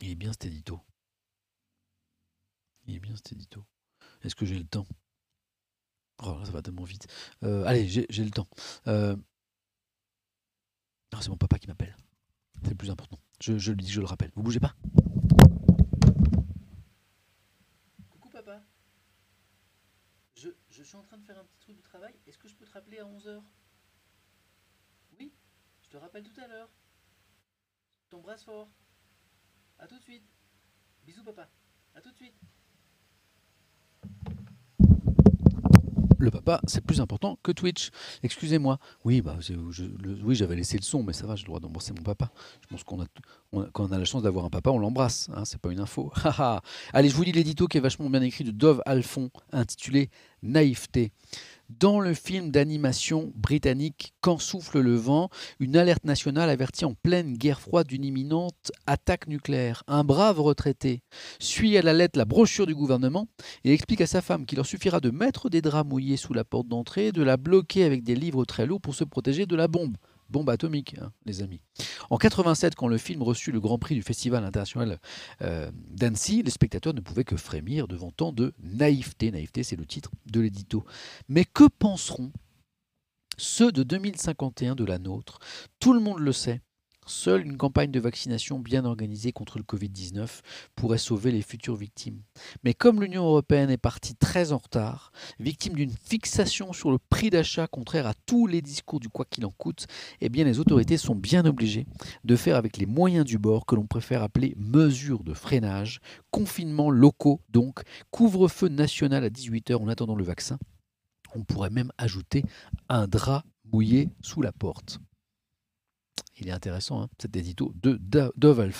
Il est bien cet édito. Il est bien cet édito. Est-ce que j'ai le temps? Oh ça va tellement vite. Euh, allez, j'ai le temps. Euh... c'est mon papa qui m'appelle. C'est le plus important. Je, je, le dis, je le rappelle. Vous bougez pas? Coucou papa. Je, je suis en train de faire un petit truc du travail. Est-ce que je peux te rappeler à 11h je te rappelle tout à l'heure. T'embrasse fort. A tout de suite. Bisous papa. A tout de suite. le papa, c'est plus important que Twitch. Excusez-moi. Oui, bah, oui, j'avais laissé le son, mais ça va, j'ai le droit d'embrasser mon papa. Je pense qu'on a, a la chance d'avoir un papa, on l'embrasse. Hein, c'est pas une info. Allez, je vous lis l'édito qui est vachement bien écrit de Dove Alphon, intitulé Naïveté. Dans le film d'animation britannique Quand souffle le vent, une alerte nationale avertit en pleine guerre froide d'une imminente attaque nucléaire. Un brave retraité suit à la lettre la brochure du gouvernement et explique à sa femme qu'il leur suffira de mettre des draps mouillés sous la porte d'entrée, de la bloquer avec des livres très lourds pour se protéger de la bombe bombe atomique, hein, les amis. En 87, quand le film reçut le Grand Prix du Festival international euh, d'Annecy, les spectateurs ne pouvaient que frémir devant tant de naïveté. Naïveté, c'est le titre de l'édito. Mais que penseront ceux de 2051 de la nôtre? Tout le monde le sait. Seule une campagne de vaccination bien organisée contre le Covid-19 pourrait sauver les futures victimes. Mais comme l'Union européenne est partie très en retard, victime d'une fixation sur le prix d'achat contraire à tous les discours du quoi qu'il en coûte, eh les autorités sont bien obligées de faire avec les moyens du bord que l'on préfère appeler mesures de freinage, confinements locaux donc, couvre-feu national à 18h en attendant le vaccin. On pourrait même ajouter un drap mouillé sous la porte. Il est intéressant, hein, cet édito de Dove.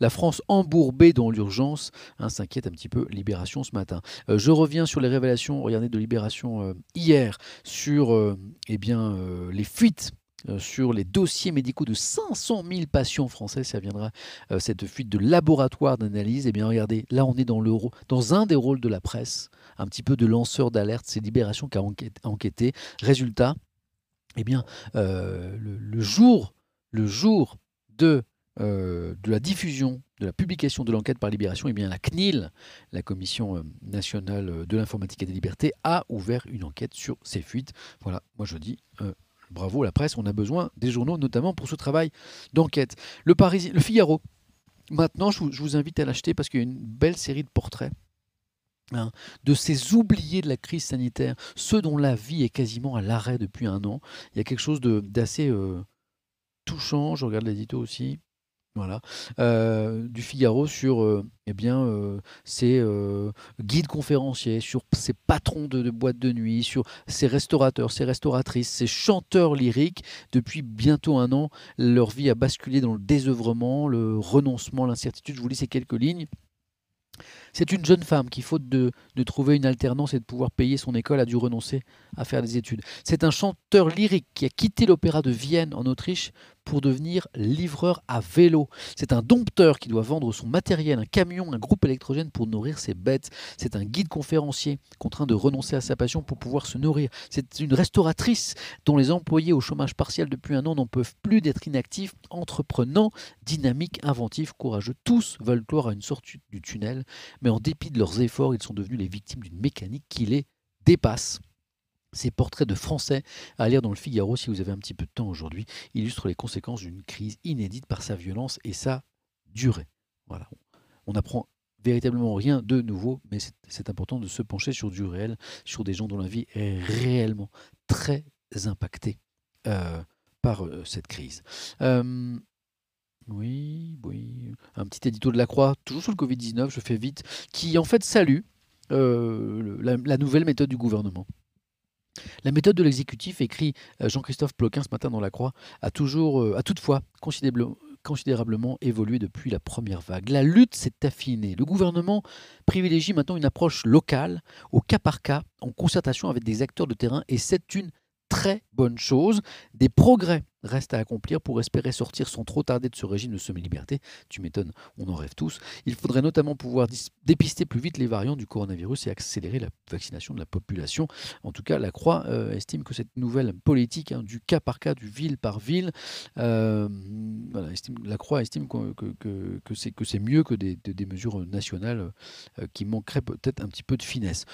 La France embourbée dans l'urgence hein, s'inquiète un petit peu Libération ce matin. Euh, je reviens sur les révélations, regardez, de Libération euh, hier sur euh, eh bien, les fuites sur les dossiers médicaux de 500 000 patients français, ça viendra cette fuite de laboratoire d'analyse. Eh bien, regardez, là, on est dans, le, dans un des rôles de la presse, un petit peu de lanceur d'alerte. C'est Libération qui a enquêté. Résultat, eh bien, le, jour le jour de, euh, de la diffusion, de la publication de l'enquête par Libération, eh bien, la CNIL, la Commission euh, nationale de l'informatique et des libertés, a ouvert une enquête sur ces fuites. Voilà, moi je dis euh, bravo la presse, on a besoin des journaux notamment pour ce travail d'enquête. Le, Figaro, maintenant je vous, invite à l'acheter parce qu'il y a une belle série de portraits hein, de ces oubliés de la crise sanitaire, ceux dont la vie est quasiment à l'arrêt depuis un an. Il y a quelque chose d'assez euh, touchant, je regarde l'édito aussi, voilà, euh, du Figaro sur euh, eh bien, euh, ces guides conférenciers, sur ces patrons de, de boîtes de nuit, sur ces restaurateurs, ces restauratrices, ces chanteurs lyriques. Depuis bientôt un an, leur vie a basculé dans le désœuvrement, le renoncement, l'incertitude. Je vous lis ces quelques lignes. C'est une jeune femme qui, faute de, trouver une alternance et de pouvoir payer son école, a dû renoncer à faire des études. C'est un chanteur lyrique qui a quitté l'opéra de Vienne en Autriche pour devenir livreur à vélo. C'est un dompteur qui doit vendre son matériel, un camion, un groupe électrogène pour nourrir ses bêtes. C'est un guide conférencier contraint de renoncer à sa passion pour pouvoir se nourrir. C'est une restauratrice dont les employés au chômage partiel depuis un an n'en peuvent plus d'être inactifs, entreprenants, dynamiques, inventifs, courageux. Tous veulent clore à une sortie du tunnel, mais en dépit de leurs efforts, ils sont devenus les victimes d'une mécanique qui les dépasse. Ces portraits de Français à lire dans le Figaro si vous avez un petit peu de temps aujourd'hui illustrent les conséquences d'une crise inédite par sa violence et sa durée. Voilà. On n'apprend véritablement rien de nouveau, mais c'est important de se pencher sur du réel, sur des gens dont la vie est réellement très impactée euh, par euh, cette crise. Euh, oui, oui. Un petit édito de la Croix, toujours sur le Covid-19, je fais vite, qui en fait salue la nouvelle méthode du gouvernement. La méthode de l'exécutif, écrit euh, Jean-Christophe Ploquin ce matin dans La Croix, a, toujours, euh, a toutefois considérablement évolué depuis la première vague. La lutte s'est affinée. Le gouvernement privilégie maintenant une approche locale, au cas par cas, en concertation avec des acteurs de terrain, et c'est une très bonne chose. Des progrès restent à accomplir pour espérer sortir sans trop tarder de ce régime de semi-liberté. Tu m'étonnes, on en rêve tous. Il faudrait notamment pouvoir dépister plus vite les variants du coronavirus et accélérer la vaccination de la population. En tout cas, la Croix euh, estime que cette nouvelle politique hein, du cas par cas, du ville par ville, euh, la Croix estime que, c'est mieux que des, mesures nationales euh, qui manqueraient peut-être un petit peu de finesse.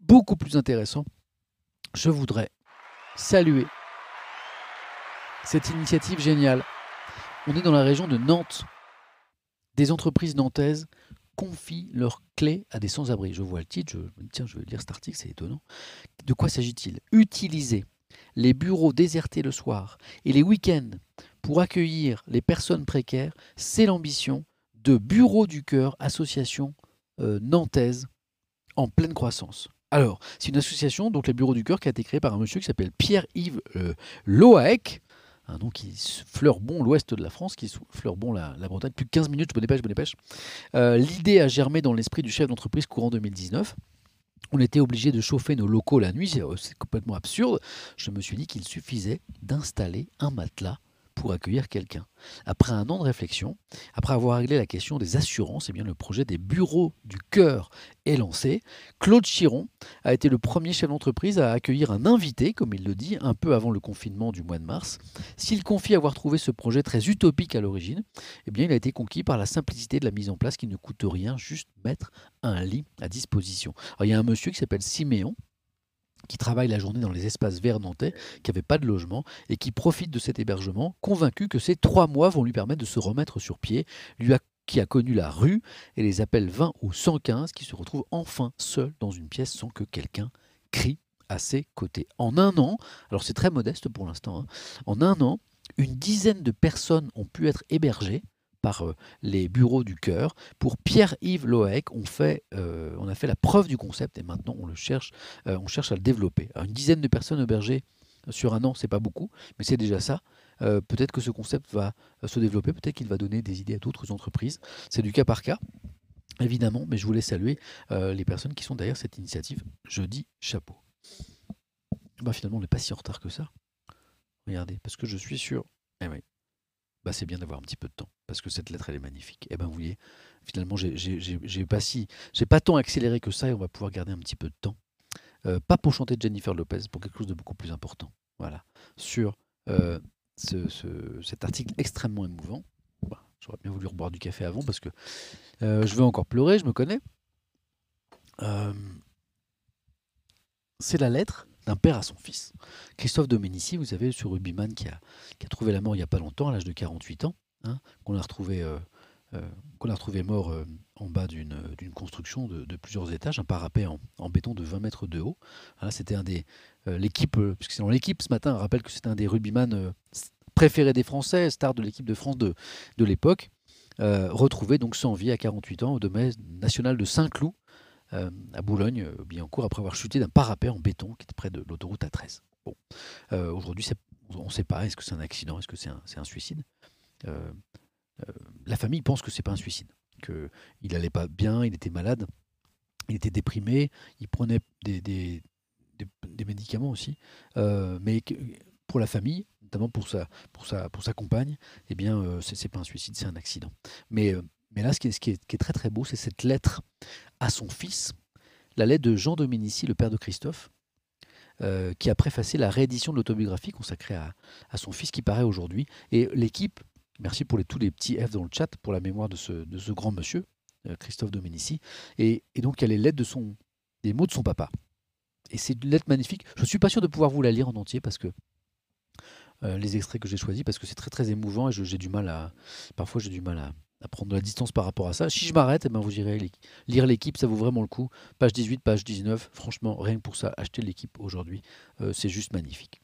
beaucoup plus intéressant, je voudrais saluer cette initiative géniale. On est dans la région de Nantes. Des entreprises nantaises confient leurs clés à des sans-abri. Je vois le titre, je je vais lire cet article, c'est étonnant. De quoi s'agit-il? Utiliser les bureaux désertés le soir et les week-ends pour accueillir les personnes précaires, c'est l'ambition de Bureau du Cœur, association euh, nantaise en pleine croissance. Alors, c'est une association, donc les Bureaux du Cœur, qui a été créée par un monsieur qui s'appelle Pierre-Yves euh, Loaec, un nom qui fleure bon l'ouest de la France, qui fleure bon la, Bretagne. Plus de 15 minutes, je me dépêche, je me dépêche. Euh, l'idée a germé dans l'esprit du chef d'entreprise courant 2019. On était obligé de chauffer nos locaux la nuit, c'est euh, complètement absurde. Je me suis dit qu'il suffisait d'installer un matelas pour accueillir quelqu'un. Après un an de réflexion, après avoir réglé la question des assurances, eh bien, le projet des bureaux du cœur est lancé. Claude Chiron a été le premier chef d'entreprise à accueillir un invité, comme il le dit, un peu avant le confinement du mois de mars. S'il confie avoir trouvé ce projet très utopique à l'origine, eh bien, il a été conquis par la simplicité de la mise en place qui ne coûte rien, juste mettre un lit à disposition. il y a un monsieur qui s'appelle Siméon, qui travaille la journée dans les espaces verts nantais, qui n'avait pas de logement et qui profite de cet hébergement, convaincu que ces trois mois vont lui permettre de se remettre sur pied, lui qui a connu la rue et les appels 20 ou 115, qui se retrouve enfin seul dans une pièce sans que quelqu'un crie à ses côtés. En un an, alors c'est très modeste pour l'instant, hein, en un an, une dizaine de personnes ont pu être hébergées par euh, les bureaux du cœur. Pour Pierre-Yves Loec, euh, on a fait la preuve du concept et maintenant on le cherche, euh, on cherche à le développer. une dizaine de personnes hébergées sur un an, c'est pas beaucoup, mais c'est déjà ça. peut-être que ce concept va se développer, peut-être qu'il va donner des idées à d'autres entreprises. C'est du cas par cas. Évidemment, mais je voulais saluer les personnes qui sont derrière cette initiative. Je dis chapeau. Bah, finalement, on n'est pas si en retard que ça. Regardez, parce que je suis sur. Eh oui, bah, c'est bien d'avoir un petit peu de temps, parce que cette lettre, elle est magnifique. Et eh ben vous voyez, finalement, j'ai pas, si, pas tant accéléré que ça, et on va pouvoir garder un petit peu de temps. Euh, pas pour chanter Jennifer Lopez, pour quelque chose de beaucoup plus important. Voilà, sur euh, ce, cet article extrêmement émouvant. J'aurais bien voulu reboire du café avant, parce que euh, je veux encore pleurer, je me connais. c'est la lettre d'un père à son fils. Christophe Domenici, vous savez, sur Rugbyman, qui a, trouvé la mort il n'y a pas longtemps, à l'âge de 48 ans, hein, qu'on a retrouvé euh, qu'on a retrouvé mort en bas d'une construction de, plusieurs étages, un parapet en, béton de 20 mètres de haut. C'était un des l'équipe, puisque c'est l'équipe ce matin, rappelle que c'était un des rugbyman préférés des Français, star de l'équipe de France de, de l'époque, retrouvé donc sans vie à 48 ans au domaine national de Saint-Cloud, à Boulogne, bien cours après avoir chuté d'un parapet en béton qui était près de l'autoroute A13. Bon, aujourd'hui, on ne sait pas, est-ce que c'est un accident, est-ce que c'est un, suicide? La famille pense que c'est pas un suicide qu'il n'allait pas bien, il était malade, il était déprimé, il prenait des, médicaments aussi, euh, mais pour la famille, notamment pour sa, compagne, eh bien, euh, ce c'est pas un suicide, c'est un accident. Mais, euh, là, ce qui est, qui est, très très beau, c'est cette lettre à son fils, la lettre de Jean Dominici, le père de Christophe, qui a préfacé la réédition de l'autobiographie consacrée à, son fils qui paraît aujourd'hui. Et l'équipe Merci pour tous les petits F dans le chat pour la mémoire de ce, grand monsieur, euh, Christophe Dominici. Et, et, donc, il y a les lettres de son, des mots de son papa. Et c'est une lettre magnifique. Je ne suis pas sûr de pouvoir vous la lire en entier parce que euh, les extraits que j'ai choisis, parce que c'est très très émouvant et j'ai du mal à. Parfois, j'ai du mal à, à, prendre de la distance par rapport à ça. Si je m'arrête, eh ben, vous irez lire l'équipe, ça vaut vraiment le coup. Page 18, page 19. Franchement, rien que pour ça, acheter l'équipe aujourd'hui, euh, c'est juste magnifique.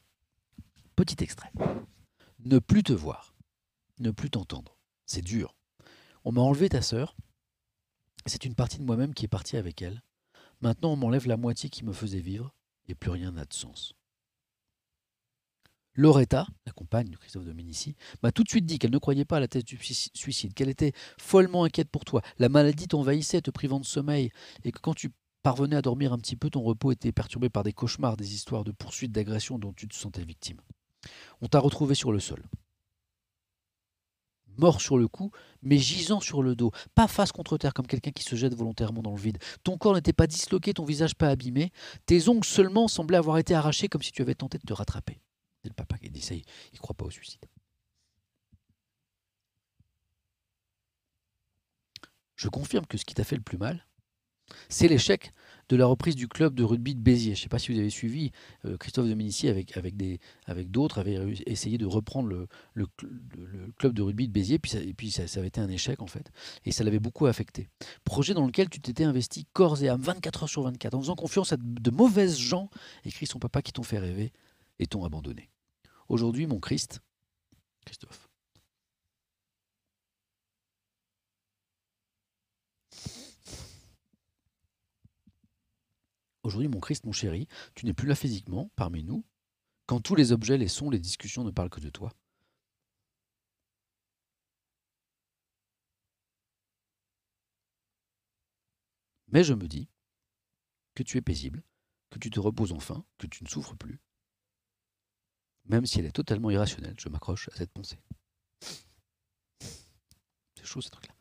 Petit extrait. Ne plus te voir ne plus t'entendre. C'est dur. On m'a enlevé ta sœur. C'est une partie de moi-même qui est partie avec elle. Maintenant, on m'enlève la moitié qui me faisait vivre et plus rien n'a de sens. Loretta, la compagne de Christophe Dominici, m'a tout de suite dit qu'elle ne croyait pas à la thèse du suicide, qu'elle était follement inquiète pour toi. La maladie t'envahissait, te privant de sommeil, et que quand tu parvenais à dormir un petit peu, ton repos était perturbé par des cauchemars, des histoires de poursuites, d'agressions dont tu te sentais victime. On t'a retrouvé sur le sol mort sur le cou, mais gisant sur le dos, pas face contre terre comme quelqu'un qui se jette volontairement dans le vide. Ton corps n'était pas disloqué, ton visage pas abîmé, tes ongles seulement semblaient avoir été arrachés comme si tu avais tenté de te rattraper. C'est le papa qui dit ça, il ne croit pas au suicide. Je confirme que ce qui t'a fait le plus mal, c'est l'échec de la reprise du club de rugby de Béziers. Je ne sais pas si vous avez suivi, euh, Christophe Dominici avec, avec, d'autres avait essayé de reprendre le, le, club de rugby de Béziers, puis ça, et puis ça, avait été un échec en fait, et ça l'avait beaucoup affecté. Projet dans lequel tu t'étais investi corps et âme, 24 heures sur 24, en faisant confiance à de mauvaises gens, écrit son papa qui t'ont fait rêver et t'ont abandonné? Aujourd'hui, mon Christ, Christophe, Aujourd'hui, mon Christ, mon chéri, tu n'es plus là physiquement, parmi nous, quand tous les objets, les sons, les discussions ne parlent que de toi. Mais je me dis que tu es paisible, que tu te reposes enfin, que tu ne souffres plus. Même si elle est totalement irrationnelle, je m'accroche à cette pensée. C'est chaud ce truc-là.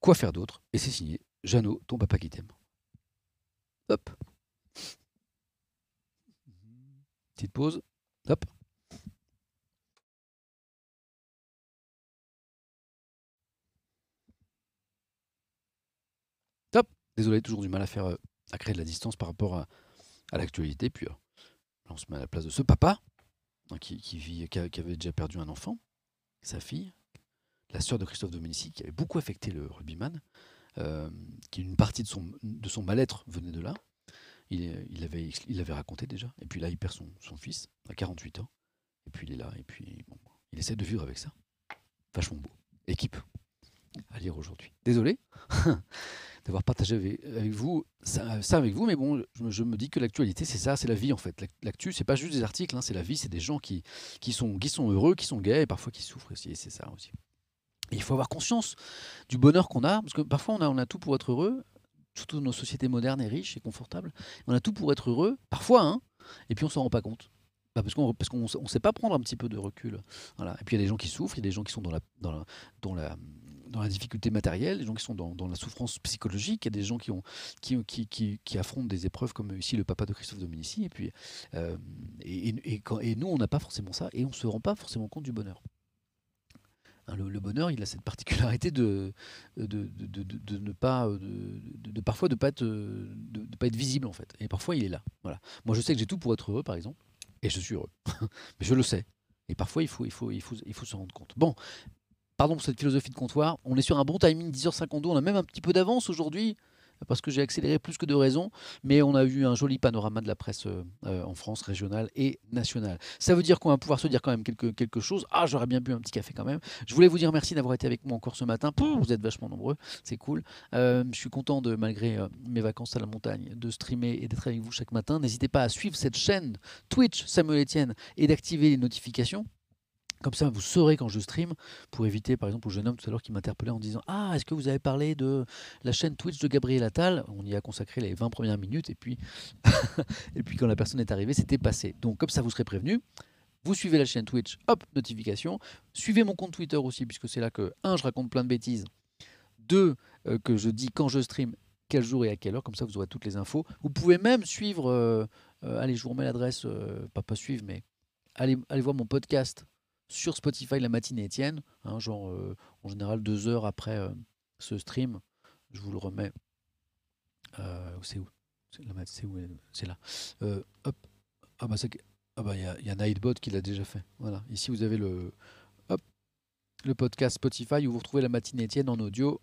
Quoi faire d'autre? Et c'est signé Jeannot, ton papa qui t'aime. Hop. Petite pause. Hop. Hop. Désolé, toujours du mal à faire euh, à créer de la distance par rapport à, l'actualité. Puis euh, on se met à la place de ce papa hein, qui, vit, qui, avait déjà perdu un enfant, sa fille, la sœur de Christophe Dominici, qui avait beaucoup affecté le rugbyman. Euh, qui une partie de son, de son mal-être venait de là. Il, il, avait, il raconté déjà. Et puis là, il perd son, son, fils à 48 ans. Et puis il est là. Et puis il essaie de vivre avec ça. Vachement beau. Équipe à lire aujourd'hui. Désolé d'avoir partagé avec, vous ça, avec vous, mais bon, je, me dis que l'actualité, c'est ça, c'est la vie en fait. L'actu, c'est pas juste des articles, hein, c'est la vie, c'est des gens qui, qui, sont, qui sont heureux, qui sont gays et parfois qui souffrent aussi. Et c'est ça aussi il faut avoir conscience du bonheur qu'on a, parce que parfois on a, on a tout pour être heureux, surtout nos sociétés modernes et riches et confortables. On a tout pour être heureux, parfois, hein, et puis on s'en rend pas compte. Bah, parce qu'on parce qu'on sait pas prendre un petit peu de recul. Et puis il y a des gens qui souffrent, il y a des gens qui sont dans la, dans la difficulté matérielle, des gens qui sont dans, la souffrance psychologique, il y a des gens qui, ont, qui, qui, qui, qui, affrontent des épreuves comme ici le papa de Christophe Dominici. Et, puis, euh, et, nous, on n'a pas forcément ça et on ne se rend pas forcément compte du bonheur. Hein, le, bonheur, il a cette particularité de, ne pas, de, parfois de pas être, pas être visible en fait. Et parfois, il est là. Voilà. Moi, je sais que j'ai tout pour être heureux, par exemple, et je suis heureux. Mais je le sais. Et parfois, il faut, il faut, il faut, il faut se rendre compte. Bon, pardon pour cette philosophie de comptoir. On est sur un bon timing, 10h52. On a même un petit peu d'avance aujourd'hui parce que j'ai accéléré plus que de raison, mais on a eu un joli panorama de la presse euh, euh, en France, régionale et nationale. Ça veut dire qu'on va pouvoir se dire quand même quelque, quelque chose. Ah, j'aurais bien bu un petit café quand même. Je voulais vous dire merci d'avoir été avec moi encore ce matin. vous êtes vachement nombreux, c'est cool. Euh, je suis content de, malgré mes vacances à la montagne, de streamer et d'être avec vous chaque matin. N'hésitez pas à suivre cette chaîne Twitch Samuel Etienne et d'activer les notifications. Comme ça, vous saurez quand je stream, pour éviter, par exemple, au jeune homme tout à l'heure qui m'interpellait en disant Ah, est-ce que vous avez parlé de la chaîne Twitch de Gabriel Attal? On y a consacré les 20 premières minutes, et puis, quand la personne est arrivée, c'était passé. Donc, comme ça, vous serez prévenu. Vous suivez la chaîne Twitch, hop, notification. Suivez mon compte Twitter aussi, puisque c'est là que, un, je raconte plein de bêtises. Deux, euh, que je dis quand je stream, quel jour et à quelle heure, comme ça vous aurez toutes les infos. Vous pouvez même suivre, euh, euh, allez, je vous remets l'adresse, pas, pas suivre, mais allez, allez voir mon podcast sur Spotify la matinée Étienne, hein, genre euh, en général deux heures après euh, ce stream. Je vous le remets. Euh, c'est où? C'est là. hop. Ah bah ah bah il y a, y a Nightbot qui l'a déjà fait. Voilà. Ici vous avez le hop le podcast Spotify où vous retrouvez la matinée Étienne en audio.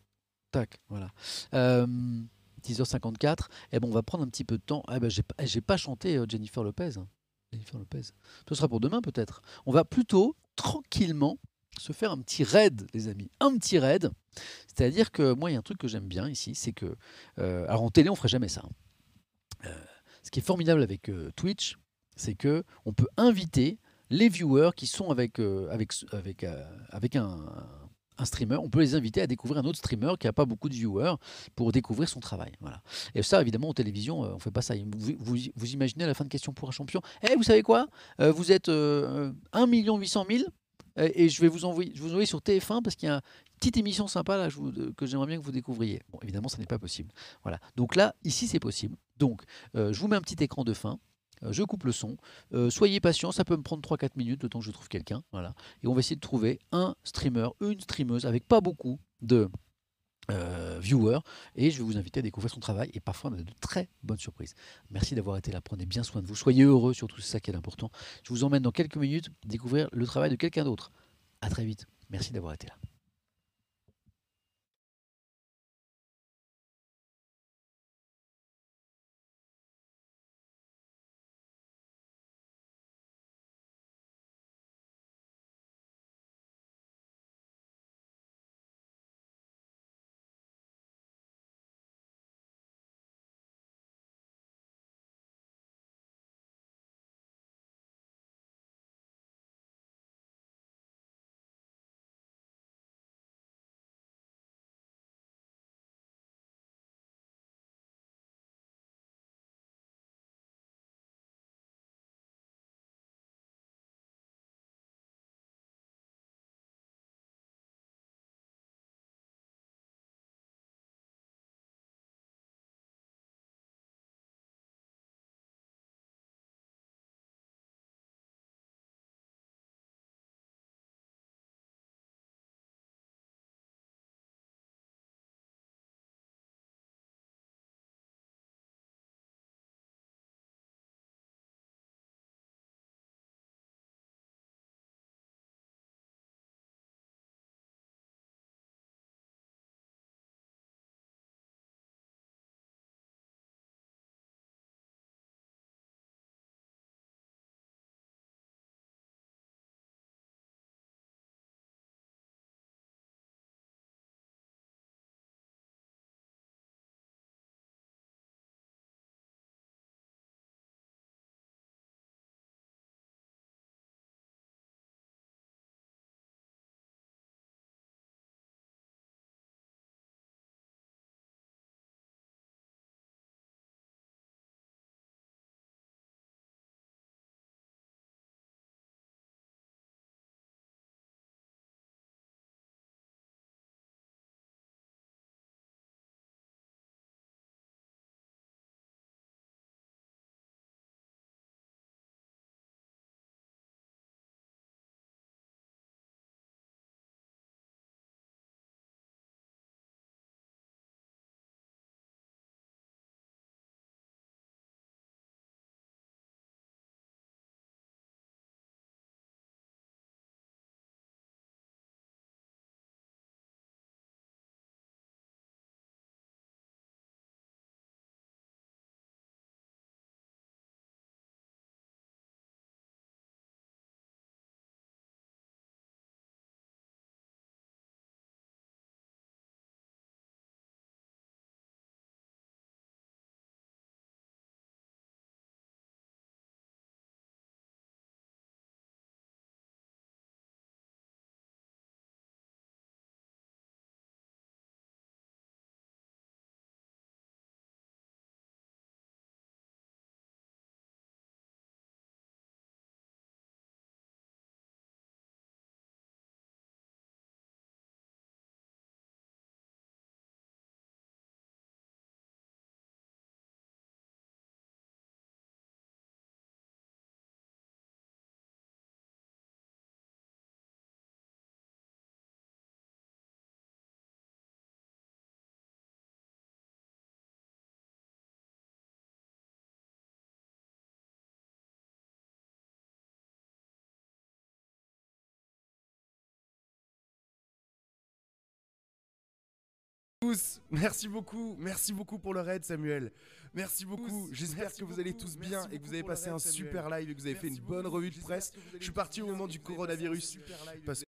Tac. Voilà. 10h54. Et bon, on va prendre un petit peu de temps. Ah bah, j'ai pas, pas chanté Jennifer Lopez. Hein. Ce sera pour demain peut-être. On va plutôt tranquillement se faire un petit raid, les amis. Un petit raid. C'est-à-dire que moi, il y a un truc que j'aime bien ici, c'est que. Euh, alors en télé, on ferait jamais ça. Hein. Euh, ce qui est formidable avec euh, Twitch, c'est que on peut inviter les viewers qui sont avec, un streamer, on peut les inviter à découvrir un autre streamer qui n'a pas beaucoup de viewers pour découvrir son travail. Voilà. Et ça, évidemment, en télévision, euh, on ne fait pas ça. Vous, imaginez la fin de question pour un champion Eh, vous savez quoi? Euh, Vous êtes 1 800 000 et je vais vous envoyer, je vous envoyer sur TF1 parce qu'il y a une petite émission sympa là que j'aimerais bien que vous découvriez. Bon, évidemment, ça n'est pas possible. Voilà. Donc là, ici, c'est possible. Donc, euh, je vous mets un petit écran de fin. Euh, je coupe le son. Euh, soyez patient, ça peut me prendre 3-4 minutes le temps que je trouve quelqu'un. Voilà. Et on va essayer de trouver un streamer, une streameuse avec pas beaucoup de euh, viewers. Et je vais vous inviter à découvrir son travail. Et parfois, on a de très bonnes surprises. Merci d'avoir été là. Prenez bien soin de vous. Soyez heureux, surtout, c'est ça qui est important. Je vous emmène dans quelques minutes découvrir le travail de quelqu'un d'autre. À très vite. Merci d'avoir été là. Tous. Merci beaucoup. Merci beaucoup pour le raid, Samuel. Merci beaucoup. J'espère que vous allez tous bien et que vous avez passé un super live et que vous avez fait une bonne revue de presse. Je suis parti au moment du coronavirus parce